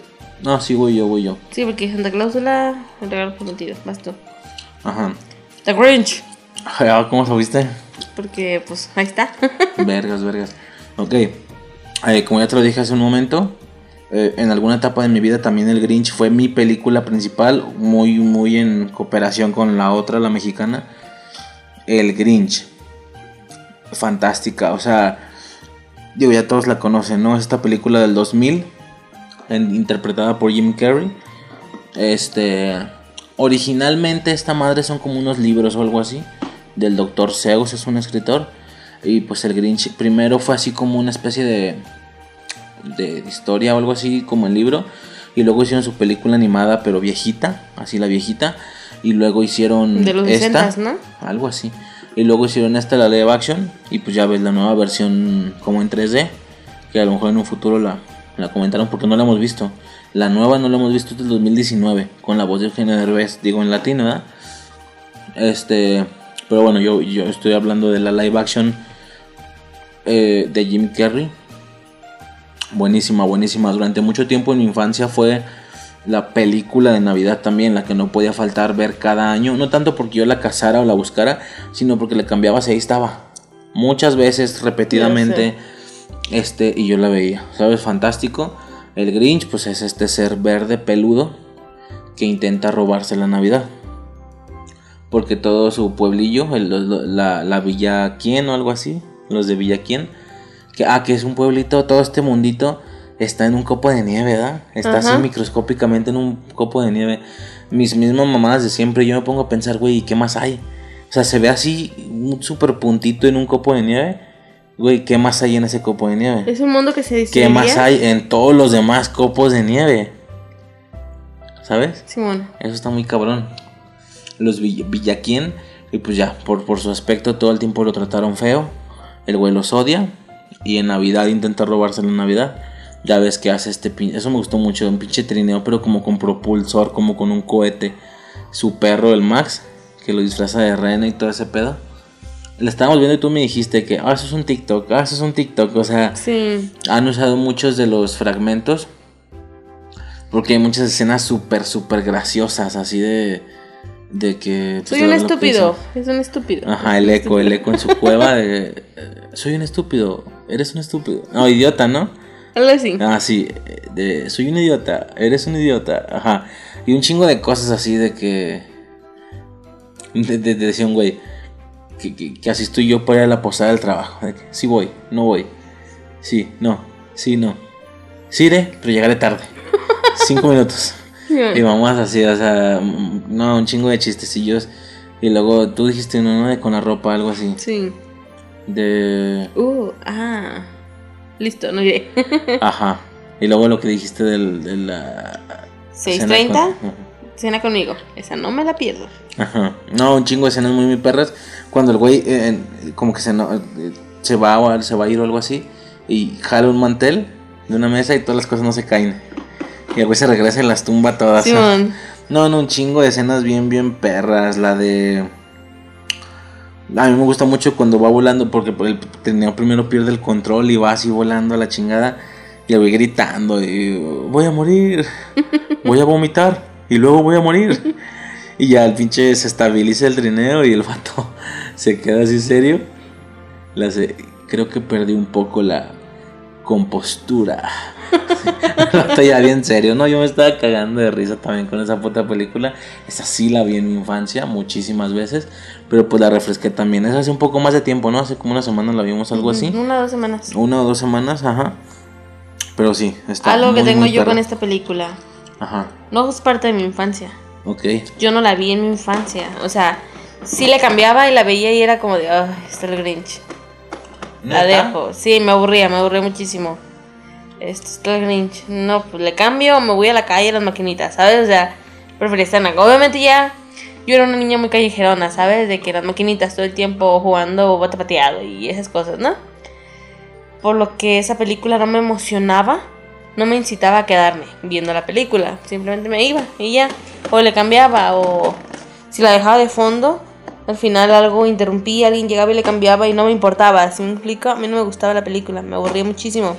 no, sí, voy yo, voy yo. Sí, porque Santa Clausula, el regalo prometido. Vas tú. Ajá. The Grinch. Ah, ¿Cómo sabiste? Porque, pues, ahí está. Vergas, vergas. Ok. Eh, como ya te lo dije hace un momento, eh, en alguna etapa de mi vida también el Grinch fue mi película principal, muy, muy en cooperación con la otra, la mexicana. El Grinch. Fantástica, o sea, digo, ya todos la conocen, ¿no? Esta película del 2000, en- interpretada por Jim Carrey. Este, originalmente esta madre son como unos libros o algo así, del Dr. Seuss, es un escritor. Y pues el Grinch primero fue así como una especie de, de historia o algo así como el libro. Y luego hicieron su película animada pero viejita, así la viejita. Y luego hicieron De los esta, 60s, ¿no? algo así. Y luego hicieron esta, la live action. Y pues ya ves la nueva versión como en 3D. Que a lo mejor en un futuro la, la comentaron porque no la hemos visto. La nueva no la hemos visto desde el 2019. Con la voz de Eugenio Derbez, digo en latino, ¿verdad? Este. Pero bueno, yo, yo estoy hablando de la live action eh, de Jim Carrey. Buenísima, buenísima. Durante mucho tiempo en mi infancia fue la película de Navidad también, la que no podía faltar ver cada año. No tanto porque yo la cazara o la buscara, sino porque le cambiabas y ahí estaba. Muchas veces, repetidamente. Este, y yo la veía. ¿Sabes? Fantástico. El Grinch, pues es este ser verde peludo que intenta robarse la Navidad. Porque todo su pueblillo, el- la, la Villa Quién o algo así, los de Villa Quién, que, ah, que es un pueblito, todo este mundito está en un copo de nieve, ¿verdad? Está Ajá. así microscópicamente en un copo de nieve. Mis mismas mamadas de siempre, yo me pongo a pensar, güey, ¿y qué más hay? O sea, se ve así un super puntito en un copo de nieve. Güey, ¿qué más hay en ese copo de nieve? Es un mundo que se ¿Qué distribuye. más hay en todos los demás copos de nieve? ¿Sabes? Simón. Eso está muy cabrón. Los Vill- Villaquien, y pues ya, por, por su aspecto todo el tiempo lo trataron feo. El güey los odia. Y en Navidad intenta robarse la Navidad. Ya ves que hace este pinche. Eso me gustó mucho. Un pinche trineo, pero como con propulsor, como con un cohete. Su perro, el Max, que lo disfraza de rena y todo ese pedo. La estábamos viendo y tú me dijiste que, ah, eso es un TikTok, ah, eso es un TikTok. O sea, Sí. han usado muchos de los fragmentos. Porque hay muchas escenas súper, súper graciosas, así de. De que. Soy un estúpido. Es un estúpido. Ajá, el eco, el eco en su cueva de. eh, Soy un estúpido, eres un estúpido. No, idiota, ¿no? Algo así. Ah, sí, eh, de soy un idiota, eres un idiota, ajá. Y un chingo de cosas así de que. De, de- de decía un güey, que, que, que así estoy yo para ir a la posada del trabajo. De que, sí voy, no voy. Sí, no, sí, no. Sí iré, pero llegaré tarde. Cinco minutos. Y vamos así, o sea, mm, no, un chingo de chistecillos. Y luego tú dijiste ¿no? De con la ropa, algo así. Sí. De. Uh, ah. Listo, no iré. Ajá. Y luego lo que dijiste del, de la. cena 6.30. con- Cena conmigo. Esa no me la pierdo. Ajá. No, un chingo de escenas muy, muy perras. Cuando el güey, eh, como que se, no- eh, se, va, o se va a ir o algo así. Y jala un mantel de una mesa y todas las cosas no se caen. Y el güey se regresa y las tumba todas. Simón. No, no, un chingo de escenas bien, bien perras. La de. A mí me gusta mucho cuando va volando porque el trineo primero pierde el control y va así volando a la chingada. Y el güey gritando y voy a morir, voy a vomitar y luego voy a morir. Y ya el pinche se estabiliza el trineo y el vato se queda así serio. La se- creo que perdí un poco la compostura. Estoy ya bien serio, ¿no? Yo me estaba cagando de risa también con esa puta película. Esa sí la vi en mi infancia muchísimas veces, pero pues la refresqué también. Es hace un poco más de tiempo, ¿no? Hace como una semana la vimos, algo así. Una o dos semanas. Una o dos semanas, ajá. Pero sí, está Algo que muy, tengo muy yo perra. con esta película. Ajá, No es parte de mi infancia. ok. Yo no la vi en mi infancia. O sea, sí le cambiaba y la veía y era como de, ay, está el Grinch. La ¿Neta? dejo. Sí, me aburría, me aburría muchísimo. Esto está el Grinch. No, pues le cambio, me voy a la calle a las maquinitas, ¿sabes? O sea, prefería estar en la... Obviamente ya, yo era una niña muy callejerona, ¿sabes? De que las maquinitas todo el tiempo jugando bote pateado y esas cosas, ¿no? Por lo que esa película no me emocionaba, no me incitaba a quedarme viendo la película. Simplemente me iba y ya. O le cambiaba, o si la dejaba de fondo, al final algo interrumpía, alguien llegaba y le cambiaba y no me importaba. ¿Sí me explico? A mí no me gustaba la película, me aburría muchísimo.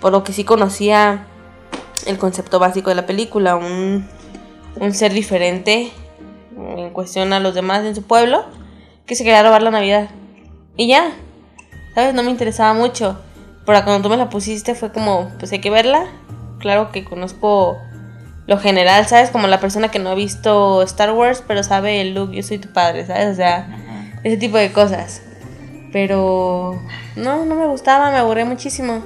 Por lo que sí conocía el concepto básico de la película, un, un ser diferente en cuestión a los demás en su pueblo que se quería robar la Navidad. Y ya, ¿sabes? No me interesaba mucho. Pero cuando tú me la pusiste fue como, pues hay que verla. Claro que conozco lo general, ¿sabes? Como la persona que no ha visto Star Wars, pero sabe el look, yo soy tu padre, ¿sabes? O sea, ese tipo de cosas. Pero no, no me gustaba, me aburría muchísimo.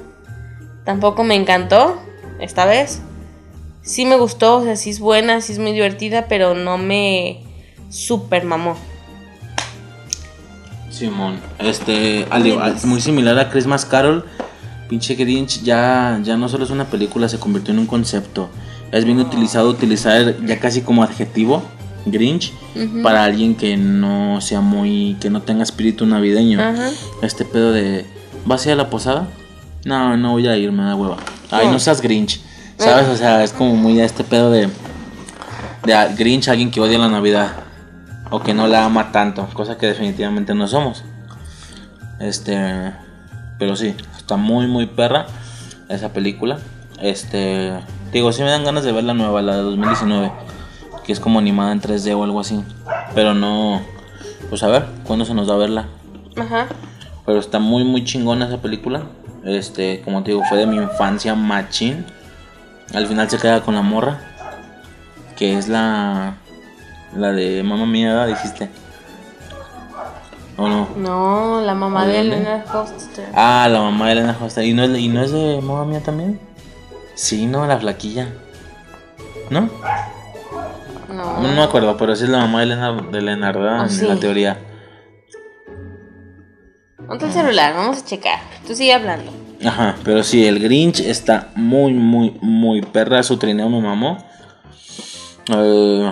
Tampoco me encantó esta vez. Sí me gustó, o sea, sí es buena, sí es muy divertida, pero no me super mamó. Simón, este, al igual- muy similar a Christmas Carol, pinche Grinch ya, ya no solo es una película, se convirtió en un concepto. Es bien utilizado utilizar ya casi como adjetivo Grinch para alguien que no sea muy, que no tenga espíritu navideño. Este pedo de, ¿vas a ir a la posada? No, no voy a ir, me da hueva. Ay, No. seas Grinch, ¿sabes? O sea, es como muy este pedo de, de a- Grinch, alguien que odia la Navidad o que no la ama tanto, cosa que definitivamente no somos. Este, pero sí, está muy, muy perra esa película. Este, digo, sí me dan ganas de ver la nueva, la de 2019, que es como animada en 3D o algo así. Pero no, pues a ver, ¿cuándo se nos da a verla? Ajá. Pero está muy, muy chingona esa película. Este, como te digo, fue de mi infancia machín. Al final se queda con la morra. Que es la. La de mamá mía, ¿verdad? dijiste. ¿O no? No, la mamá de. Elena Foster. Ah, la mamá de Elena Costa. ¿Y no, es, ¿Y no es de mamá mía también? Sí, no, la flaquilla. ¿No? No. No me acuerdo, pero sí es la mamá de Elena, de Elena ¿verdad? Ah, en sí. la teoría. Ponte el celular, vamos a checar. Tú sigue hablando. Ajá, pero sí, el Grinch está muy, muy, muy perra. Su trineo me mamó. Eh,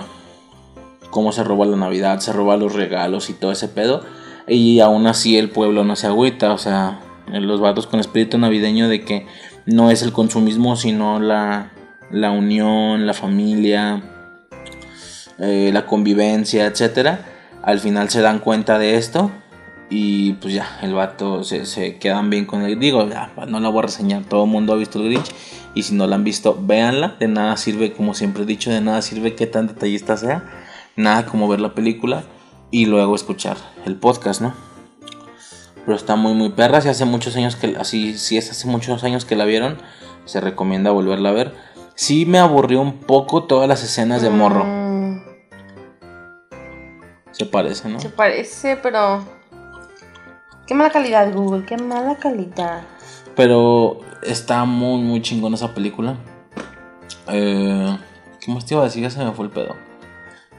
cómo se roba la Navidad, se roba los regalos y todo ese pedo. Y aún así el pueblo no se agüita. O sea, los vatos con espíritu navideño de que no es el consumismo, sino la, la unión, la familia, eh, la convivencia, etcétera. Al final se dan cuenta de esto y pues ya, el vato se, se quedan bien con el. Digo, ya, no la voy a reseñar. Todo el mundo ha visto el Grinch. Y si no la han visto, véanla. De nada sirve, como siempre he dicho, de nada sirve que tan detallista sea. Nada como ver la película y luego escuchar el podcast, ¿no? Pero está muy, muy perra. Si hace muchos años que. Así, si es hace muchos años que la vieron, se recomienda volverla a ver. Sí me aburrió un poco todas las escenas de morro. Mm, Se parece, ¿no? se parece, pero. Qué mala calidad, Google, qué mala calidad. Pero está muy, muy chingona esa película. Eh, ¿Qué más te iba a decir? Ya se me fue el pedo.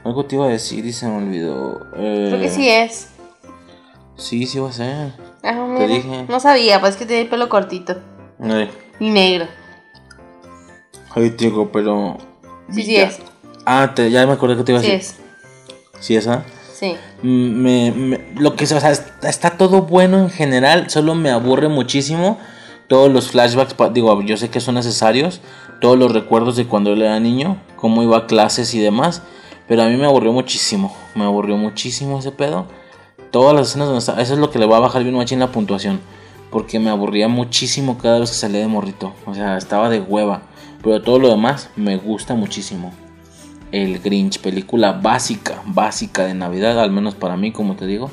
Algo te iba a decir y se me olvidó. Eh, Creo que sí es. Sí, sí va a ser. Ah, mira, dije. No sabía, pues es que tiene el pelo cortito Eh, y negro. Ay, te digo, pero. Sí, sí Ya. es. Ah, te- ya me acordé que te iba a Sí decir. es. Sí, esa. Sí. Me, lo que o sea, está, todo bueno en general, solo me aburre muchísimo todos los flashbacks, digo, yo sé que son necesarios, todos los recuerdos de cuando él era niño, cómo iba a clases y demás, pero a mí me aburrió muchísimo, me aburrió muchísimo ese pedo. Todas las escenas donde está, eso es lo que le va a bajar bien machín la puntuación, porque me aburría muchísimo cada vez que salía de morrito, o sea, estaba de hueva, pero todo lo demás me gusta muchísimo. El Grinch, película básica, básica de Navidad, al menos para mí, como te digo,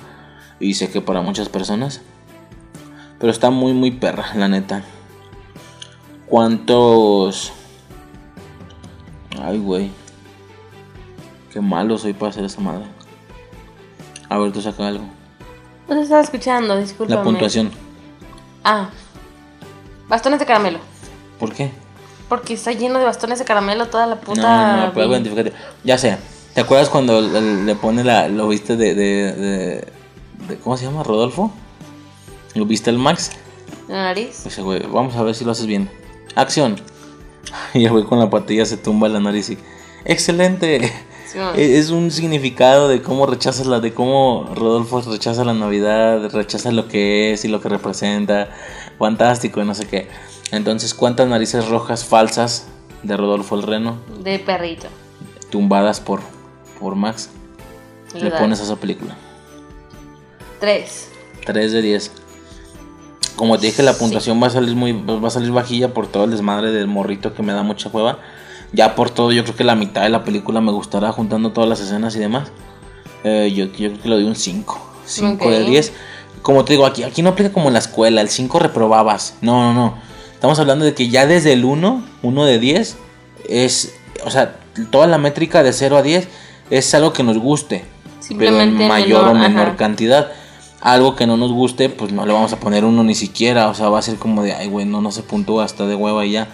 y sé que para muchas personas. Pero está muy, muy perra, la neta. ¿Cuántos... Ay, güey. Qué malo soy para hacer esa madre. A ver, tú saca algo. No te estaba escuchando, discúlpame. La puntuación. Ah. Bastones de caramelo. ¿Por qué? Porque está lleno de bastones de caramelo toda la puta. No, no, pero algo vi- identificativo. Ya sé. ¿Te acuerdas cuando le pone la. Lo viste de. de, de- de- ¿Cómo se llama? ¿Rodolfo? ¿Lo viste el Max? la nariz. Ese güey, vamos a ver si lo haces bien. Acción. Y el güey con la patilla se tumba la nariz y. ¡Excelente! Sí. E- Es un significado de cómo rechazas la, de cómo Rodolfo rechaza la Navidad, rechaza lo que es y lo que representa, fantástico y no sé qué. Entonces, ¿cuántas narices rojas falsas de Rodolfo el Reno De perrito. tumbadas por, por Max le pones a esa película? Tres. 3 de 10. Como te dije, la puntuación va a salir muy va a salir bajilla por todo el desmadre del morrito que me da mucha hueva. Ya por todo, yo creo que la mitad de la película me gustará juntando todas las escenas y demás. Eh, yo, yo creo que le doy un 5. 5 de Ok. 10. Como te digo, aquí, aquí no aplica como en la escuela, el 5 reprobabas. No, no, no. Estamos hablando de que ya desde el 1, 1 de 10, es, o sea, toda la métrica de 0 a 10 es algo que nos guste, pero en mayor o menor ajá. cantidad. Algo que no nos guste, pues no le vamos a poner uno ni siquiera, o sea, va a ser como de, ay, güey, no, no se puntúa hasta de hueva y ya,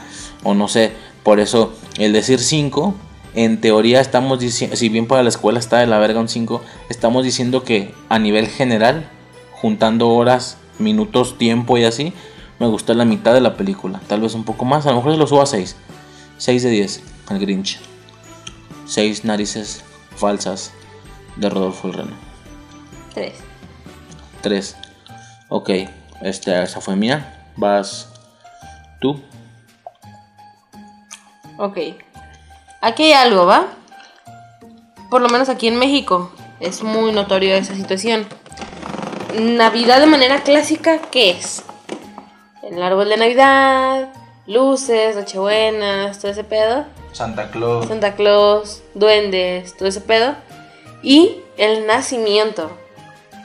o no sé. Por eso, el decir 5, en teoría estamos diciendo, si bien para la escuela está de la verga un 5, estamos diciendo que a nivel general, juntando horas, minutos, tiempo y así, me gustó la mitad de la película. Tal vez un poco más, a lo mejor se lo subo a 6. 6 de 10, al Grinch. 6 narices falsas de Rodolfo el Reno. Tres. 3. Ok, este, esa fue mía. Vas tú. Ok. Aquí hay algo, ¿va? Por lo menos aquí en México es muy notorio esa situación. Navidad de manera clásica, ¿qué es? El árbol de Navidad, luces, nochebuenas, todo ese pedo. Santa Claus. Santa Claus, duendes, todo ese pedo. Y el nacimiento.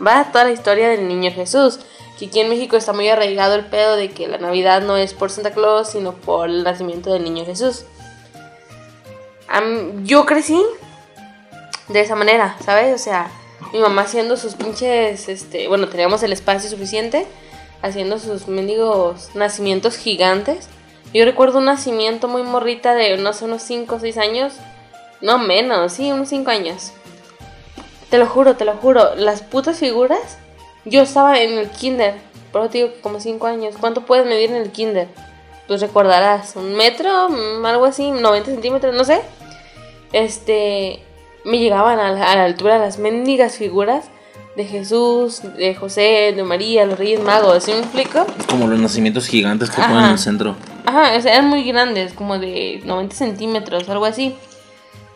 Va toda la historia del niño Jesús. Que aquí en México está muy arraigado el pedo de que la Navidad no es por Santa Claus, sino por el nacimiento del niño Jesús. Am- yo crecí de esa manera, ¿sabes? O sea, mi mamá haciendo sus pinches, este, bueno, teníamos el espacio suficiente, haciendo sus mendigos nacimientos gigantes. Yo recuerdo un nacimiento muy morrita de, no sé, unos 5 o 6 años, no menos, sí, unos 5 años. Te lo juro, te lo juro, las putas figuras, yo estaba en el kinder, pero te digo como 5 años, ¿cuánto puedes medir en el kinder? Pues recordarás, un metro, mm, algo así, 90 centímetros, no sé. Este, me llegaban a la, a la altura las mendigas figuras de Jesús, de José, de María, los Reyes Magos, ¿sí me explico? Es como los nacimientos gigantes que Ajá. ponen en el centro. Ajá, o sea, eran muy grandes, como de 90 centímetros, algo así.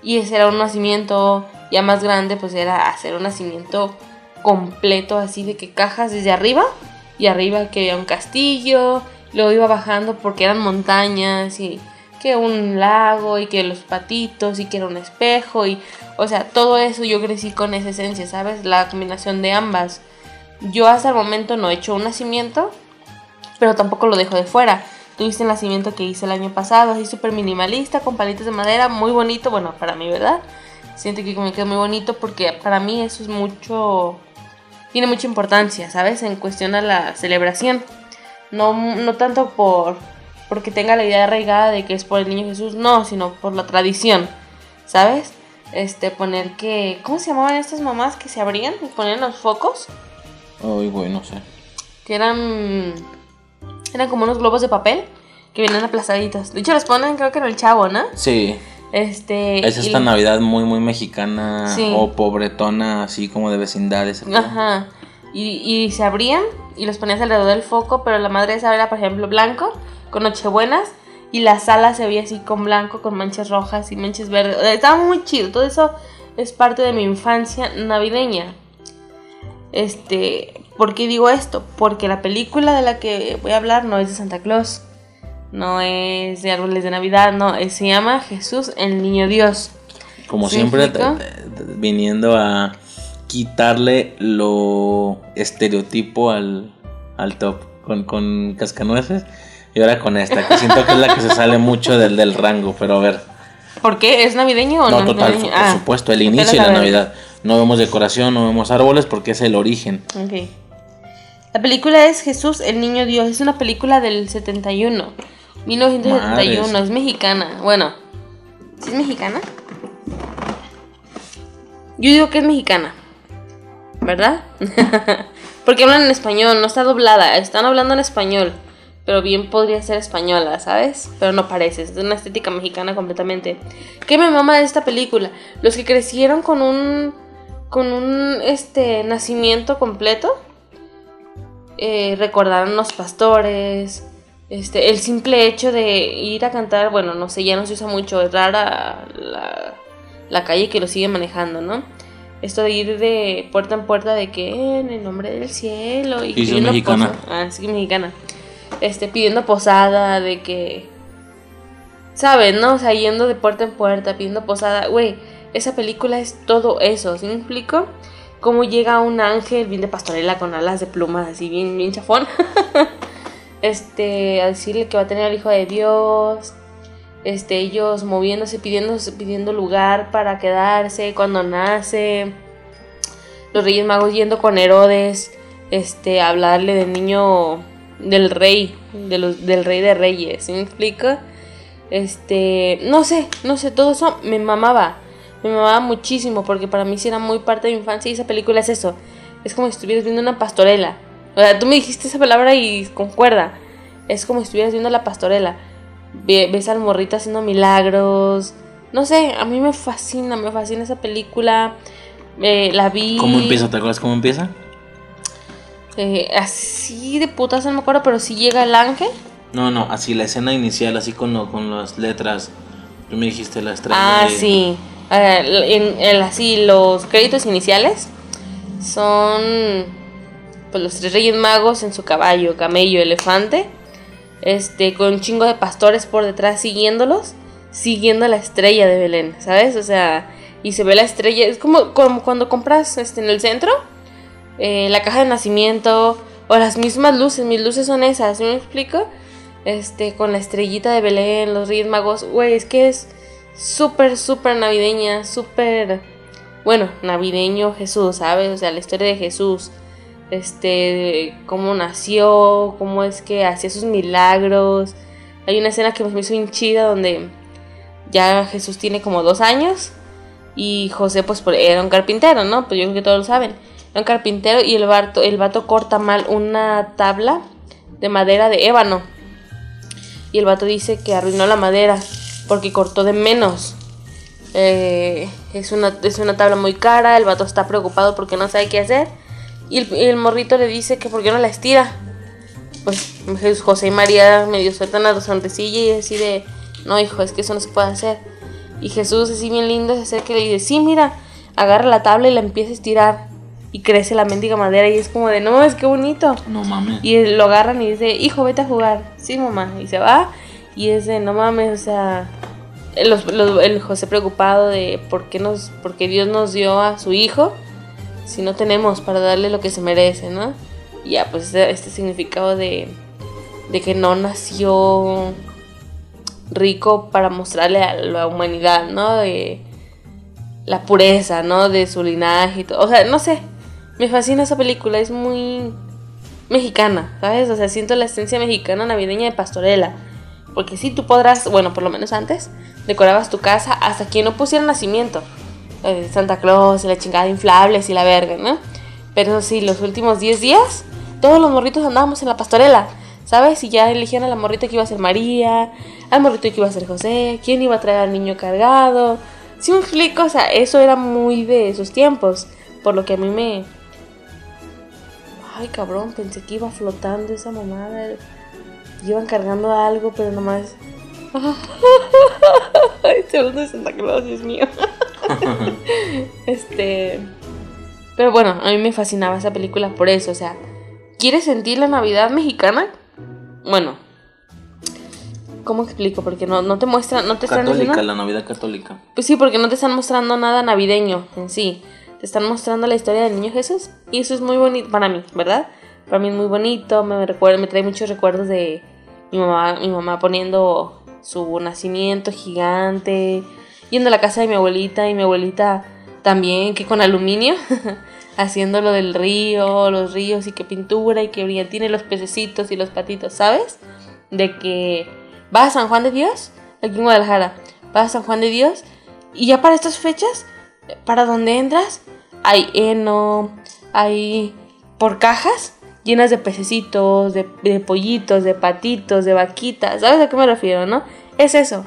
Y ese era un nacimiento ya más grande, pues era hacer un nacimiento completo, así de que cajas desde arriba y arriba que había un castillo, luego iba bajando porque eran montañas y que un lago y que los patitos y que era un espejo y, o sea, todo eso yo crecí con esa esencia, ¿sabes? La combinación de ambas. Yo hasta el momento no he hecho un nacimiento, pero tampoco lo dejo de fuera. Tuviste el nacimiento que hice el año pasado, así súper minimalista, con palitos de madera, muy bonito, bueno, para mí, ¿verdad? Siento que me quedó muy bonito porque para mí eso es mucho, tiene mucha importancia, ¿sabes? En cuestión a la celebración. No, no tanto por porque tenga la idea arraigada de que es por el niño Jesús, no, sino por la tradición, ¿sabes? Este, poner que, ¿cómo se llamaban estas mamás que se abrían y ponían los focos? Ay, güey, no sé. que eran eran como unos globos de papel que vienen aplastaditos. De hecho los ponen creo que en el chavo, ¿no? Sí, Este es y- esta Navidad muy, muy mexicana Sí. o pobretona, así como de vecindades. Ajá. Y, y se abrían y los ponías alrededor del foco, pero la madre esa era, por ejemplo, blanco, con nochebuenas, y la sala se veía así con blanco, con manchas rojas y manchas verdes. O sea, Estaba muy chido. Todo eso es parte de mi infancia navideña. Este, ¿por qué digo esto? Porque la película de la que voy a hablar no es de Santa Claus, no es de árboles de Navidad, no, se llama Jesús el Niño Dios. Como ¿Sí siempre, t- viniendo a quitarle lo estereotipo al, al top con, con cascanueces. Y ahora con esta, que siento que es la que se sale mucho del, del rango, pero a ver. ¿Por qué? ¿Es navideño o no? No, total, navideño? por Ah, supuesto, el inicio de la. Navidad. No vemos decoración, no vemos árboles porque es el origen. Ok. La película es Jesús el Niño Dios. Es una película del 71. 1971, es mexicana. Bueno, ¿sí es mexicana? Yo digo que es mexicana. ¿Verdad? Porque hablan en español, no está doblada, están hablando en español. Pero bien podría ser española, ¿sabes? Pero no parece, es una estética mexicana completamente. ¿Qué me mama de esta película? Los que crecieron con un. con un este nacimiento completo. Eh, recordaron los pastores. Este, el simple hecho de ir a cantar, bueno, no sé, ya no se usa mucho, es rara la calle que lo sigue manejando, ¿no? Esto de ir de puerta en puerta de que en el nombre del cielo y, Y soy mexicana. posa- Ah, sí, mexicana. Este, pidiendo posada, de que. ¿Sabes, no? O sea, yendo de puerta en puerta, pidiendo posada. Güey, esa película es todo eso, ¿sí me explico? Cómo llega un ángel bien de pastorela con alas de plumas, así bien, bien chafón. este, a decirle que va a tener al hijo de Dios. Este, ellos moviéndose, pidiendo, pidiendo lugar para quedarse cuando nace. Los Reyes Magos yendo con Herodes. Este, hablarle del niño del rey, de los, del rey de reyes, ¿sí me explico? Este, no sé, no sé, todo eso me mamaba, me mamaba muchísimo porque para mí sí era muy parte de mi infancia y esa película es eso, es como si estuvieras viendo una pastorela. O sea, tú me dijiste esa palabra y concuerda, es como si estuvieras viendo la pastorela. Ve- ves al morrito haciendo milagros, no sé, a mí me fascina, me fascina esa película. Eh, la vi. ¿Cómo empieza? ¿Te acuerdas cómo empieza? Eh, así de putas no me acuerdo, pero sí llega el ángel. No, no, así la escena inicial, así con, lo- con las letras. Tú me dijiste la estrella. Ah, de- sí. Ah, en, el- así, los créditos iniciales son pues, los tres reyes magos en su caballo, camello, elefante. Este, con un chingo de pastores por detrás siguiéndolos, siguiendo la estrella de Belén, ¿sabes? O sea, y se ve la estrella. Es como, como cuando compras este, en el centro eh, la caja de nacimiento o las mismas luces. Mis luces son esas, ¿sí me explico? Este, con la estrellita de Belén, los Reyes Magos. Güey, es que es súper, súper navideña, súper. Bueno, navideño Jesús, ¿sabes? O sea, la historia de Jesús. Este, cómo nació, cómo es que hacía sus milagros. Hay una escena que me hizo bien chida donde ya Jesús tiene como dos años y José pues era un carpintero, ¿no? Pues yo creo que todos lo saben. Era un carpintero y el vato, el vato corta mal una tabla de madera de ébano. Y el vato dice que arruinó la madera porque cortó de menos. Eh, es, una, es una tabla muy cara, el vato está preocupado porque no sabe qué hacer. Y el, el morrito le dice que por qué no la estira. Pues Jesús- José y María medio sueltan la sonrisilla y así de, no hijo, es que eso no se puede hacer. Y Jesús así bien lindo se acerca y le dice, sí, mira, agarra la tabla y la empieza a estirar. Y crece la mendiga madera y es como de, no, es que bonito. No mames. Y lo agarran y dice, hijo, vete a jugar. Sí, mamá. Y se va. Y es de, no mames, o sea, el, los- los- el José preocupado de por qué, nos, por qué Dios nos dio a su hijo si no tenemos para darle lo que se merece, ¿no? Y ya, pues este, este significado de, de que no nació rico para mostrarle a la humanidad, ¿no? De la pureza, ¿no? De su linaje y todo. O sea, no sé. Me fascina esa película, es muy mexicana, ¿sabes? O sea, siento la esencia mexicana navideña de pastorela. Porque sí, tú podrás, bueno, por lo menos antes, decorabas tu casa hasta que no pusiera nacimiento. Eh, Santa Claus y la chingada inflables y la verga, ¿no? Pero sí, los últimos 10 días, todos los morritos andábamos en la pastorela, ¿sabes? Y ya elegían a la morrita que iba a ser María, al morrito que iba a ser José, quién iba a traer al niño cargado. Si me explico, o sea, eso era muy de esos tiempos. Por lo que a mí me. Ay, cabrón, pensé que iba flotando esa mamada. Iban cargando algo, pero nomás. Estoy hablando de Santa Claus, Dios mío. este. Pero bueno, a mí me fascinaba esa película por eso. O sea, ¿quieres sentir la Navidad mexicana? Bueno. ¿Cómo explico? Porque no, no te muestran, no te están Católica, diciendo- la Navidad católica. pues sí, porque no te están mostrando nada navideño en sí. Te están mostrando la historia del niño Jesús. Y eso es muy bonito para mí, ¿verdad? Para mí es muy bonito. Me, recuerda, me trae muchos recuerdos de mi mamá, mi mamá poniendo su nacimiento gigante. Yendo a la casa de mi abuelita y mi abuelita también, que con aluminio. haciendo lo del río, los ríos y que pintura y que brillantina los pececitos y los patitos, ¿sabes? De que vas a San Juan de Dios, aquí en Guadalajara, vas a San Juan de Dios, y ya para estas fechas, para donde entras, hay heno, hay por cajas llenas de pececitos, de, de pollitos, de patitos, de vaquitas, ¿sabes a qué me refiero, no? Es eso,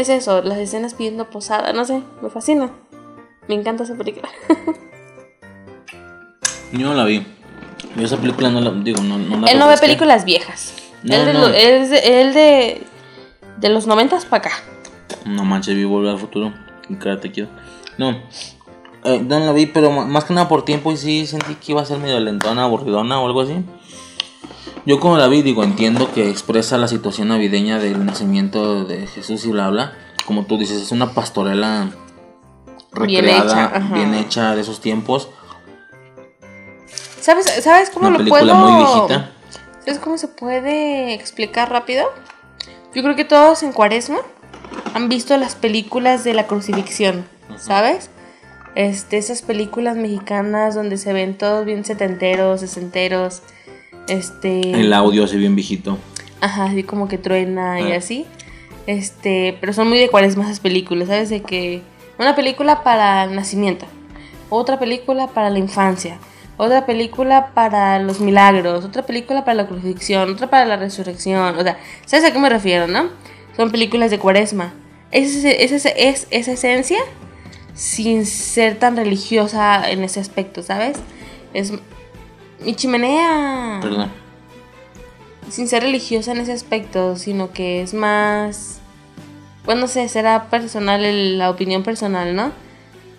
es eso, las escenas pidiendo posada, no sé, me fascina. Me encanta esa película. Yo no la vi. Yo esa película no la digo, no, no la Él no ve películas viejas. No, él, de no. lo- él es de, él de, de los noventas para acá. No manches, vi Volver al Futuro Karate Kid. No, eh, no la vi, pero más que nada por tiempo y sí sentí que iba a ser medio lentona, aburridona o algo así. Yo como la vi, digo, entiendo que expresa la situación navideña del nacimiento de Jesús y bla bla. Como tú dices, es una pastorela Bien recreada, hecha, ajá. bien hecha de esos tiempos. ¿Sabes, ¿sabes cómo Una lo película puedo...? muy viejita. ¿Sabes cómo se puede explicar rápido? Yo creo que todos en Cuaresma han visto las películas de la crucifixión, ¿sabes? Este, esas películas mexicanas donde se ven todos bien setenteros, sesenteros, este... El audio así bien viejito. Ajá, así como que truena y Ah. así. Este, pero son muy de cuaresma esas películas, ¿sabes? De que una película para el nacimiento, otra película para la infancia, otra película para los milagros, otra película para la crucifixión, otra para la resurrección. O sea, ¿sabes a qué me refiero, no? Son películas de cuaresma. Es, es, es, es esa esencia sin ser tan religiosa en ese aspecto, ¿sabes? Es mi chimenea Perdón. sin ser religiosa en ese aspecto, sino que es más, bueno, no sé, será personal el- la opinión personal, ¿no?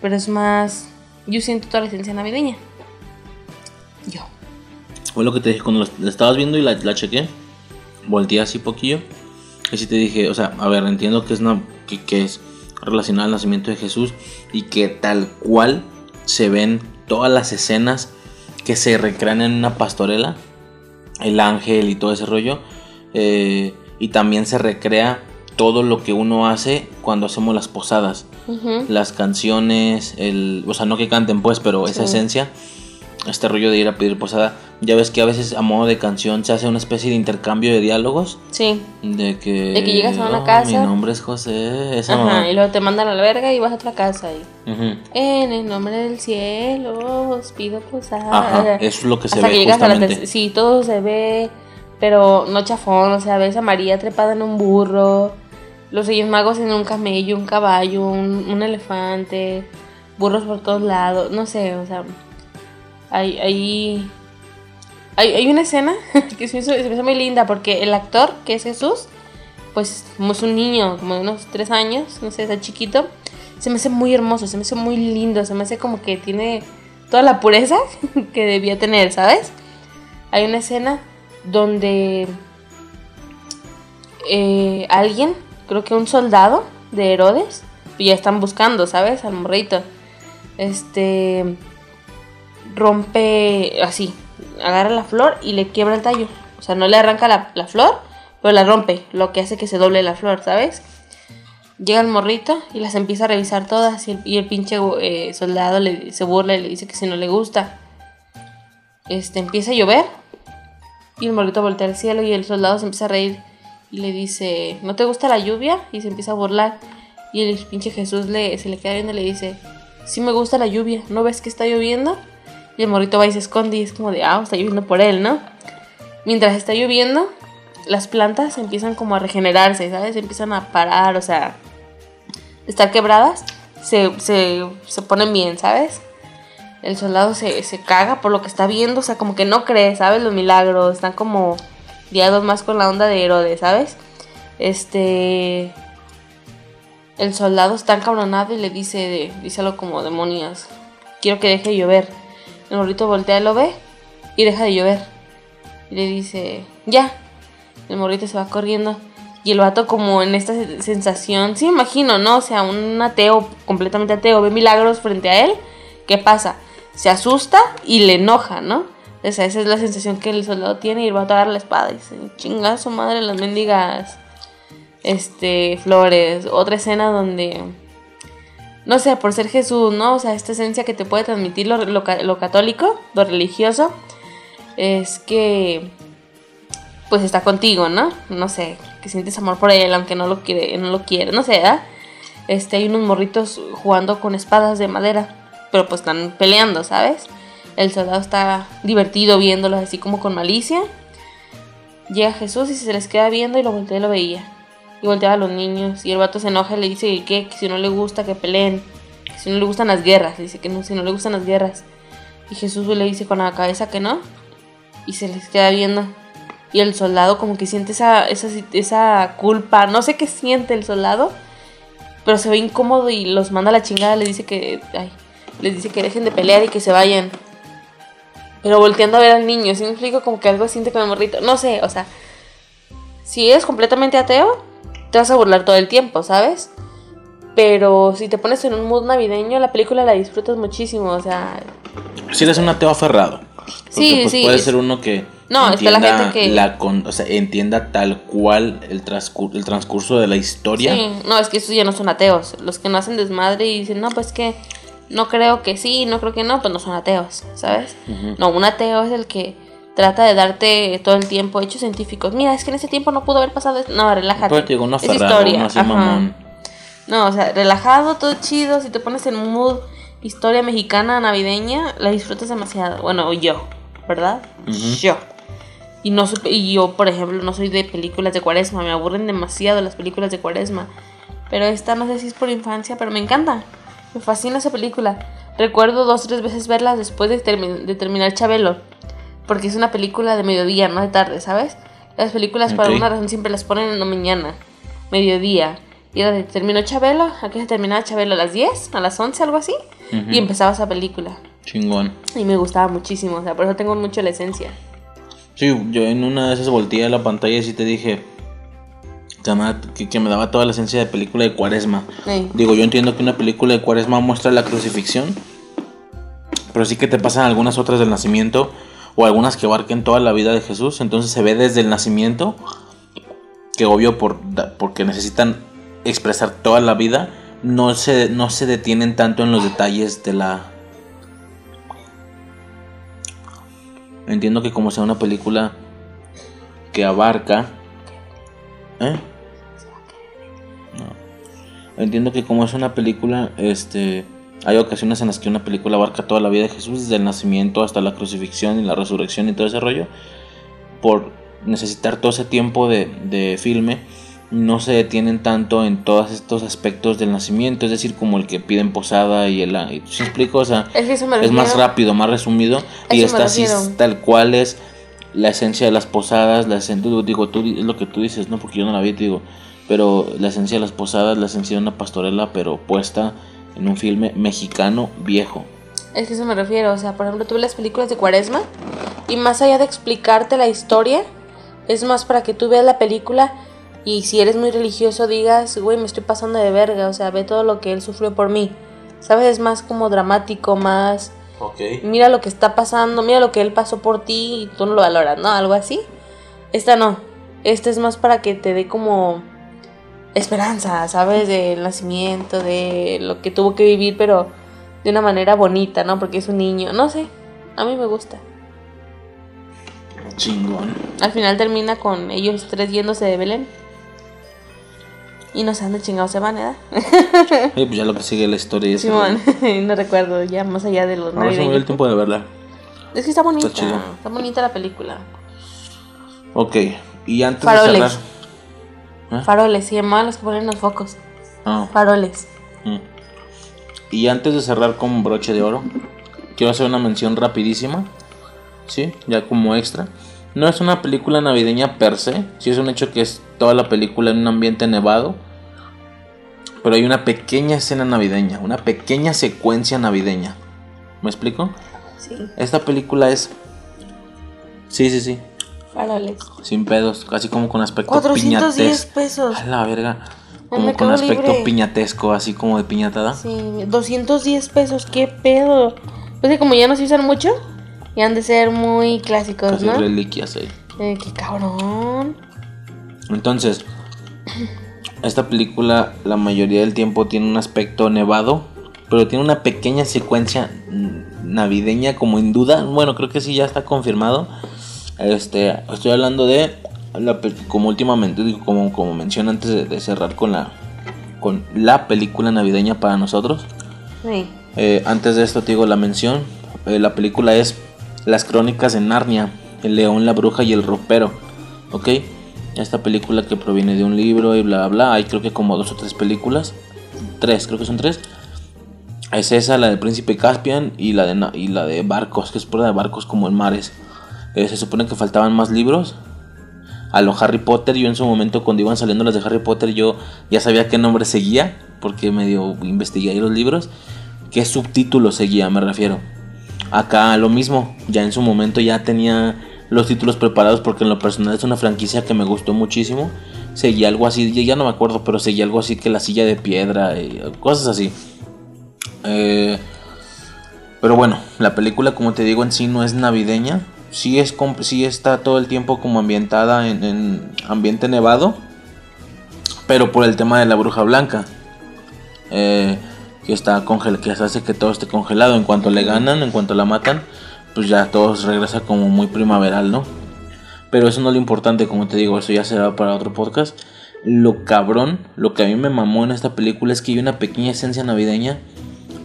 Pero es más, yo siento toda la esencia navideña. Yo. Fue lo que te dije cuando la- estabas viendo y la, la chequé. Volteé así poquillo. Y sí te dije, o sea, a ver, entiendo que es, una, que, que es relacionado al nacimiento de Jesús y que tal cual se ven todas las escenas que se recrean en una pastorela. El ángel y todo ese rollo. eh, y también se recrea todo lo que uno hace cuando hacemos las posadas las canciones, el, o sea, no que canten pues, pero esa esencia, este rollo de ir a pedir posada, ya ves que a veces a modo de canción se hace una especie de intercambio de diálogos, Sí. de que... De que llegas a una "Oh, casa". Mi nombre es José, esa Ajá, mamá. y luego te mandan a la verga y vas a otra casa y... Ujú. En el nombre del cielo os pido posada. Ajá, eso es lo que se Hasta ve que llegas a la. Sí, todo se ve, pero no chafón. O sea, ves a María trepada en un burro, los Reyes Magos en un camello, un caballo, un, un elefante, burros por todos lados. No sé, o sea, hay, hay, hay, hay una escena que se me, hizo, muy linda porque el actor, que es Jesús, pues como es un niño, como de unos tres años, no sé, está chiquito, se me hace muy hermoso, se me hace muy lindo, se me hace como que tiene toda la pureza que debía tener, ¿sabes? Hay una escena donde eh, alguien, creo que un soldado de Herodes, ya están buscando, ¿sabes? Al morrito. Este rompe así, agarra la flor y le quiebra el tallo. O sea, no le arranca la, la flor, pero la rompe, lo que hace que se doble la flor, ¿sabes? Llega el morrito y las empieza a revisar todas y el, pinche eh, soldado le, se burla y le dice que si no le gusta. Este, empieza a llover y el morrito voltea al cielo y el soldado se empieza a reír y le dice, ¿no te gusta la lluvia? Y se empieza a burlar y el pinche Jesús le, se le queda viendo y le dice, sí me gusta la lluvia, ¿no ves que está lloviendo? Y el morrito va y se esconde y es como de, ah, está lloviendo por él, ¿no? Mientras está lloviendo, las plantas empiezan como a regenerarse, ¿sabes? Empiezan a parar, o sea, estar quebradas, se, se, se ponen bien, ¿sabes? El soldado se, se caga por lo que está viendo, o sea, como que no cree, ¿sabes? Los milagros, están como guiados más con la onda de Herodes, ¿sabes? Este... El soldado está encabronado y le dice, dice algo como demonios, quiero que deje de llover. El morrito voltea y lo ve y deja de llover. Y le dice, ya. El morrito se va corriendo. Y el vato como en esta sensación, sí imagino, ¿no? O sea, un ateo, completamente ateo, ve milagros frente a él. ¿Qué pasa? Se asusta y le enoja, ¿no? O sea, esa es la sensación que el soldado tiene y el vato agarra la espada y dice, chinga su madre las mendigas este, flores. Otra escena donde, no sé, por ser Jesús, ¿no? O sea, esta esencia que te puede transmitir lo, lo, ca- lo católico, lo religioso, es que, pues está contigo, ¿no? No sé, que sientes amor por él, aunque no lo quiere, no lo quiere, no sé, ¿verdad? Este, hay unos morritos jugando con espadas de madera, pero pues están peleando, ¿sabes? El soldado está divertido viéndolos así como con malicia. Llega Jesús y se les queda viendo y lo voltea y lo veía. Y volteaba a los niños. Y el vato se enoja y le dice que, si no le gusta que peleen. Si no le gustan las guerras. Dice que no, si no le gustan las guerras. Y Jesús le dice con la cabeza que no. Y se les queda viendo. Y el soldado como que siente esa, esa, esa culpa. No sé qué siente el soldado. Pero se ve incómodo y los manda a la chingada. Le dice que... Ay, les dice que dejen de pelear y que se vayan. Pero volteando a ver al niño, ¿sí me explico? Como que algo siente con el morrito. No sé, o sea, si eres completamente ateo, te vas a burlar todo el tiempo, ¿sabes? Pero si te pones en un mood navideño, la película la disfrutas muchísimo, o sea... Si eres un ateo aferrado. sí, pues, sí. Puede ser uno que... No, está la gente que... La con, o sea, entienda tal cual el, el transcurso de la historia. Sí, no, es que esos ya no son ateos. Los que no hacen desmadre y dicen, no, pues que no creo que sí, no creo que no, pues no son ateos, ¿sabes? No, un ateo es el que trata de darte todo el tiempo hechos científicos. Mira, es que en ese tiempo no pudo haber pasado esto. No, relájate. Pero una es historia. No, o sea, relajado, todo chido. Si te pones en mood historia mexicana navideña, la disfrutas demasiado. Bueno, yo, ¿verdad? Yo. Y, no, y yo, por ejemplo, no soy de películas de cuaresma. Me aburren demasiado las películas de cuaresma. Pero esta no sé si es por infancia, pero me encanta. Me fascina esa película. Recuerdo dos o tres veces verla después de, de, terminar Chabelo. Porque es una película de mediodía, no de tarde, ¿sabes? Las películas por alguna razón siempre las ponen en la mañana, mediodía. Y era de, terminó Chabelo, aquí se terminaba Chabelo a las 10, a las 11, algo así. Y empezaba esa película. Chingón. Y me gustaba muchísimo, o sea, por eso tengo mucho la esencia. Sí, yo en una de esas volteé a la pantalla y sí te dije, que, me daba toda la esencia de película de cuaresma. Digo, yo entiendo que una película de cuaresma muestra la crucifixión, pero sí que te pasan algunas otras del nacimiento o algunas que abarquen toda la vida de Jesús. Entonces se ve desde el nacimiento, que obvio por, porque necesitan expresar toda la vida, no se, no se detienen tanto en los detalles de la... Entiendo que como sea una película que abarca... ¿Eh? Entiendo que como es una película, este, hay ocasiones en las que una película abarca toda la vida de Jesús, desde el nacimiento hasta la crucifixión y la resurrección y todo ese rollo. Por necesitar todo ese tiempo de, filme, no se detienen tanto en todos estos aspectos del nacimiento, es decir, como el que piden posada y el... ¿Se explico? O sea, es, más rápido, más resumido y está así tal cual es la esencia de las posadas, la esencia, digo, tú, es lo que tú dices, ¿no? Porque yo no la vi, te digo, pero la esencia de las posadas, la esencia de una pastorela, pero puesta en un filme mexicano viejo. Es que eso me refiero, o sea, por ejemplo, tú ves las películas de Cuaresma y más allá de explicarte la historia, es más para que tú veas la película y si eres muy religioso digas, güey, me estoy pasando de verga, o sea, ve todo lo que él sufrió por mí. ¿Sabes? Es más como dramático, más... Okay. Mira lo que está pasando, mira lo que él pasó por ti y tú no lo valoras, ¿no? Algo así. Esta no. Esta es más para que te dé como esperanza, ¿sabes? Del nacimiento, de lo que tuvo que vivir, pero de una manera bonita, ¿no? Porque es un niño, no sé, a mí me gusta. Chingón. Al final termina con ellos tres yéndose de Belén. Y no sé dónde chingados se van, ¿eh? sí, pues ya lo que sigue la historia es. Simón, no recuerdo, ya más allá de los No, se me el tiempo de verla. Es que está bonita. Está, bonita la película. Ok, y antes de cerrar. ¿Eh? Faroles, se llamaban los que ponen los focos. Ah. Faroles. Mm. Y antes de cerrar con broche de oro, quiero hacer una mención rapidísima. ¿Sí? Ya como extra. No es una película navideña per se. Sí es un hecho que es toda la película en un ambiente nevado. Pero hay una pequeña escena navideña. Una pequeña secuencia navideña. ¿Me explico? Sí. Esta película es... Sí, sí, sí. Sin pedos, casi como con aspecto 410 pesos. A la verga. Como con aspecto piñatesco, así como de piñatada. Sí, 210 pesos, qué pedo. Pues que como ya no se usan mucho, y han de ser muy clásicos, casi ¿no? reliquias ahí. Eh, qué cabrón. Entonces, esta película la mayoría del tiempo tiene un aspecto nevado, pero tiene una pequeña secuencia navideña como en duda. Bueno, creo que sí ya está confirmado este, estoy hablando de como últimamente, digo, como, como mencioné antes de, cerrar con la, con la película navideña para nosotros. Eh, antes de esto te digo la mención. Eh, la película es Las Crónicas de Narnia, El León, la Bruja y el Ropero. ¿Ok? Esta película que proviene de un libro y bla bla bla. Hay creo que como dos o tres películas. Tres, creo que son tres. Es esa, la del Príncipe Caspian y la de, y la de Barcos, que es prueba de barcos como en mares. Eh, se supone que faltaban más libros. A lo Harry Potter, yo en su momento cuando iban saliendo las de Harry Potter, yo ya sabía qué nombre seguía, porque medio investigué ahí los libros. ¿Qué subtítulo seguía, me refiero? Acá lo mismo, ya en su momento ya tenía los títulos preparados porque en lo personal es una franquicia que me gustó muchísimo. Seguía algo así, ya no me acuerdo, pero seguía algo así que la silla de piedra y cosas así. Eh, pero bueno, la película como te digo en sí no es navideña. Sí, es, está todo el tiempo como ambientada en, ambiente nevado. Pero por el tema de la bruja blanca. Eh, que está congelado, que hace que todo esté congelado. En cuanto le ganan, en cuanto la matan, pues ya todo regresa como muy primaveral, ¿no? Pero eso no es lo importante, como te digo, eso ya será para otro podcast. Lo cabrón, lo que a mí me mamó en esta película es que hay una pequeña esencia navideña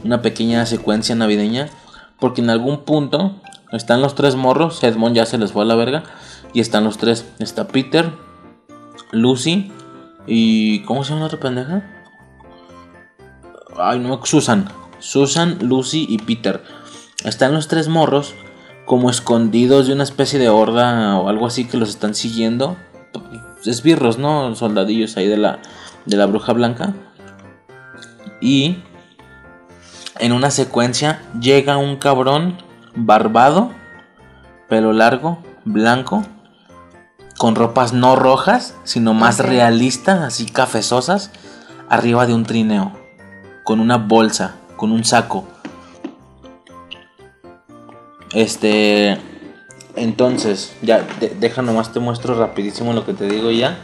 una pequeña secuencia navideña. Porque en algún punto están los tres morros. Edmond ya se les fue a la verga. Y están los tres. Está Peter, Lucy y. ¿Cómo se llama la otra pendeja? Ay, no, Susan. Susan, Lucy y Peter. Están los tres morros como escondidos de una especie de horda o algo así que los están siguiendo. Esbirros, ¿no? Soldadillos ahí de la, de la bruja blanca. Y en una secuencia llega un cabrón barbado, pelo largo, blanco, con ropas no rojas, sino más realistas, así cafezosas, arriba de un trineo, con una bolsa, con un saco. Este, entonces, ya, deja nomás te muestro rapidísimo lo que te digo ya.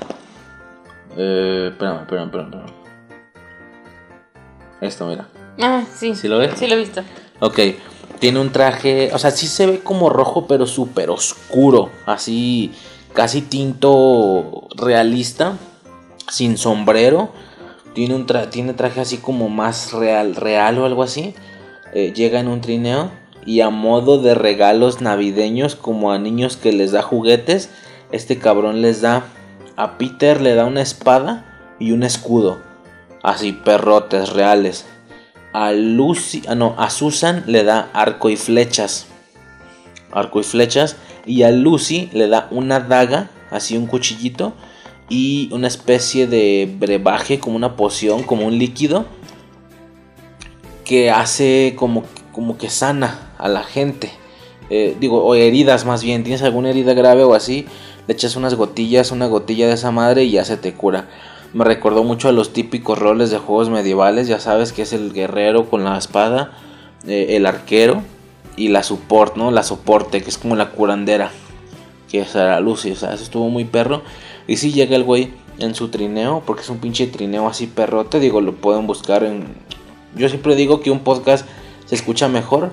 Eh, espérame, espérame, espérame. Esto, mira. Ah, sí. ¿Sí lo ves? Sí lo he visto. Ok. Tiene un traje, o sea, sí se ve como rojo, pero súper oscuro. Así, casi tinto realista. Sin sombrero. Tiene, un tiene traje así como más real, real o algo así. Eh, llega en un trineo. Y a modo de regalos navideños, como a niños que les da juguetes, este cabrón les da. A Peter le da una espada y un escudo. Así, perrotes reales. A Lucy, ah, no, a Susan le da arco y flechas. Arco y flechas. Y a Lucy le da una daga, así un cuchillito. Y una especie de brebaje, como una poción, como un líquido. Que hace como, como que sana a la gente. Eh, digo, o heridas más bien. Tienes alguna herida grave o así. Le echas unas gotillas, una gotilla de esa madre y ya se te cura me recordó mucho a los típicos roles de juegos medievales, ya sabes que es el guerrero con la espada, eh, el arquero y la support, ¿no? La soporte, que es como la curandera, que es la Lucy, o sea, eso estuvo muy perro. Y si llega el güey en su trineo, porque es un pinche trineo así perrote, digo, lo pueden buscar en... Yo siempre digo que un podcast se escucha mejor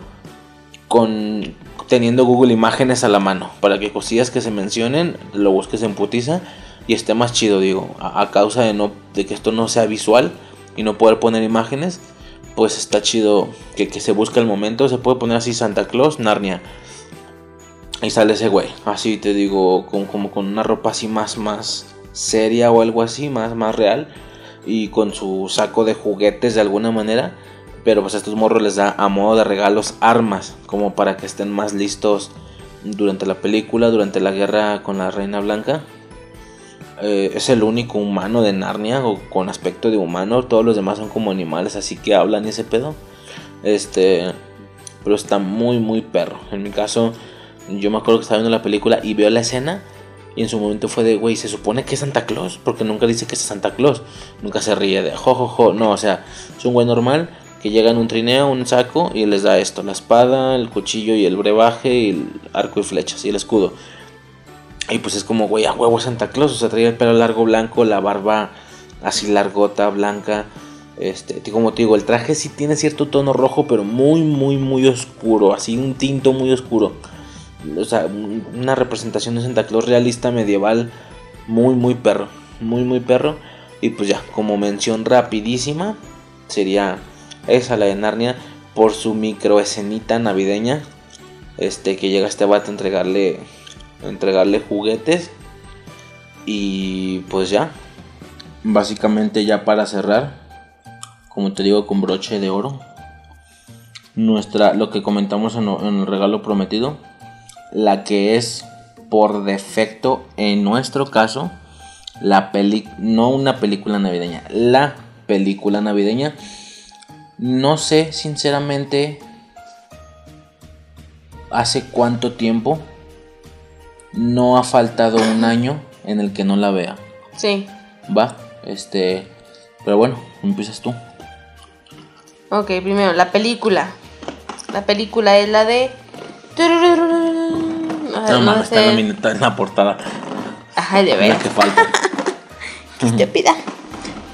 con teniendo Google Imágenes a la mano, para que cosillas que se mencionen lo busques en putiza y esté más chido, digo, a, causa de, no, de que esto no sea visual y no poder poner imágenes, pues está chido que, que se busque el momento, se puede poner así Santa Claus, Narnia. Y sale ese güey, así te digo, con, como con una ropa así más, más seria o algo así, más, más real. Y con su saco de juguetes de alguna manera. Pero pues a estos morros les da a modo de regalos armas, como para que estén más listos durante la película, durante la guerra con la Reina Blanca. Eh, es el único humano de Narnia o con aspecto de humano. Todos los demás son como animales, así que hablan y ese pedo. Este, pero está muy, muy perro. En mi caso, yo me acuerdo que estaba viendo la película y veo la escena. Y en su momento fue de, güey, se supone que es Santa Claus. Porque nunca dice que es Santa Claus. Nunca se ríe de, jo, No, o sea, es un güey normal que llega en un trineo, un saco y les da esto: la espada, el cuchillo y el brebaje, y el arco y flechas y el escudo. Y pues es como, güey, a huevo Santa Claus. O sea, traía el pelo largo blanco, la barba así largota, blanca. Este, como te digo, el traje sí tiene cierto tono rojo, pero muy, muy, muy oscuro. Así un tinto muy oscuro. O sea, una representación de Santa Claus realista medieval Muy, muy perro. Muy, muy perro. Y pues ya, como mención rapidísima, sería esa la de Narnia por su micro escenita navideña. Este que llega este vato a entregarle entregarle juguetes y pues ya. Básicamente ya para cerrar, como te digo con broche de oro, nuestra lo que comentamos en, el regalo prometido, la que es por defecto en nuestro caso la peli no una película navideña, la película navideña. No sé sinceramente hace cuánto tiempo no ha faltado un año en el que no la vea. Sí. Va, este, pero bueno, empiezas tú. Ok, primero, la película. La película es la de... No, mames, está, en la, está en la portada. Ay, de La ver. que falta. Qué estúpida.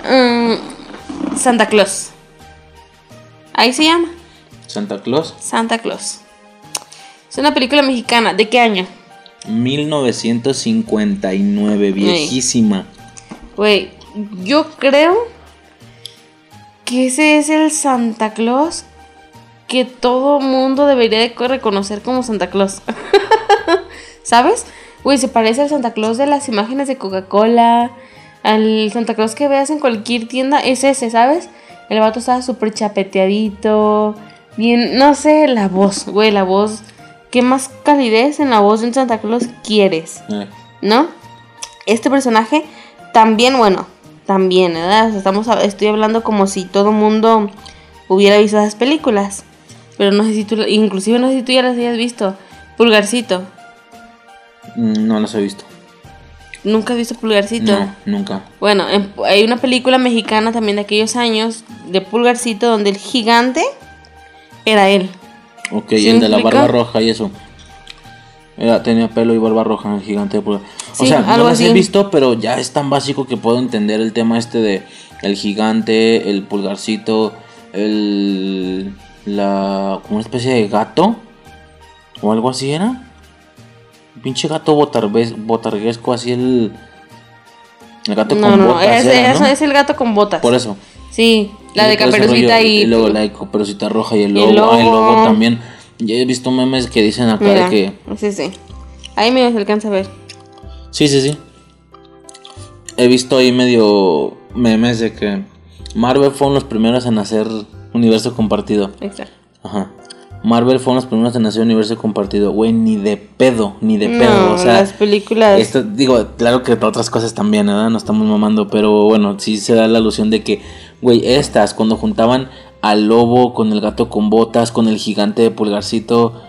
Mm, Santa Claus. Ahí se llama. Santa Claus, Santa Claus. Es una película mexicana. ¿De qué año? 1959, viejísima. Güey, yo creo que ese es el Santa Claus que todo mundo debería de co- reconocer como Santa Claus. ¿Sabes? Güey, se parece al Santa Claus de las imágenes de Coca-Cola. Al Santa Claus que veas en cualquier tienda. Es ese, ¿sabes? El vato estaba súper chapeteadito. Bien, no sé, la voz, güey, la voz. ¿Qué más calidez en la voz de un Santa Claus quieres? Eh, ¿no? Este personaje también, bueno, también, ¿verdad? O sea, estamos, estoy hablando como si todo mundo hubiera visto esas películas. Pero no sé si tú, inclusive no sé si tú ya las hayas visto. Pulgarcito. mm, no los he visto. ¿Nunca has visto Pulgarcito? No, nunca. Bueno, en- hay una película mexicana también de aquellos años de Pulgarcito donde el gigante era él. Ok, ¿Sí el de la barba roja y eso. Era, tenía pelo y barba roja, el gigante de pulgar. Sí, o sea, no las he visto, pero ya es tan básico que puedo entender el tema este de el gigante, el pulgarcito, el la como una especie de gato o algo así era. Un pinche gato botarves- botarguesco así el el gato No, con no, botas es, era, es- ¿no? es el gato con botas. Por eso. Sí, la de Caperucita rollo, y... luego la de Caperucita Roja y el Y el lobo. Ah, el lobo. lobo también. Ya he visto memes que dicen acá Mira, de que. sí, sí. Ahí me se alcanza a ver. Sí, sí, sí. He visto ahí medio memes de que Marvel fueron los primeros en hacer universo compartido. Exacto. Ajá. Marvel fueron los primeros en hacer universo compartido. Güey, ni de pedo, ni de No, pedo. O sea, las películas... esto, digo, claro que otras cosas también, ¿verdad? No estamos mamando, pero bueno, sí se da la alusión de que, güey, estas, cuando juntaban al lobo con el gato con botas, con el gigante de pulgarcito,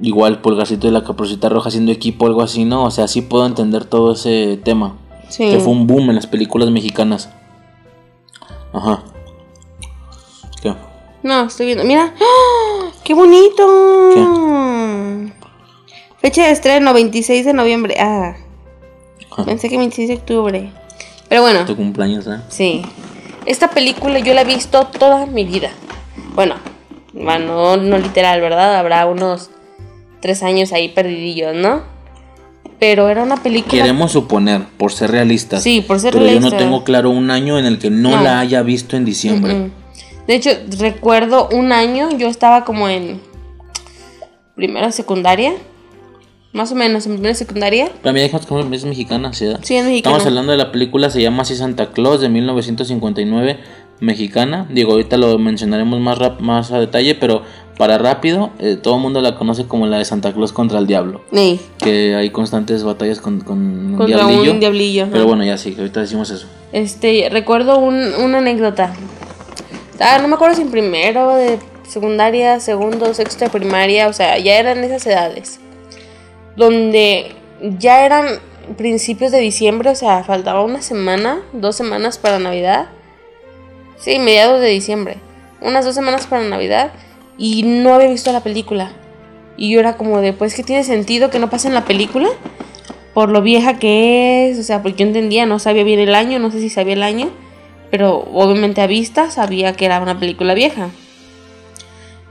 igual pulgarcito de la caperucita roja haciendo equipo, algo así, ¿no? O sea, sí puedo entender todo ese tema. Sí. Que fue un boom en las películas mexicanas. Ajá. ¿Qué? No, estoy viendo. Mira. ¡Ah! ¡Qué bonito! Fecha de estreno, 26 de noviembre. Ah, Ajá. pensé que 26 de octubre. Pero bueno, Tu cumpleaños, ¿eh? sí. Esta película yo la he visto toda mi vida. Bueno, bueno, no, literal, ¿verdad? Habrá unos tres años ahí perdidillos, ¿no? Pero era una película... Queremos suponer, por ser realistas. Sí, por ser pero yo realista. no tengo claro un año en el que no, No. la haya visto en diciembre. Mm. De hecho, recuerdo un año, yo estaba como en primera secundaria, más o menos en primera secundaria. Mira, dijimos que es mexicana, ¿sí? Sí, es mexicana. Estamos hablando de la película, se llama así Santa Claus de 1959, mexicana. Digo, ahorita lo mencionaremos más, rap- más a detalle, pero para rápido, eh, todo el mundo la conoce como la de Santa Claus contra el diablo. Sí, Que hay constantes batallas con, con un contra diablillo. un diablillo. ajá. Pero bueno, ya sí, ahorita decimos eso. Este, recuerdo un- una anécdota. Ah, no me acuerdo si en primero de secundaria, segundo, sexto de primaria, o sea, ya eran esas edades. Donde ya eran principios de diciembre, o sea, faltaba una semana, dos semanas para Navidad. Sí, mediados de diciembre. Unas dos semanas para Navidad y no había visto la película. Y yo era como de, pues que tiene sentido que no pase en la película por lo vieja que es, o sea, porque yo entendía, no sabía bien el año, no sé si sabía el año, pero obviamente a vista sabía que era una película vieja.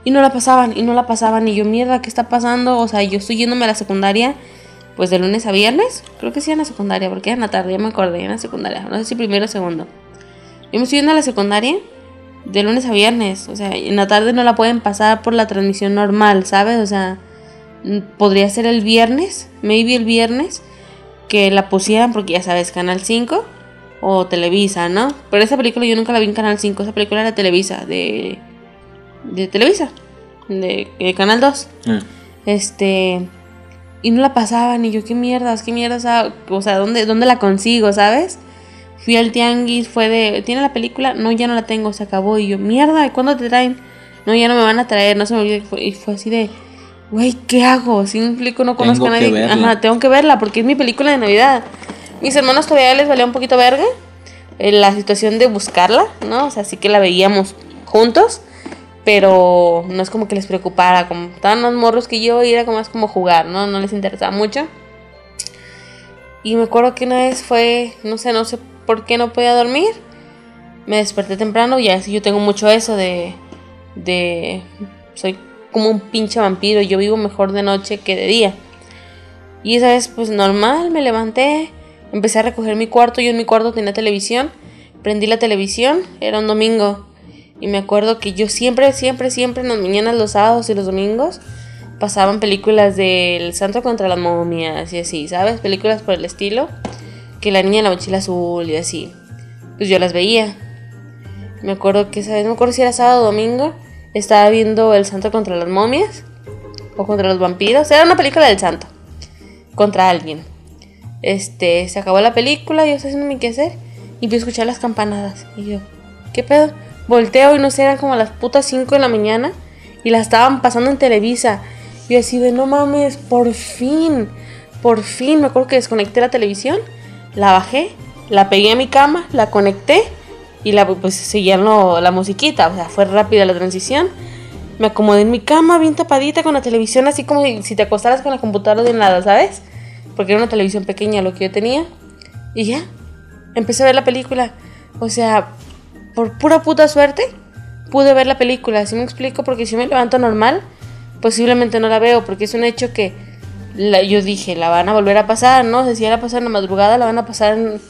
Y no la pasaban, y no la pasaban, y yo, mierda, ¿qué está pasando? O sea, yo estoy yéndome a la secundaria pues de lunes a viernes. Creo que sí en la secundaria, porque era en la tarde, ya me acordé, en la secundaria. No sé si primero o segundo. Yo me estoy yendo a la secundaria de lunes a viernes. O sea, en la tarde no la pueden pasar por la transmisión normal, ¿sabes? O sea, podría ser el viernes, maybe el viernes, que la pusieran porque ya sabes, Canal 5 o Televisa, ¿no? Pero esa película yo nunca la vi en Canal 5, esa película era Televisa, de, de Televisa, de, de Canal 2. Eh, Este. Y no la pasaban. Y yo, qué mierdas, qué mierdas. O sea, ¿dónde, ¿dónde la consigo, sabes? Fui al tianguis, fue de. ¿Tiene la película? No, ya no la tengo, se acabó. Y yo, mierda, ¿y cuándo te traen? No, ya no me van a traer, no se me olvide. Y fue así de. Güey, ¿qué hago? Si me explico, no conozco Tengo a que nadie. verla. Ajá, tengo que verla porque es mi película de Navidad. Mis hermanos todavía les valía un poquito verga eh, la situación de buscarla, ¿no? O sea, sí que la veíamos juntos pero no es como que les preocupara, como estaban más morros que yo y era como más como jugar, ¿no? No les interesaba mucho. Y me acuerdo que una vez fue, no sé, no sé por qué no podía dormir. Me desperté temprano y así yo tengo mucho eso de, de, soy como un pinche vampiro, yo vivo mejor de noche que de día. Y esa vez pues normal, me levanté, empecé a recoger mi cuarto, yo en mi cuarto tenía televisión, prendí la televisión, era un domingo. Y me acuerdo que yo siempre, siempre, siempre en las mañanas, los sábados y los domingos pasaban películas del Santo contra las momias y así, ¿sabes? Películas por el estilo. Que la niña en la mochila azul y así. Pues yo las veía. Me acuerdo que, ¿sabes? No me acuerdo si era sábado o domingo. Estaba viendo El Santo contra las momias. O contra los vampiros. Era una película del Santo. Contra alguien. Este, se acabó la película, yo estaba haciendo mi quehacer. Y a escuchar las campanadas. Y yo, ¿qué pedo? Volteo y no sé, eran como las putas 5 de la mañana. Y la estaban pasando en Televisa. Y así de, no mames, por fin. Por fin. Me acuerdo que desconecté la televisión. La bajé. La pegué a mi cama. La conecté. Y la, pues seguían la musiquita. O sea, fue rápida la transición. Me acomodé en mi cama bien tapadita con la televisión. Así como si- te acostaras con la computadora de un lado, ¿sabes? Porque era una televisión pequeña lo que yo tenía. Y ya. Empecé a ver la película. O sea, por pura puta suerte, pude ver la película. Así me explico, porque si me levanto normal, posiblemente no la veo, porque es un hecho que la- yo dije, la van a volver a pasar, ¿no? O sea, si era a pasar en la madrugada, la van a pasar en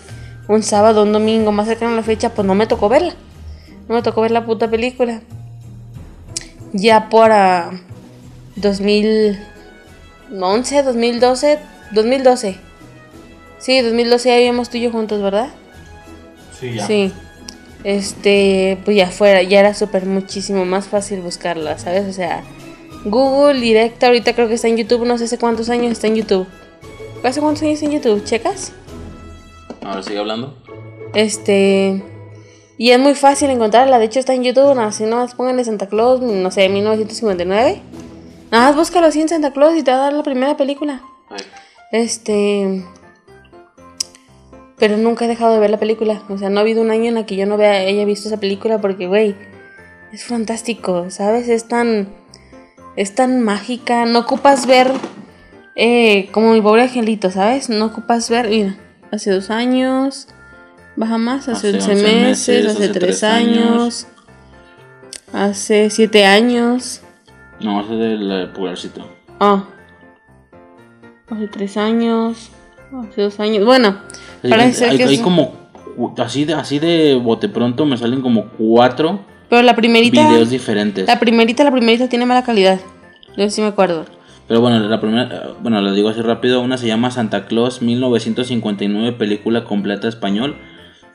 un sábado, un domingo, más cercano a la fecha, pues no me tocó verla. No me tocó ver la puta película. Ya para 2011, 2012, 2012. Sí, 2012 ya vivíamos tú y yo juntos, ¿verdad? Sí, Sí. Este, pues ya fuera, ya era súper muchísimo más fácil buscarla, ¿sabes? O sea, Google directa, ahorita creo que está en YouTube, no sé hace cuántos años está en YouTube. ¿Hace cuántos años está en YouTube? ¿Checas? Ahora sigue hablando. Este, y es muy fácil encontrarla, de hecho está en YouTube, no, si no más pónganle Santa Claus, no sé, 1959. Nada más búscalo así en Santa Claus y te va a dar la primera película. Este. Pero nunca he dejado de ver la película. O sea, no ha habido un año en el que yo no vea, haya visto esa película porque, güey, es fantástico, ¿sabes? Es tan. Es tan mágica. No ocupas ver. eh, como mi pobre angelito, ¿sabes? No ocupas ver. Mira, hace dos años. Baja más, hace, Hace 11 11 meses, meses, hace hace tres años. años. Hace siete años. No, es del pulgarcito. Ah. Hace tres años. Hace dos años. Bueno, parece hay- que hay como. Así de, así de bote pronto me salen como cuatro Pero la primerita. videos diferentes. La primerita, la primerita tiene mala calidad. Yo sí me acuerdo. Pero bueno, la primera, bueno, lo digo así rápido. Una se llama Santa Claus 1959, película completa español.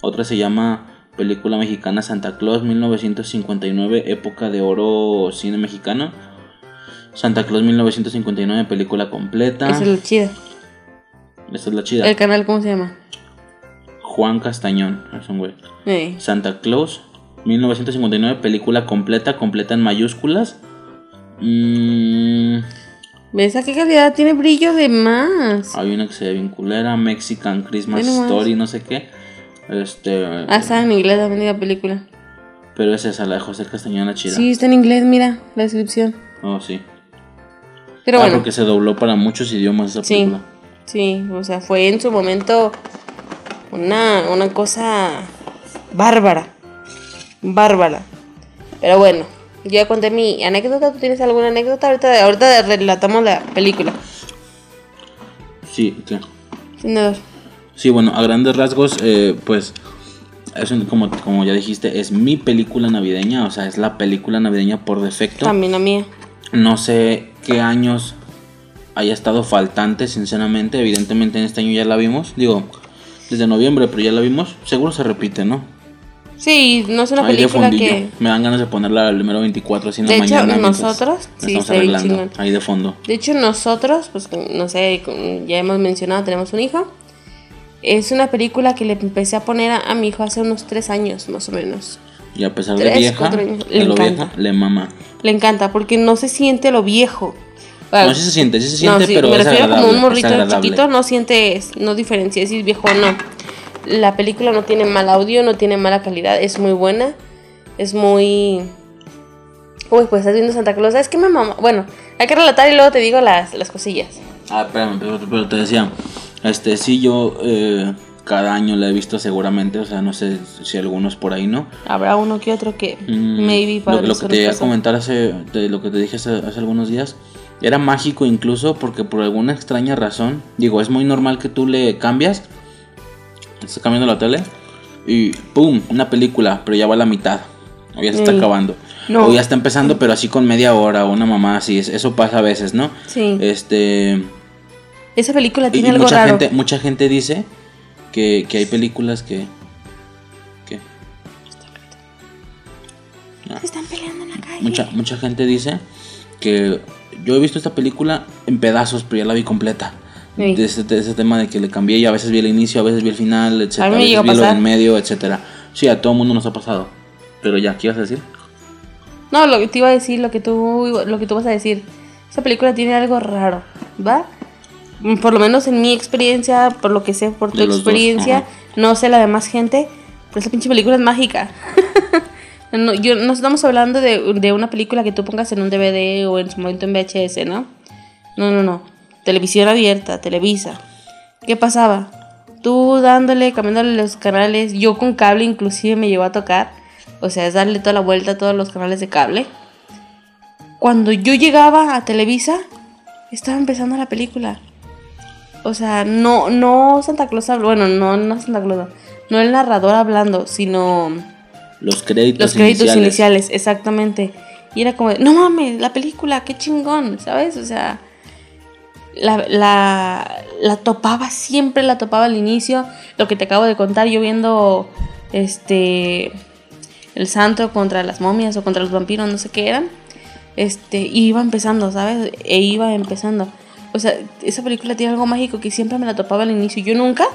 Otra se llama película mexicana Santa Claus 1959, época de oro cine mexicano. Santa Claus 1959, película completa. Esa es la chida. Esta es la chida. El canal, ¿cómo se llama? Juan Castañón, es un güey. Santa Claus 1959, película completa, completa en mayúsculas. Mm, ¿Ves a qué calidad tiene brillo de más? Hay una que se ve bien culera, Mexican Christmas. Story, no sé qué. Este, Ah, está en inglés también la película. pero es esa, la de José Castañón chida. Sí, está en inglés, mira la descripción. Oh, sí. Pero ah, bueno, porque se dobló para muchos idiomas esa Sí. película. sí, o sea, fue en su momento una, una cosa bárbara. Bárbara. Pero bueno, yo ya conté mi anécdota. ¿Tú tienes alguna anécdota? Ahorita, ahorita relatamos la película. Sí, ¿qué? Encendedor. Sí, bueno, a grandes rasgos, eh, pues, es un- como, como ya dijiste, es mi película navideña, o sea, es la película navideña por defecto. También la mía. No sé qué años haya estado faltante, sinceramente. Evidentemente en este año ya la vimos. Digo, desde noviembre, pero ya la vimos. Seguro se repite, ¿no? Sí, no es una de película fondillo. que. Me dan ganas de ponerla el número 24 así en la De hecho, mañana. mientras nosotros, la sí, estamos arreglando. Ahí de fondo. De hecho, nosotros, pues no sé, ya hemos mencionado, tenemos un hijo. Es una película que le empecé a poner a, a mi hijo hace unos tres años, más o menos. Y a pesar de vieja, años. de Le encanta. vieja, le mama. Le encanta porque no se siente lo viejo. Ah, No, sí se siente, sí se siente, sí, pero me es refiero como agradable, un morrito es chiquito, no siente, no diferencia si es viejo o no. La película no tiene mal audio, no tiene mala calidad, es muy buena, es muy... Uy, pues estás viendo Santa Claus, ¿sabes qué me mamá? Bueno, hay que relatar y luego te digo las, las cosillas. Ah, espérame, pero, pero te decía, este sí yo eh, cada año la he visto seguramente, o sea, no sé si algunos por ahí no. Habrá uno que otro que Mm, maybe para lo, lo que te iba a comentar hace, lo que te dije hace, hace algunos días, era mágico incluso porque por alguna extraña razón, digo, es muy normal que tú le cambias, estás cambiando la tele y ¡pum! Una película, pero ya va a la mitad, o ya se está Ey. acabando. No. O ya está empezando, pero así con media hora o una mamá así, es- eso pasa a veces, ¿no? Sí, Este... esa película tiene y algo mucha raro. gente, mucha gente dice que, que hay películas que... que Se están peleando en la calle. mucha, mucha gente dice que yo he visto esta película en pedazos, pero ya la vi completa. Sí. De, ese, de ese tema de que le cambié y a veces vi el inicio, a veces vi el final, etcétera. A mí me veces a vi lo en medio, etcétera. Sí, a todo mundo nos ha pasado. Pero ya, ¿qué ibas a decir? No, lo que te iba a decir, lo que tú, lo que tú vas a decir. Esa película tiene algo raro, ¿va? Mm, Por lo menos en mi experiencia, por lo que sé, por tu dos, experiencia, no sé la de más gente, pero esa pinche película es mágica. no, yo, no estamos hablando de, de una película que tú pongas en un DVD o en su momento en VHS, ¿no? No, no, no. Televisión abierta, Televisa. ¿Qué pasaba? Tú dándole, cambiándole los canales, yo con cable inclusive me llevó a tocar. O sea, es darle toda la vuelta a todos los canales de cable. Cuando yo llegaba a Televisa, estaba empezando la película. O sea, no, no Santa Claus habla- bueno, no, no Santa Claus, no el narrador hablando, sino Los créditos los créditos iniciales. iniciales. exactamente. Y era como, de, no mames, la película, qué chingón, ¿sabes? O sea, la, la, la topaba, siempre la topaba al inicio. Lo que te acabo de contar, yo viendo este el santo contra las momias o contra los vampiros, no sé qué eran. Este, y iba empezando, ¿sabes? E iba empezando. O sea, esa película tiene algo mágico que siempre me la topaba al inicio. Yo nunca,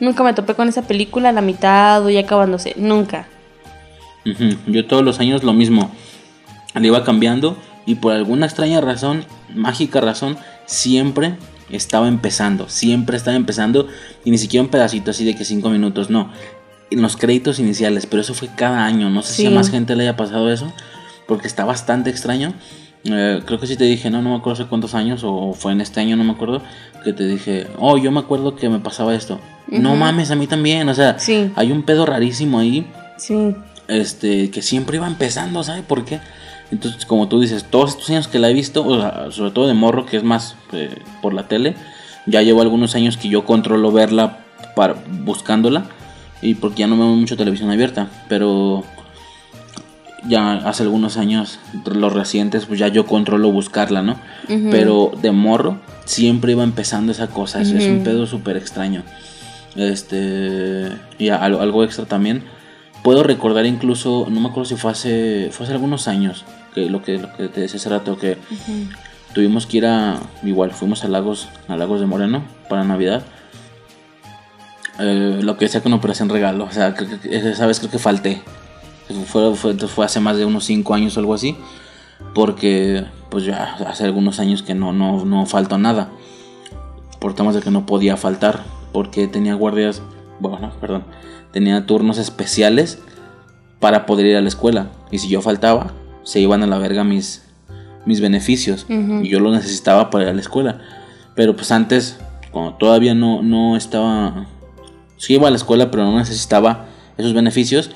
nunca me topé con esa película a la mitad o ya acabándose. Nunca. Yo todos los años lo mismo. Le iba cambiando y por alguna extraña razón, mágica razón, siempre estaba empezando. Siempre estaba empezando y ni siquiera un pedacito así de que cinco minutos, no. En los créditos iniciales, pero eso fue cada año. No sé si a más gente le haya pasado eso, porque está bastante extraño. Eh, creo que sí te dije, no, no me acuerdo hace cuántos años, o fue en este año, no me acuerdo, que te dije, oh, yo me acuerdo que me pasaba esto. No mames, a mí también, o sea, Sí. hay un pedo rarísimo ahí Sí. Este, que siempre iba empezando, ¿sabe por qué? Entonces, como tú dices, todos estos años que la he visto, o sea, sobre todo de morro, que es más eh, por la tele, ya llevo algunos años que yo controlo verla para, buscándola, y porque ya no veo mucho televisión abierta, pero ya hace algunos años, los recientes, pues ya yo controlo buscarla, ¿no? Pero de morro siempre iba empezando esa cosa, es, es un pedo súper extraño. Este, y algo extra también. Puedo recordar incluso, no me acuerdo si fue hace, fue hace algunos años, que lo que, lo que te decía hace rato, que tuvimos que ir a, igual, fuimos a Lagos, a Lagos de Moreno para Navidad. Eh, lo que decía con Operación Regalo, o sea, esa vez creo que falté. Fue, fue, fue hace más de unos 5 años o algo así, porque pues ya hace algunos años que no, no, no faltó nada. Por temas de que no podía faltar, porque tenía guardias, bueno, perdón, tenía turnos especiales para poder ir a la escuela. Y si yo faltaba, se iban a la verga mis, mis beneficios. Ujú. Y yo lo necesitaba para ir a la escuela. Pero pues antes, cuando todavía no, no estaba... Sí iba a la escuela, pero no necesitaba esos beneficios.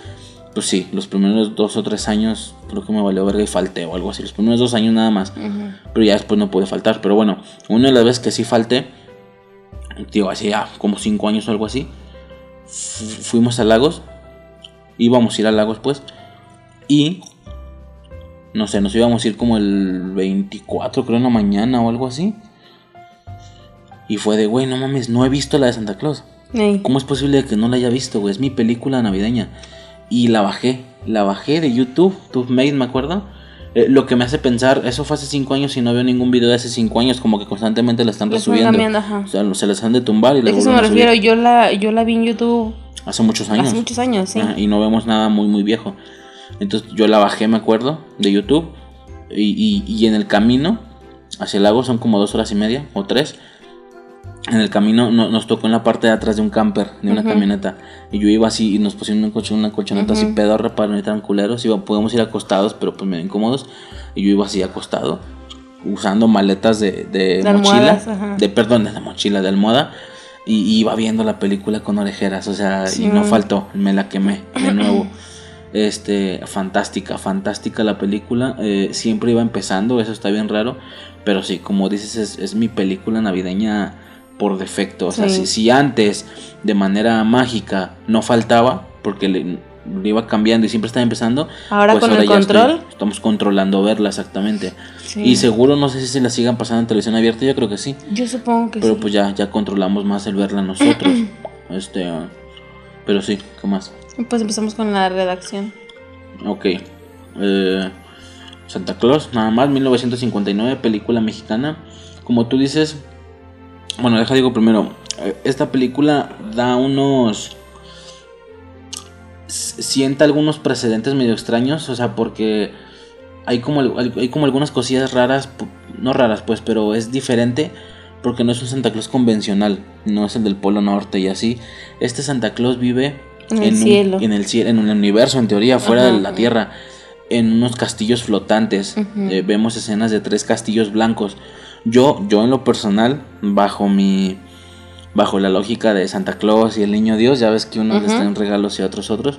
Pues sí, los primeros dos o tres años creo que me valió verga y falté o algo así. Los primeros dos años nada más. Ujú. Pero ya después no pude faltar. Pero bueno, una de las veces que sí falté Tío, hace ya como 5 años o algo así. Fuimos a Lagos. Íbamos a ir a Lagos, pues. Y. No sé, nos íbamos a ir como el 24, creo, en la mañana o algo así. Y fue de, güey, no mames, no he visto la de Santa Claus. ¿Cómo es posible que no la haya visto, güey? Es mi película navideña. Y la bajé, la bajé de YouTube, TubeMate, me acuerdo. Eh, lo que me hace pensar, eso fue hace 5 años y no veo ningún video de hace 5 años, como que constantemente la están resubiendo. O sea, se les han de tumbar y la eso me refiero, yo la, yo la vi en YouTube. Hace muchos años. Hace muchos años, sí. y no vemos nada muy, muy viejo. Entonces yo la bajé, me acuerdo, de YouTube. Y, y en el camino hacia el lago son como dos horas y media o tres en el camino nos tocó en la parte de atrás de un camper, de una camioneta. Y yo iba así y nos pusieron una, una colchoneta así pedorra para no estar culeros. Iba, podemos ir acostados, pero pues medio incómodos. Y yo iba así acostado, usando maletas de, de, mochila. De, perdón, de la mochila, de almohada. Y, iba viendo la película con orejeras, o sea, y no faltó, me la quemé de nuevo. este, fantástica, fantástica la película. Eh, siempre iba empezando, eso está bien raro. Pero sí, como dices, es, es mi película navideña por defecto. O sea, si, antes de manera mágica no faltaba, porque le, iba cambiando y siempre estaba empezando, ahora pues con el control. estamos controlando verla exactamente. Y seguro no sé si se la sigan pasando en televisión abierta, yo creo que sí. Yo supongo que Pero pues ya, ya controlamos más el verla nosotros. este, pero sí, ¿qué más? Pues empezamos con la redacción. Ok. Eh, Santa Claus, nada más, 1959, película mexicana. Como tú dices, bueno, deja digo primero. Eh, esta película da unos. Sienta algunos precedentes medio extraños. O sea, porque hay como, hay como algunas cosillas raras. No raras, pues, pero es diferente. Porque no es un Santa Claus convencional. No es el del Polo Norte y así. Este Santa Claus vive en, el cielo. en el cielo, en un universo, en teoría, fuera de la Tierra. En unos castillos flotantes. Eh, vemos escenas de tres castillos blancos yo, yo en lo personal, bajo mi bajo la lógica de Santa Claus y el niño Dios, ya ves que unos les traen regalos y otros otros.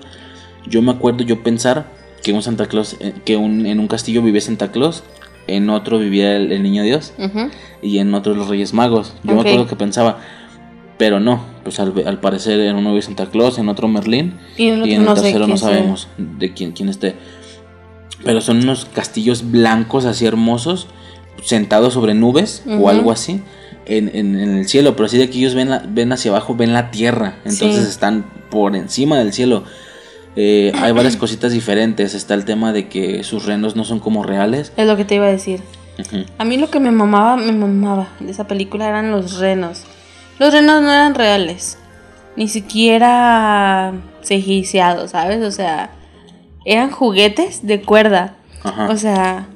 Yo me acuerdo yo pensar que un Santa Claus, eh, que en un castillo vivía Santa Claus, en otro vivía el, niño Dios y en otro los Reyes Magos. Yo me acuerdo que pensaba, pero no, pues al, parecer en uno vive Santa Claus, en otro Merlín y en el, tercero no sabemos de quién, quién esté. Pero son unos castillos blancos así hermosos sentados sobre nubes o algo así en, en, el cielo, pero así de que ellos ven, ven hacia abajo, ven la tierra, entonces están por encima del cielo. Eh, hay varias cositas diferentes, está el tema de que sus renos no son como reales. Es lo que te iba a decir. A mí lo que me mamaba, me mamaba de esa película eran los renos. Los renos no eran reales, ni siquiera cejiciados, ¿sabes? O sea, eran juguetes de cuerda. O sea,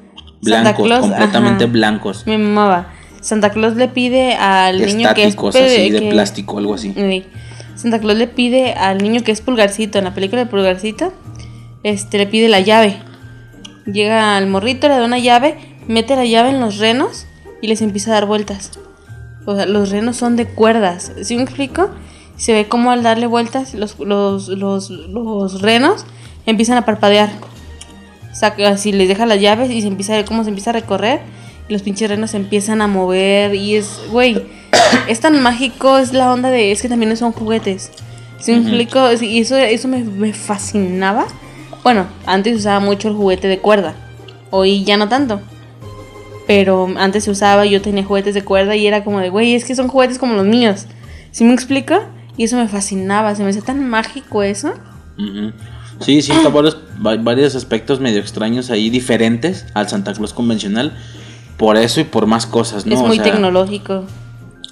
blancos, completamente blancos. Mi mamá Santa Claus le pide al niño que es así de plástico, algo así. Santa Claus le pide al niño que es pulgarcito, en la película de pulgarcito, este le pide la llave. Llega al morrito, le da una llave, mete la llave en los renos y les empieza a dar vueltas. O sea, los renos son de cuerdas. ¿Sí me explico? Se ve como al darle vueltas los, los, los, los renos empiezan a parpadear saca, así les deja las llaves y se empieza a ver cómo se empieza a recorrer. Y los pinches renos se empiezan a mover. Y es, güey, es tan mágico, es la onda de, es que también son juguetes. ¿Sí me explico? Y eso, eso me, fascinaba. Bueno, antes usaba mucho el juguete de cuerda. Hoy ya no tanto. Pero antes se usaba, yo tenía juguetes de cuerda y era como de, güey, es que son juguetes como los míos. ¿Sí me explico? Y eso me fascinaba, se me hacía tan mágico eso. Sí, sí, está varios, varios aspectos medio extraños ahí, diferentes al Santa Claus convencional. Por eso y por más cosas, ¿no? Es muy tecnológico.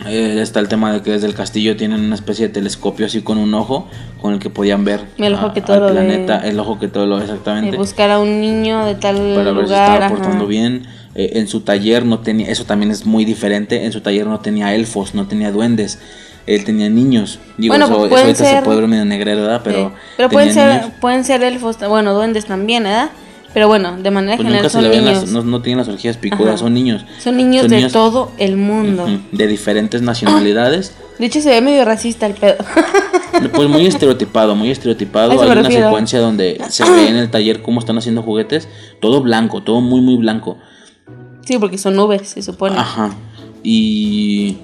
Eh, está el tema de que desde el castillo tienen una especie de telescopio así con un ojo con el que podían ver el ojo que todo al planeta, el ojo que todo lo ve exactamente. buscar a un niño de tal Para ver si estaba portando bien. Eh, en su taller no tenía, eso también es muy diferente. En su taller no tenía elfos, no tenía duendes él tenía niños. Digo, bueno, eso, eso ahorita se puede ver medio negrero, ¿verdad? Pero, pero pueden ser, pueden ser elfos, bueno, duendes también, ¿verdad? Pero bueno, de manera pues general son niños. no, no, tienen las orgías picudas, son niños. Son niños de todo el mundo. de diferentes nacionalidades. De hecho, se ve medio racista el pedo. Pues muy estereotipado, muy estereotipado. Hay una secuencia donde se ve en el taller cómo están haciendo juguetes. Todo blanco, todo muy, muy blanco. Sí, porque son nubes, se supone. Ajá. Y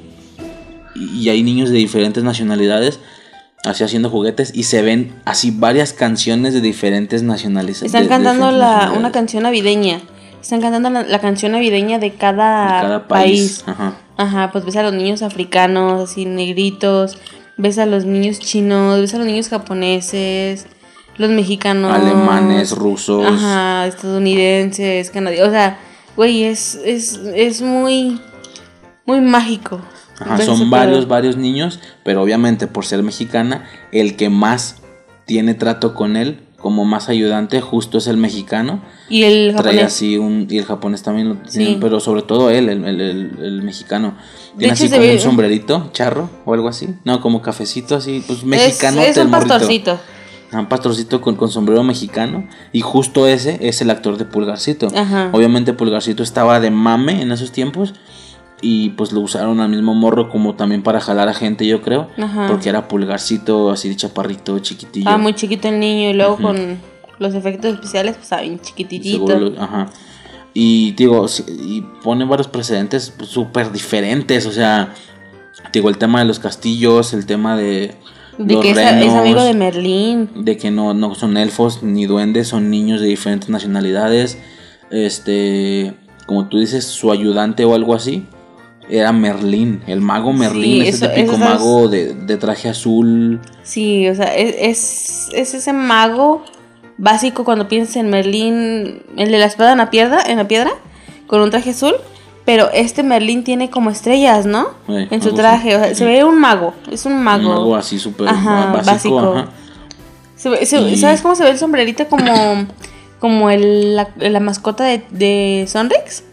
y hay niños de diferentes nacionalidades así haciendo juguetes y se ven así varias canciones de diferentes nacionalidades. Están cantando la, una canción navideña. Están cantando la, canción navideña de cada, cada país. país. Ajá. Ajá, pues ves a los niños africanos, así negritos, ves a los niños chinos, ves a los niños japoneses, los mexicanos. Alemanes, rusos. Ajá, estadounidenses, canadienses. O sea, güey, es, es, es muy, muy mágico. Ajá, son varios, varios niños, pero obviamente por ser mexicana, el que más tiene trato con él, como más ayudante, justo es el mexicano. Y el Trae japonés. así un. Y el japonés también lo tiene, Sí. pero sobre todo él, el, el- el- el mexicano. Tiene así como ve- un sombrerito, charro o algo así. No, como cafecito así, pues mexicano. Es, es un morrito. pastorcito. Un pastorcito con, con sombrero mexicano. Y justo ese es el actor de Pulgarcito. Ajá. Obviamente Pulgarcito estaba de mame en esos tiempos. Y pues lo usaron al mismo morro como también para jalar a gente, yo creo. Ajá. Porque era Pulgarcito, así de chaparrito, chiquitillo. Ah, muy chiquito el niño y luego con los efectos especiales, pues, bien chiquititito. Seguro lo- ajá. Y digo, y pone varios precedentes pues, súper diferentes. O sea, digo, el tema de los castillos, el tema de. De los que es, amigo de Merlín. de que no, no son elfos ni duendes, son niños de diferentes nacionalidades. Este, como tú dices, su ayudante o algo así. Era Merlín, el mago Merlín, Sí, ese eso- típico eso mago de, de traje azul. Sí, o sea, es, es, es ese mago básico cuando piensas en Merlín, el de la espada en la piedra, en la piedra, con un traje azul. Pero este Merlín tiene como estrellas, ¿no? En su traje. O sea, se ve un mago. Es un mago. Un mago así súper básico. básico. ajá. Se ve- se- Y- ¿Sabes cómo se ve el sombrerito? Como, como el, la, la mascota de, de Sonrix.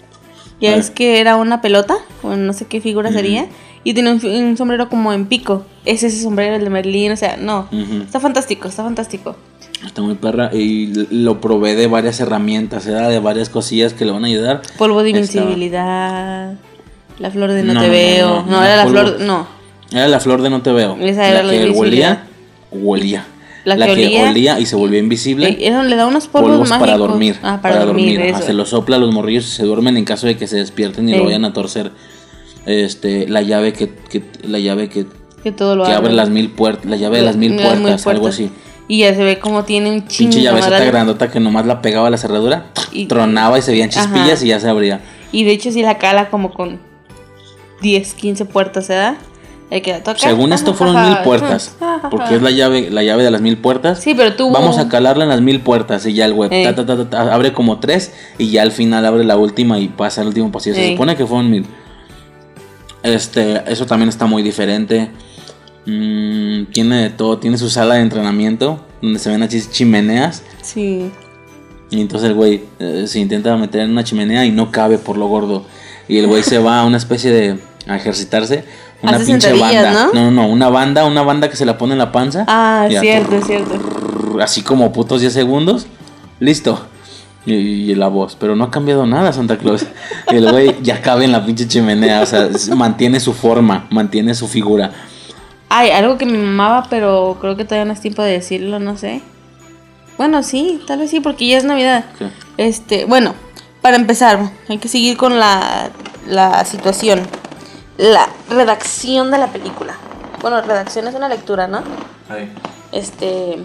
Ya es que era una pelota, o no sé qué figura sería. Y tiene un, un sombrero como en pico. Es ese sombrero, el de Merlín. O sea, no. Está fantástico, está fantástico. Está muy perra y lo probé de varias herramientas, era de varias cosillas que le van a ayudar. Polvo de invencibilidad. La flor de no, No, te no, veo. no, era la polvo. flor. No. Era la flor de no te veo. Esa era la que invisibilidad. olía, olía. La La, que que, olía- y se volvió invisible. Eh, le da unos polvos, para dormir. Ah, para, dormir. Ajá, eso. se los sopla a los morrillos y se duermen en caso de que se despierten y lo vayan a torcer. Este, la llave que, que- la llave que, Que todo lo que abre abre. las mil puertas, la llave de las mil Las puertas, algo así. Y ya se ve como tiene un chingo. Pinche llavecita madre. grandota que nomás la pegaba a la cerradura, Y- tronaba y se veían chispillas Ajá. y ya se abría. Y de hecho sí la cala como con 10, 15 puertas, ¿verdad? El que la toca. Según esto fueron mil puertas, porque es la llave, la llave de las mil puertas. Sí, pero tú... Vamos a calarla en las mil puertas y ya el web Ey. ta, ta, ta, abre como tres y ya al final abre la última y pasa el último pasillo. Se Ey. supone que fueron mil. Este, eso también está muy diferente. Mm, tiene de todo, tiene su sala de entrenamiento donde se ven así chimeneas Sí. y entonces el güey eh, se intenta meter en una chimenea y no cabe por lo gordo y el güey se va a una especie de a ejercitarse, una Hace pinche banda. ¿no? no, no, una banda, una banda que se la pone en la panza. Ah, es cierto, es cierto. así como putos 10 segundos, listo. Y, y la voz, pero no ha cambiado nada Santa Claus. El güey ya cabe en la pinche chimenea, o sea, mantiene su forma, mantiene su figura. Ay, algo que me mamaba, pero creo que todavía no es tiempo de decirlo, no sé. Bueno, sí, tal vez sí, porque ya es Navidad. ¿Qué? Este, bueno, para empezar, hay que seguir con la, la situación. La redacción de la película. Bueno, redacción es una lectura, ¿no? Este.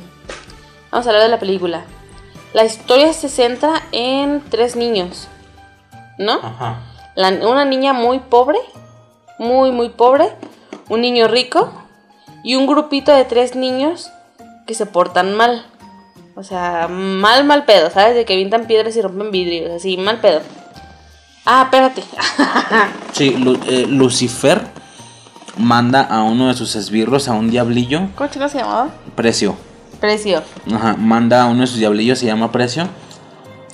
Vamos a hablar de la película. La historia se centra en tres niños, ¿no? Ajá. La- una niña muy pobre, muy, muy pobre, un niño rico y un grupito de tres niños que se portan mal. O sea, mal, mal pedo, ¿sabes? De que avientan piedras y rompen vidrios, así, mal pedo. Ah, espérate. Sí, Lu- eh, Lucifer manda a uno de sus esbirros, a un diablillo, ¿Cómo chico se llamaba? precio. Precio. Ajá, manda a uno de sus diablillos, se llama Precio,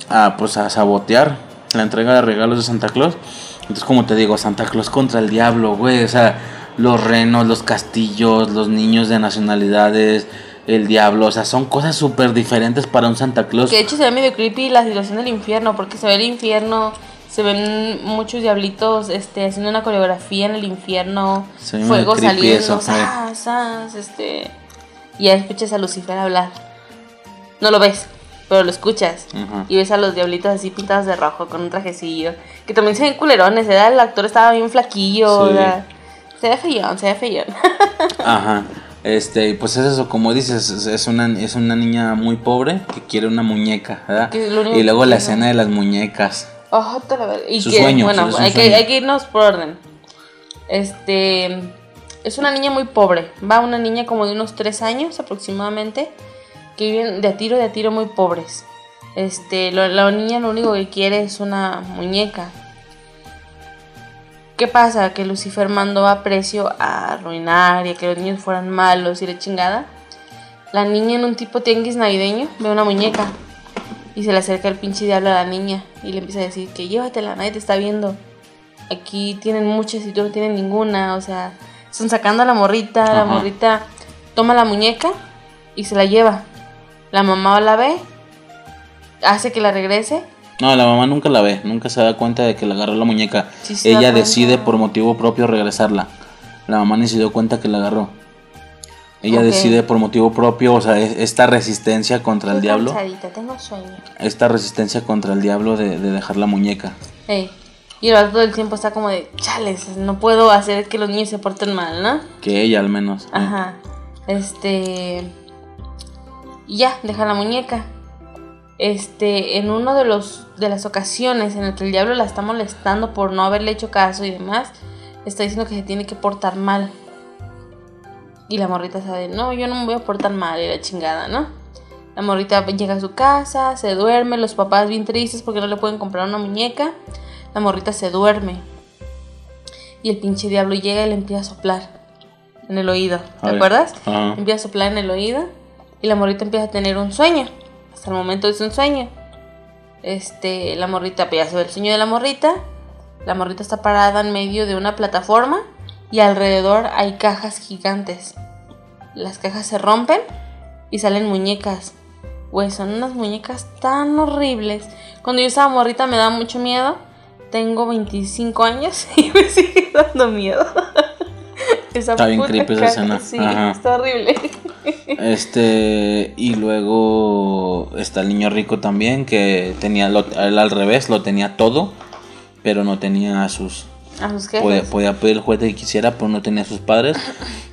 a pues a sabotear la entrega de regalos de Santa Claus. Entonces, como te digo, Santa Claus contra el diablo, güey. O sea, los renos, los castillos, los niños de nacionalidades, el diablo. O sea, son cosas súper diferentes para un Santa Claus. Que de hecho se ve medio creepy la situación del infierno, porque se ve el infierno, se ven muchos diablitos este, haciendo una coreografía en el infierno, fuego saliendo, eso, sas, sas, este, y ya escuchas a Lucifer hablar. No lo ves, pero lo escuchas. Y ves a los diablitos así pintados de rojo con un trajecillo. Que también se ven culerones, ¿verdad? El actor estaba bien flaquillo, Sí. o sea, Se ve feyón, se ve feyón. Ajá. Este, pues es eso, como dices, es- una, es una niña muy pobre que quiere una muñeca, Y luego la escena de las muñecas. Ojo, te la ver- Y Su que, sueño, bueno, hay que, sueño. hay que irnos por orden. Este. Es una niña muy pobre. Va una niña como de unos 3 años aproximadamente. Que viven de a tiro de a tiro muy pobres. Este, lo- la niña lo único que quiere es una muñeca. ¿Qué pasa? Que Lucifer mandó a precio a arruinar y a que los niños fueran malos y la chingada. La niña en un tipo tianguis navideño ve una muñeca y se le acerca el pinche diablo a la niña y le empieza a decir que llévatela, nadie te está viendo. Aquí tienen muchas y tú no tienes ninguna, o sea, están sacando a la morrita, la morrita toma la muñeca y se la lleva. La mamá la ve, hace que la regrese No, la mamá nunca la ve, nunca se da cuenta de que le agarró la muñeca. Sí Ella decide por motivo propio regresarla. La mamá ni se dio cuenta que la agarró. Ella decide por motivo propio, o sea, es- esta resistencia contra el diablo, tengo sueño. esta resistencia contra el diablo de, de dejar la muñeca. Ey, Y el todo el tiempo está como de, chales, no puedo hacer que los niños se porten mal, ¿no? Que ella al menos. eh. Ajá. Este. Y ya, deja la muñeca. Este, en uno de los de las ocasiones en el que el diablo la está molestando por no haberle hecho caso y demás, está diciendo que se tiene que portar mal. Y la morrita sabe, no, yo no me voy a portar mal, y la chingada, ¿no? La morrita llega a su casa, se duerme, los papás bien tristes porque no le pueden comprar una muñeca. La morrita se duerme. Y el pinche diablo llega y le empieza a soplar en el oído. ¿Te acuerdas? Empieza a soplar en el oído y la morrita empieza a tener un sueño. Hasta el momento es un sueño. Este, la morrita, pues ya se ve el sueño de la morrita. La morrita está parada en medio de una plataforma y alrededor hay cajas gigantes. Las cajas se rompen y salen muñecas. Güey, son unas muñecas tan horribles. Cuando yo estaba morrita me daba mucho miedo. Tengo 25 años y me sigue dando miedo. Esa Está bien creepy esa escena. Sí, Ajá. está horrible. Este, y luego está el niño rico también, que tenía, lo, él al revés, lo tenía todo, pero no tenía a sus... A sus jefes. Podía, podía pedir el juguete que quisiera, pero no tenía a sus padres.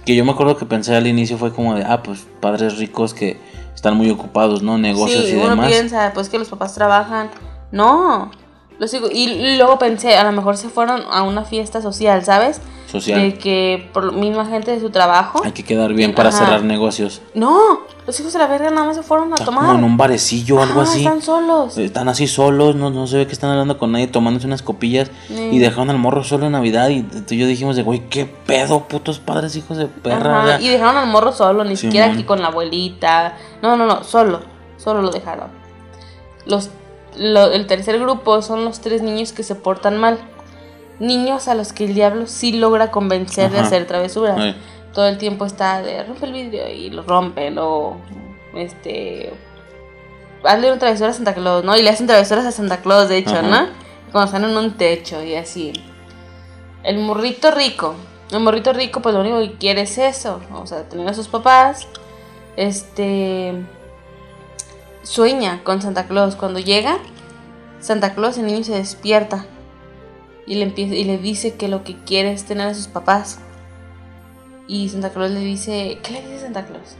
Que yo me acuerdo que pensé al inicio fue como de, ah, pues padres ricos que están muy ocupados, ¿no? Negocios sí, y uno demás. piensa, pues que los papás trabajan. No. Los hijos- y luego pensé, a lo mejor se fueron a una fiesta social, ¿sabes? Social. De que por misma gente de su trabajo. Hay que quedar bien para Ajá. cerrar negocios. No, los hijos de la verga nada más se fueron a Está tomar. como en un barecillo o algo así. Están solos. Están así solos, no, no se ve que están hablando con nadie, tomándose unas copillas Sí. y dejaron al morro solo en Navidad. Y tú y yo dijimos de, güey, qué pedo, putos padres, hijos de perra. Ajá, Y dejaron al morro solo, ni siquiera aquí con la abuelita. No, no, no, solo. Solo lo dejaron. Los, lo- el tercer grupo son los tres niños que se portan mal. Niños a los que el diablo sí logra convencer de hacer travesuras. Ay. Todo el tiempo está de rompe el vidrio y lo rompen o este hazle una travesura a Santa Claus, ¿no? Y le hacen travesuras a Santa Claus, de hecho, Ajá. ¿no? Cuando están en un techo y así. El morrito rico. El morrito rico, pues lo único que quiere es eso. O sea, tener a sus papás. Este. Sueña con Santa Claus. Cuando llega, Santa Claus, el niño se despierta. Y le, empieza, y le dice que lo que quiere es tener a sus papás. Y Santa Claus le dice. ¿Qué le dice Santa Claus?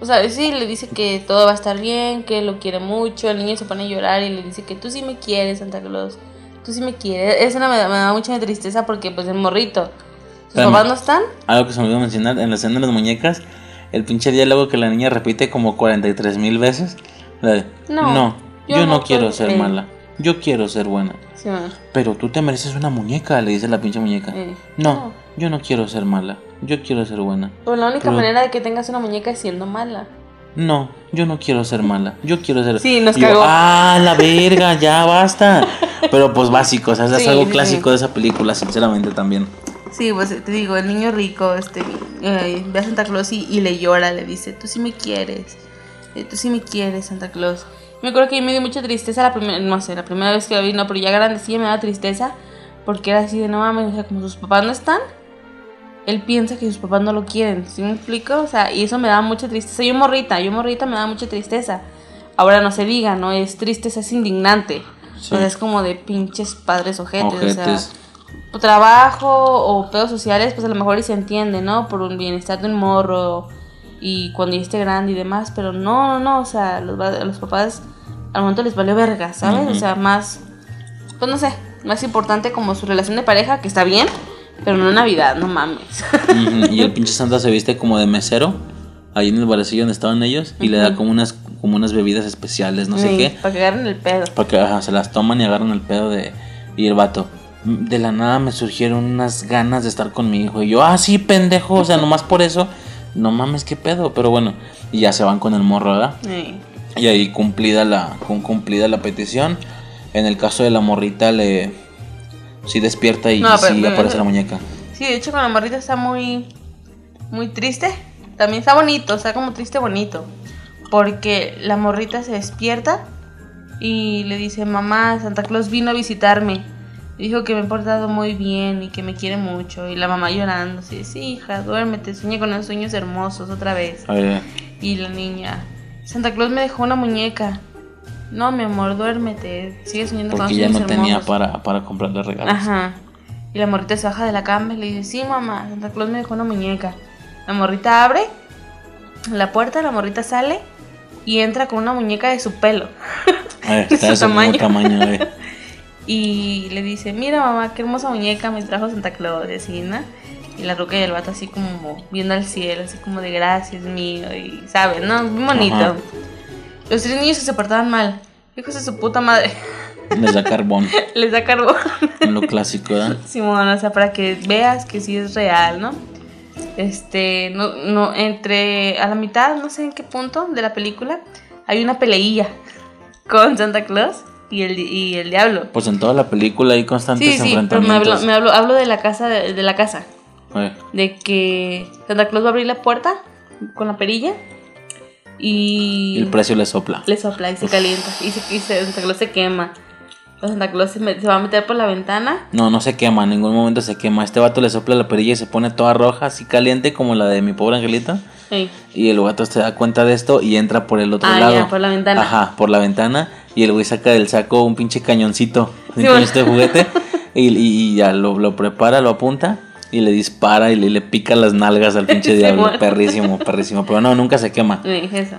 O sea, sí, le dice que todo va a estar bien, que lo quiere mucho. El niño se pone a llorar y le dice que tú sí me quieres, Santa Claus. Tú sí me quieres. No me da, me da mucha tristeza porque, pues, el morrito. ¿Sus Espérame. papás no están? Algo que se me olvidó mencionar, en la escena de las muñecas, el pinche diálogo que la niña repite como 43 mil veces. La de, No, no, yo, yo no, no quiero ser mala, yo quiero ser buena. Sí. Pero tú te mereces una muñeca, le dice la pinche muñeca. Eh, No, no. yo no quiero ser mala, yo quiero ser buena. Pues la única Pero- manera de que tengas una muñeca es siendo mala. No, yo no quiero ser mala, yo quiero ser... Sí, nos yo, cagó. ah, la verga, ya basta. Pero pues básico, o sea, es Sí, algo sí, clásico de esa película, sinceramente también. Sí, pues te digo, el niño rico este, eh, ve a Santa Claus y, y le llora, le dice, tú sí me quieres, eh, tú sí me quieres, Santa Claus. Me acuerdo que a mí me dio mucha tristeza la primera, no sé, la primera vez que lo vi, no, pero ya grande sí me da tristeza, porque era así de, no mames, o sea, como sus papás no están, él piensa que sus papás no lo quieren, ¿sí me explico? O sea, y eso me da mucha tristeza. Yo morrita, yo morrita me da mucha tristeza. Ahora no se diga, no es tristeza, es indignante. Sí. O sea, es como de pinches padres ojetes, o sea... Ojetes. trabajo o pedos sociales, pues a lo mejor y se entiende, ¿no? Por un bienestar de un morro y cuando ya esté grande y demás, pero no, no, no, o sea, los, los papás al momento les valió verga, ¿sabes? O sea, más, pues no sé, más importante como su relación de pareja, que está bien, pero no Navidad, no mames. Y el pinche Santa se viste como de mesero. Ahí en el barecillo donde estaban ellos. Y le da como unas, como unas bebidas especiales, no sé qué. Para que agarren el pedo. Porque ajá, se las toman y agarran el pedo de. Y el vato. "Mm, De la nada me surgieron unas ganas de estar con mi hijo. Y yo, ah, sí, pendejo. O sea, nomás por eso. No mames, qué pedo. Pero bueno. Y ya se van con el morro, ¿verdad? Sí. Y ahí cumplida la, cumplida la petición. En el caso de la morrita le. Sí despierta y, No, pero- sí pero- aparece la muñeca. Sí, de hecho con la morrita está muy, muy triste. También está bonito, está como triste bonito. Porque la morrita se despierta y le dice, mamá, Santa Claus vino a visitarme. Dijo que me he portado muy bien y que me quiere mucho. Y la mamá llorando, así, sí, hija, duérmete, sueña con esos sueños hermosos otra vez. Eh, Y la niña, Santa Claus me dejó una muñeca. No, mi amor, duérmete, sigue soñando con porque ya sueños no tenía hermosos". para, para comprarle regalos. Ajá. Y la morrita se baja de la cama y le dice, sí, mamá, Santa Claus me dejó una muñeca. La morrita abre la puerta, la morrita sale y entra con una muñeca de su pelo. Eh, está de su tamaño. tamaño, eh. Y le dice, mira mamá, qué hermosa muñeca me trajo Santa Claus, y así, ¿no? Y la ruca y el vato así como viendo al cielo, así como de gracias mío, y sabes, ¿no? Muy bonito. Ajá. Los tres niños se portaban mal. Hijos de su puta madre. Les da carbón. Les da carbón. En lo clásico, ¿verdad? Simón, o sea, para que veas que sí es real, ¿no? Este, no, no, entre, a la mitad, no sé en qué punto de la película, hay una peleilla con Santa Claus y el, y el diablo. Pues en toda la película hay constantes Sí, sí, pero me hablo, enfrentamientos. me hablo, hablo de la casa, de, de la casa, Eh, de que Santa Claus va a abrir la puerta con la perilla y el precio le sopla. le sopla y se calienta y, se, y se- Santa Claus se quema. O Santa Claus se, me- se va a meter por la ventana No, no se quema, en ningún momento se quema. Este vato le sopla la perilla y se pone toda roja, así caliente como la de mi pobre angelita. Ey. Y el vato se da cuenta de esto y entra por el otro Ah, lado. ya, por la ventana. Ajá, por la ventana. Y el güey saca del saco un pinche cañoncito. Sí, bueno. de juguete. y, y- y ya lo, lo prepara, lo apunta. Y le dispara y le, le pica las nalgas al pinche diablo. Perrísimo, perrísimo. Pero no, nunca se quema. Eso.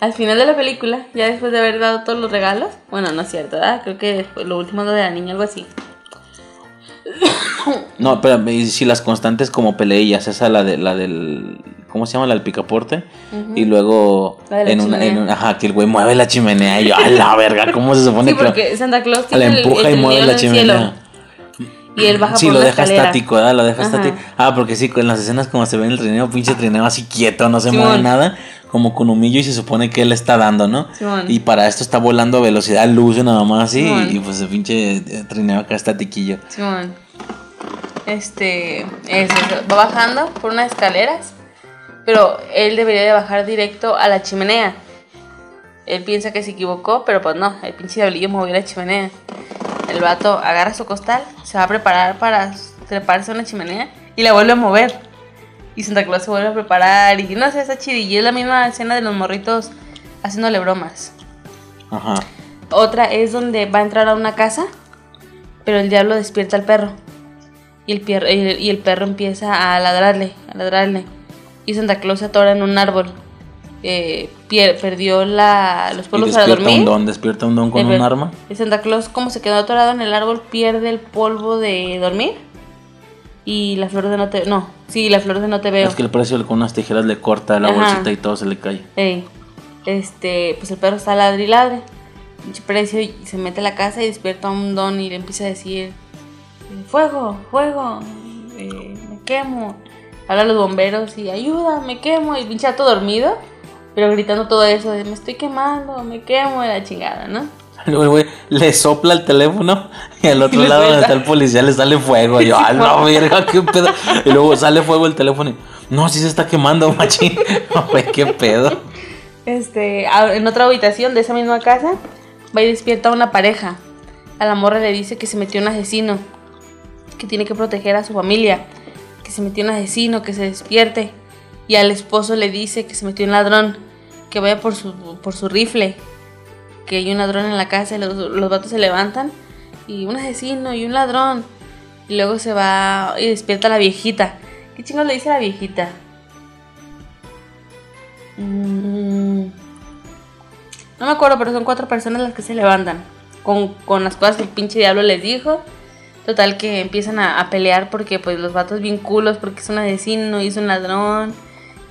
Al final de la película, ya después de haber dado todos los regalos, bueno, no es cierto, ¿verdad? Creo que fue lo último de la niña, algo así. No, pero si las constantes como peleillas, esa la de la del ¿cómo se llama? la del picaporte y luego La la en una, chimenea. en una- ajá, que el güey mueve la chimenea y yo, a la verga, ¿cómo se supone Sí, que porque Santa Claus la tiene el- empuja el y mueve la chimenea? Y él baja Sí, por lo una deja escalera. estático, ¿verdad? Lo deja Ajá. estático. Ah, porque sí, en las escenas como se ve en el trineo, pinche trineo así quieto, no se Simón. mueve nada, como con humillo y se supone que él está dando, ¿no? Simón. Y para esto está volando a velocidad luz nada más así y, y pues el pinche eh, trineo acá estatiquillo. Simón. Este, eso, va bajando por unas escaleras, pero él debería de bajar directo a la chimenea. Él piensa que se equivocó, pero pues no, el pinche diablillo movió la chimenea. El vato agarra su costal, se va a preparar para treparse a una chimenea y la vuelve a mover. Y Santa Claus se vuelve a preparar y no sé, está chidilla. Y es la misma escena de los morritos haciéndole bromas. Ajá. Otra es donde va a entrar a una casa, pero el diablo despierta al perro. Y el, el- y el perro empieza a ladrarle, a ladrarle. Y Santa Claus se atora en un árbol. Eh, pier- perdió la, los Y polvos para despierta dormir. un don, despierta un don con El un arma. Y Santa Claus, como se quedó atorado en el árbol, pierde el polvo de dormir. Y la flor de no te... No, sí, la flor de no te veo. Es que el precio con unas tijeras le corta la Ajá. bolsita y todo se le cae. Ey, este, pues el perro está ladri ladre. Precio se mete a la casa y despierta a un don y le empieza a decir: Fuego, fuego, eh, me quemo. Habla a los bomberos y ayuda, me quemo. Y pinche todo dormido, pero gritando todo eso de me estoy quemando, me quemo, de la chingada, ¿no? Luego el güey le sopla el teléfono y al otro lado donde está el policía le sale fuego. Y yo, ¡a la verga, qué pedo! Y luego sale fuego el teléfono y, no, sí se está quemando, machín. Güey, qué pedo. Este, en otra habitación de esa misma casa, va y despierta a una pareja. A la morra le dice que se metió un asesino, que tiene que proteger a su familia, que se metió un asesino, que se despierte. Y al esposo le dice que se metió un ladrón, que vaya por su, por su rifle, que hay un ladrón en la casa y los, los vatos se levantan. Y un asesino y un ladrón. Y luego se va y despierta la viejita. ¿Qué chingo le dice a la viejita? Mm, No me acuerdo, pero son cuatro personas las que se levantan. Con, con las cosas que el pinche diablo les dijo. Total que empiezan a, a pelear porque pues los vatos bien culos, porque es un asesino y es un ladrón.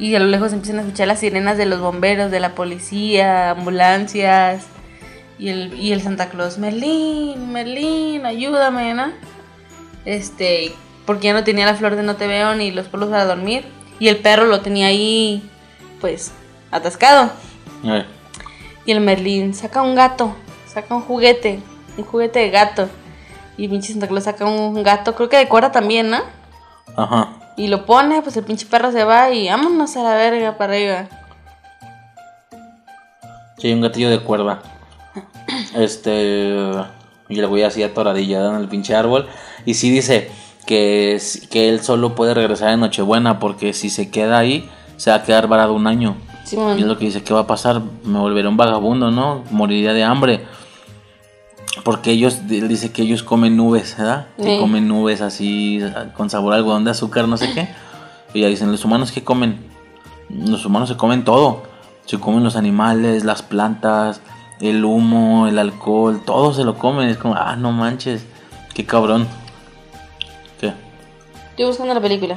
Y a lo lejos empiezan a escuchar las sirenas de los bomberos, de la policía, ambulancias. Y el, y el Santa Claus, Merlín, Merlín, ayúdame, ¿no? Este, porque ya no tenía la flor de no te veo ni los polvos para dormir. Y el perro lo tenía ahí, pues, atascado. Eh, Y el Merlín saca un gato, saca un juguete, un juguete de gato. Y pinche Santa Claus saca un gato, creo que de cuerda también, ¿no? Ajá. Y lo pone, pues el pinche perro se va y vámonos a la verga para arriba. Sí, hay un gatillo de cuerda. Este. Y el güey así atoradillado en el pinche árbol. Y sí dice que, que él solo puede regresar en Nochebuena porque si se queda ahí, se va a quedar varado un año. Y es lo que dice, ¿qué va a pasar? Me volveré un vagabundo, ¿no? Moriría de hambre. Porque ellos, él dice que ellos comen nubes, ¿verdad? Que comen nubes así, con sabor a algodón de azúcar, no sé qué. Y ya dicen, ¿los humanos qué comen? Los humanos se comen todo. Se comen los animales, las plantas, el humo, el alcohol, todo se lo comen. Es como, ah, no manches, qué cabrón. ¿Qué? Estoy buscando la película.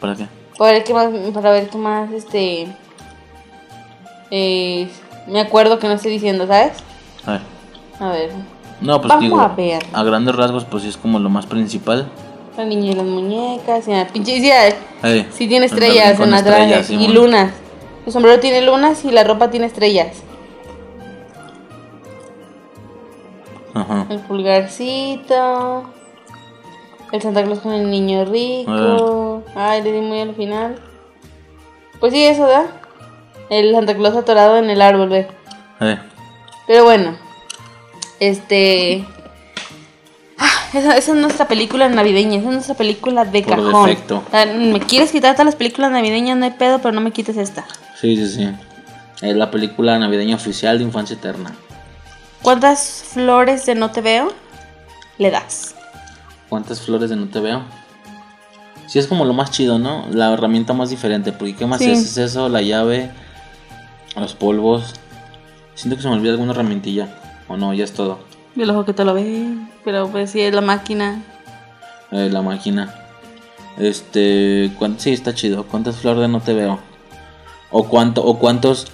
¿Para qué? Para ver qué más, para ver qué más, este... eh, me acuerdo que no estoy diciendo, ¿sabes? A ver. A ver. No, pues Vamos digo, a ver. a grandes rasgos, pues sí es como lo más principal. La niña y las muñecas. Y la pinche... Sí, ah, Eh, sí tiene el estrellas en la traje. y lunas. El sombrero tiene lunas y la ropa tiene estrellas. Ajá. El pulgarcito. El Santa Claus con el niño rico. Ay, le di muy al final. Pues sí, eso, ¿verdad? El Santa Claus atorado en el árbol, ve. Eh, Pero bueno. Este. Ah, esa, esa es nuestra película navideña. Esa es nuestra película de Por cajón. defecto. Me quieres quitar todas las películas navideñas, no hay pedo, pero no me quites esta. sí, sí, sí. Es la película navideña oficial de Infancia Eterna. ¿Cuántas flores de no te veo le das? ¿Cuántas flores de no te veo? Sí, es como lo más chido, ¿no? La herramienta más diferente. Porque ¿qué más Sí. Es eso, la llave, los polvos. Siento que se me olvida alguna herramientilla. O no, ya es todo. El ojo que te lo ve. Pero pues sí, es la máquina. Eh, la máquina. Este. ¿cuán- Sí, está chido. ¿Cuántas flores de no te veo? O cuánto, o cuántos.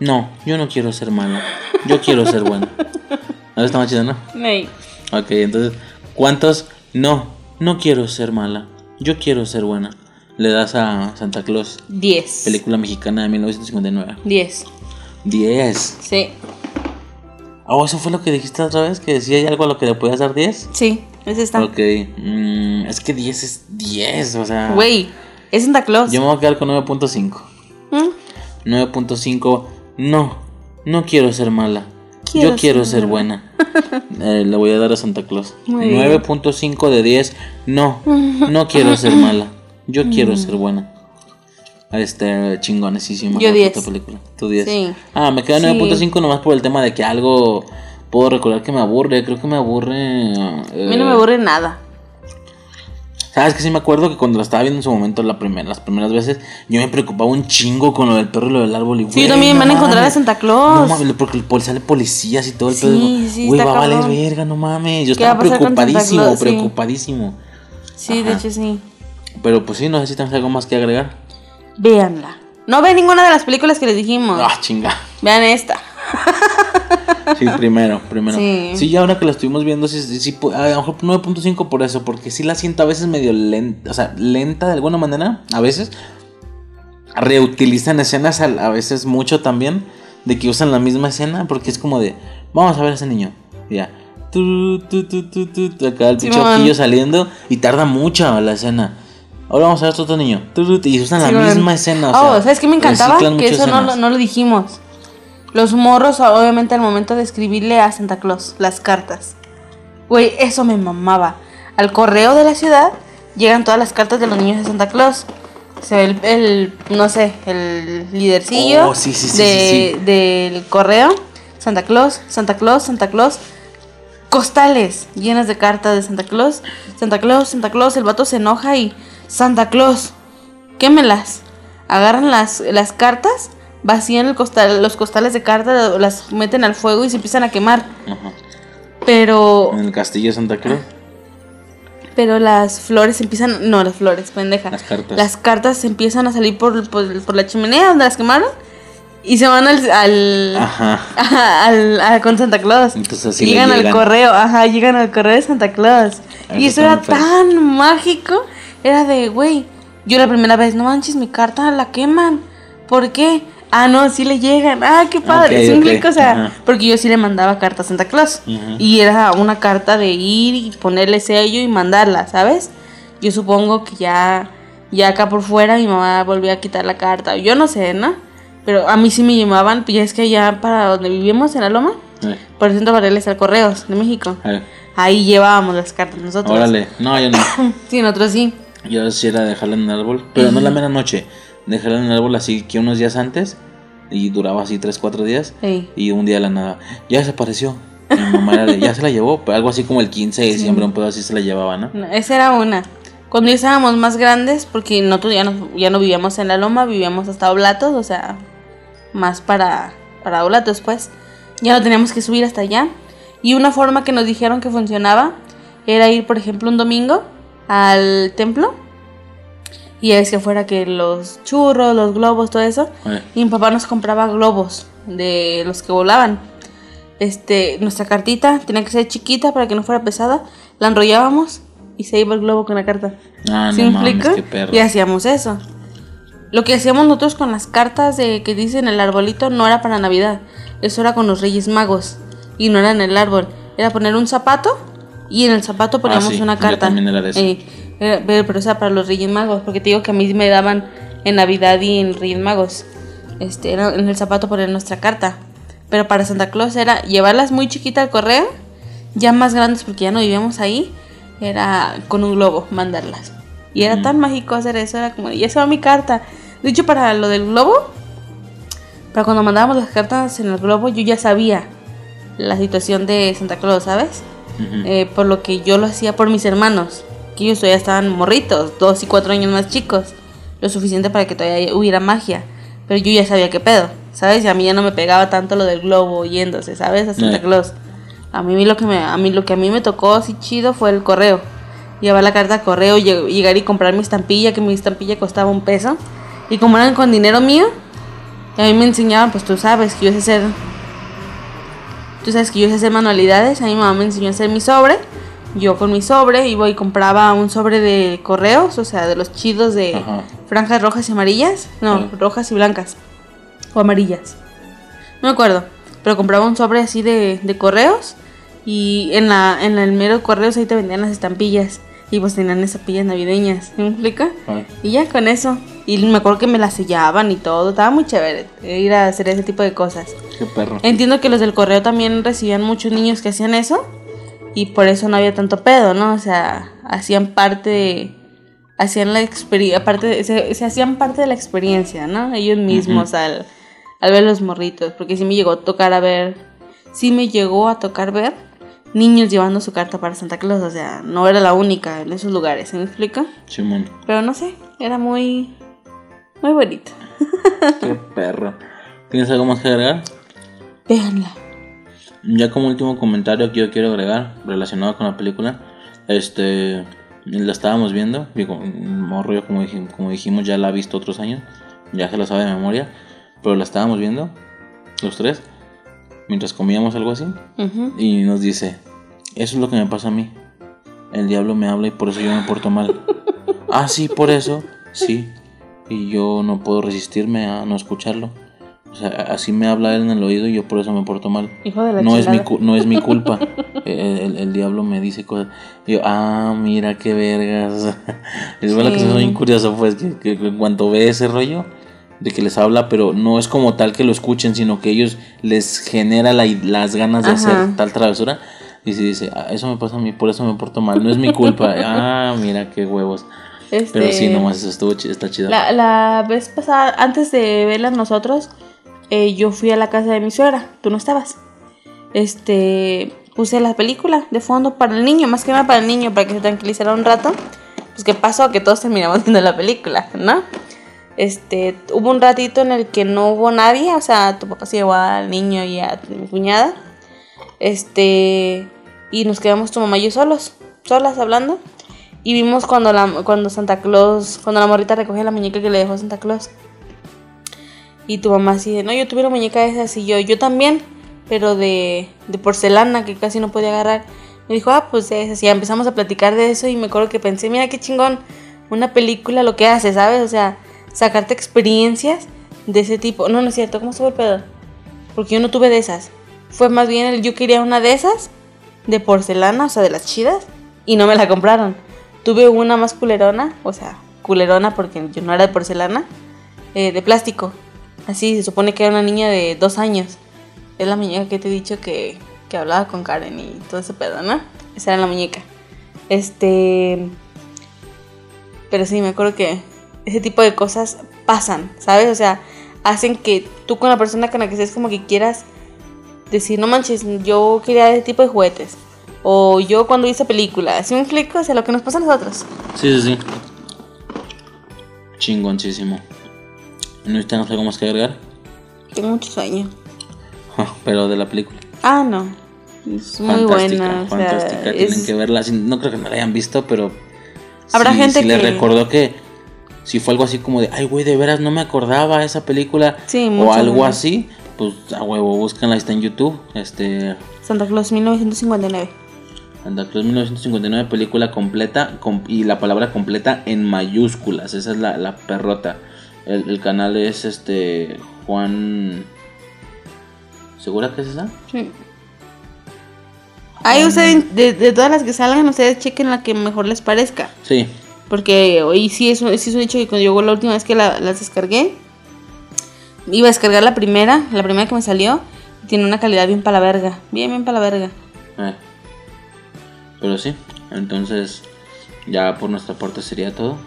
No, yo no quiero ser mala. Yo quiero ser buena. Ahora está más chido, ¿no? Ey. Ok, entonces, ¿cuántos? No, no quiero ser mala. Yo quiero ser buena. Le das a Santa Claus, 10. película mexicana de 1959. 10. 10. Sí. Oh, eso fue lo que dijiste otra vez, que decía hay algo a lo que le podías dar 10. Sí, es esta. Ok, mm, es que 10 es 10, o sea. Güey, es Santa Claus. Yo me voy a quedar con 9.5. ¿Mm? 9.5, no, no quiero ser mala. Quiero Yo quiero ser ser buena. Eh, le voy a dar a Santa Claus. Muy bien. 9.5 de 10, no, no quiero ser mala. Yo quiero ser buena. Este, chingonesísimo. Yo la 10. puta película. Tú 10. Sí. Ah, me queda Sí. 9.5 nomás por el tema de que algo puedo recordar que me aburre. Creo que me aburre. A mí no eh, me aburre nada. Sabes que sí me acuerdo que cuando la estaba viendo en su momento la primera, las primeras veces, yo me preocupaba un chingo con lo del perro y lo del árbol. Y, Sí, güey, también no van a encontrar a. Santa No Claus. mames, porque sale policías y todo el Sí, pedo. sí, está va a valer verga, no mames. Yo ¿Qué va a estaba preocupadísimo? Sí. preocupadísimo. Sí, de hecho sí. Pero pues sí, no sé si tienes algo más que agregar. Véanla. No ve ninguna de las películas que les dijimos. Ah, chinga. Vean esta. Sí, primero, primero. Sí. Sí, ya ahora que la estuvimos viendo, sí, sí, a lo mejor 9.5 por eso, porque sí la siento a veces medio lenta, o sea, lenta de alguna manera, a veces. Reutilizan escenas a, a veces mucho también, de que usan la misma escena, porque es como de, vamos a ver a ese niño, y ya. Tu, tu, tu, acá el pinche saliendo y tarda mucho la escena. Ahora vamos a ver a otro niño. Y usan la bueno. misma escena. O oh, sea, ¿sabes qué me encantaba? Que eso no, lo- escenas. no lo dijimos. Los morros, obviamente, al momento de escribirle a Santa Claus las cartas. Güey, eso me mamaba. Al correo de la ciudad llegan todas las cartas de los niños de Santa Claus. Se ve el, el, no sé, el lidercillo Oh, sí, sí, sí, de- del correo. Santa Claus, Santa Claus, Santa Claus. costales llenas de cartas de Santa Claus. Santa Claus, Santa Claus, el vato se enoja y Santa Claus, quémelas. Agarran las, las cartas, vacían el costal, los costales de cartas, las meten al fuego y se empiezan a quemar. Ajá. Pero, En el castillo de Santa Cruz. pero las flores empiezan, no las flores, pendeja. Las cartas. Las cartas empiezan a salir por, por, por la chimenea donde las quemaron y se van al, al, Ajá. Al, a- con Santa Claus. Entonces así le llegan al correo, ajá, llegan al correo de Santa Claus. Ah, y eso era tan mágico. Era de, güey, yo la primera vez, no manches, mi carta la queman. ¿Por qué? Ah, no, sí le llegan. Ah, qué padre. Ok, ¿Sí me ok, explico? O sea, ajá. porque yo sí le mandaba carta a Santa Claus. Y era una carta de ir y ponerle sello y mandarla, ¿sabes? Yo supongo que ya, ya acá por fuera mi mamá volvió a quitar la carta. Yo no sé, ¿no? Pero a mí sí me llamaban, pues ya es que allá para donde vivimos, en la Loma, por el centro Varela está Correos de México. Ahí llevábamos las cartas nosotros. Órale. No, yo no. Sí, nosotros sí. Yo sí era dejarla en el árbol. Pero no la mera noche. Dejarla en el árbol así que unos días antes. Y duraba así 3, 4 días. Y un día de la nada. Ya desapareció. Y mi mamá era de, ya se la llevó. Pero algo así como el 15 de diciembre, un pedo así se la llevaba, ¿no? No, esa era una. Cuando ya estábamos más grandes, porque nosotros ya no, ya no vivíamos en la loma, vivíamos hasta Oblatos, o sea, más para, para Oblatos, pues. Ya no teníamos que subir hasta allá. Y una forma que nos dijeron que funcionaba era ir, por ejemplo, un domingo al templo. Y es que fuera que los churros, los globos, todo eso. Eh, Y mi papá nos compraba globos de los que volaban. Este, nuestra cartita tenía que ser chiquita para que no fuera pesada. La enrollábamos y se iba el globo con la carta. Ah, ¿Sí no me mames, explico? qué perro. Y hacíamos eso. Lo que hacíamos nosotros con las cartas de que dicen el arbolito no era para Navidad. Eso era con los Reyes Magos. Y no era en el árbol. Era poner un zapato y en el zapato poníamos Ah, sí, una yo carta. también era de eso. Eh, era- pero, pero eso era para los Reyes Magos. Porque te digo que a mí me daban en Navidad y en Reyes Magos. Este, en el zapato poner nuestra carta. Pero para Santa Claus era llevarlas muy chiquita al correo. Ya más grandes porque ya no vivíamos ahí. Era con un globo mandarlas. Y era tan mágico hacer eso. Era como, ya se va mi carta. De hecho, para lo del globo, para cuando mandábamos las cartas en el globo, yo ya sabía la situación de Santa Claus, ¿sabes? Eh, por lo que yo lo hacía por mis hermanos, que ellos todavía estaban morritos, dos y cuatro años más chicos, lo suficiente para que todavía hubiera magia. Pero yo ya sabía qué pedo, ¿sabes? Y a mí ya no me pegaba tanto lo del globo yéndose, ¿sabes? A Santa. Claus. A mí lo que me, a mí lo que a mí me tocó así chido fue el correo. Llevar la carta al correo, lleg- llegar y comprar mi estampilla, que mi estampilla costaba un peso. Y como eran con dinero mío, a mí me enseñaban, pues tú sabes que yo sé hacer Tú sabes que yo sé hacer manualidades. A mi mamá me enseñó a hacer mi sobre. Yo con mi sobre iba y compraba un sobre de correos, o sea, de los chidos de Ajá. franjas rojas y amarillas. No, rojas y blancas. O amarillas. No me acuerdo. Pero compraba un sobre así de, de correos. Y en, la, en el mero correos ahí te vendían las estampillas. Y pues tenían estampillas navideñas. ¿Me explica? Y ya con eso. Y me acuerdo que me las sellaban y todo. Estaba muy chévere eh, ir a hacer ese tipo de cosas. qué perro. Entiendo que los del correo también recibían muchos niños que hacían eso y por eso no había tanto pedo, ¿no? O sea, hacían parte de, hacían la experiencia, se, se hacían parte de la experiencia, ¿no? Ellos mismos al, al ver los morritos, porque sí me llegó a tocar a ver, sí me llegó a tocar ver niños llevando su carta para Santa Claus, o sea, no era la única en esos lugares, ¿se me explica? Simón. Pero no sé, era muy, muy bonito. Qué perro. ¿Tienes algo más que agregar? Véanla. Ya como último comentario que yo quiero agregar relacionado con la película, este, la estábamos viendo, digo, morro yo como, dij- como dijimos ya la ha visto otros años, ya se lo sabe de memoria, pero la estábamos viendo, los tres, mientras comíamos algo así, y nos dice, eso es lo que me pasa a mí, el diablo me habla y por eso yo me porto mal. ah, sí, por eso, sí, y yo no puedo resistirme a no escucharlo. O sea, así me habla él en el oído y yo por eso me porto mal Hijo de la no es, mi, no es mi culpa. el, el- el diablo me dice cosas. Y yo, ah, mira qué vergas. es verdad que Sí. soy bien curioso, pues, que, que- que en cuanto ve ese rollo de que les habla, pero no es como tal que lo escuchen, sino que ellos les genera la- las ganas de Ajá. hacer tal travesura. Y se dice, ah, eso me pasa a mí, por eso me porto mal. No es mi culpa. ah, mira qué huevos. Pero sí, Este, nomás eso estuvo está chido. La, la vez pasada, antes de verlas nosotros, eh, yo fui a la casa de mi suegra. Tú no estabas. Este. puse la película de fondo para el niño, más que nada para el niño, para que se tranquilizara un rato. Pues qué pasó, que todos terminamos viendo la película, ¿no? Este, hubo un ratito en el que no hubo nadie, o sea, tu papá se llevó al niño y a mi cuñada. Este, y nos quedamos tu mamá y yo solos, solas hablando. Y vimos cuando la cuando Santa Claus, cuando la morrita recoge la muñeca que le dejó Santa Claus. Y tu mamá así de, no, yo tuve una muñeca esas y yo, yo también, pero de, de porcelana que casi no podía agarrar. Me dijo, ah, pues es ya empezamos a platicar de eso y me acuerdo que pensé, mira qué chingón, una película lo que hace, ¿sabes? O sea, sacarte experiencias de ese tipo. No, no es cierto, ¿cómo estuvo el pedo? Porque yo no tuve de esas. Fue más bien el yo quería una de esas, de porcelana, o sea, de las chidas, y no me la compraron. Tuve una más culerona, o sea, culerona porque yo no era de porcelana, eh, de plástico. Así, se supone que era una niña de dos años. Es la muñeca que te he dicho que, que hablaba con Karen y todo ese pedo, ¿no? Esa era la muñeca. Este. Pero sí, me acuerdo que ese tipo de cosas pasan, ¿sabes? O sea, hacen que tú con la persona con la que estés como que quieras decir, no manches, yo quería ese tipo de juguetes. O yo cuando hice película, así un clic hacia lo que nos pasa a nosotros. Sí, sí, sí. Chingoncísimo. ¿No está algo más que agregar? Tengo mucho sueño. Pero de la película. Ah, no. Es muy buena. Fantástica, tienen es... que verla. No creo que no la hayan visto, pero. Habrá sí, gente sí que. le recordó que. Si fue algo así como de, ay, güey, de veras no me acordaba esa película. Sí, o algo ¿no? así, pues a huevo, búscanla, está en YouTube. Este. Santa Claus 1959. Santa Claus 1959, película completa com- y la palabra completa en mayúsculas. Esa es la, la perrota. El, el canal es este. Juan. ¿Segura que es esa? Sí. Ahí ustedes, de, de todas las que salgan, ustedes chequen la que mejor les parezca. Sí. Porque hoy sí es, sí es un hecho que cuando llegó la última vez que la- las descargué, iba a descargar la primera, la primera que me salió, tiene una calidad bien para la verga. Bien, bien para la verga. Eh. Pero sí, entonces ya por nuestra parte sería todo.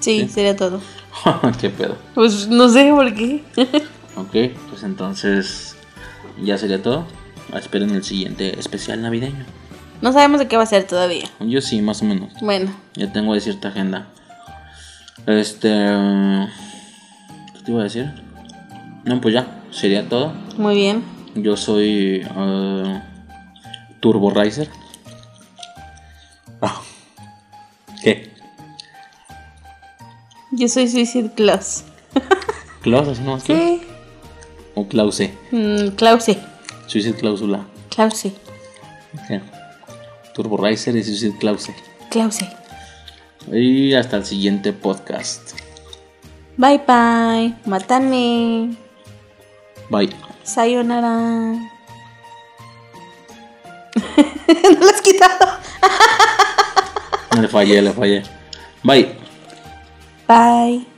Sí, Sí. sería todo. ¿Qué pedo? Pues no sé por qué. Ok, pues entonces ya sería todo. Esperen el siguiente especial navideño. no sabemos de qué va a ser todavía. Yo sí, más o menos. Bueno, Ya tengo de cierta agenda. Este... ¿Qué te iba a decir? No, pues ya, sería todo. muy bien. Yo soy uh, Turbo Riser. Ah. ¿Qué? Yo soy Suicide Claus. ¿Klaus así nomás? Sí. ¿O Klause? Mm, Klause. Suicide Cláusula. Klause. Ok. Turbo Riser y Suicide Klause. Klause. Y hasta el siguiente podcast. Bye bye. Matane. Bye. Sayonara. no lo has quitado. Le fallé, le fallé. Bye. Bye.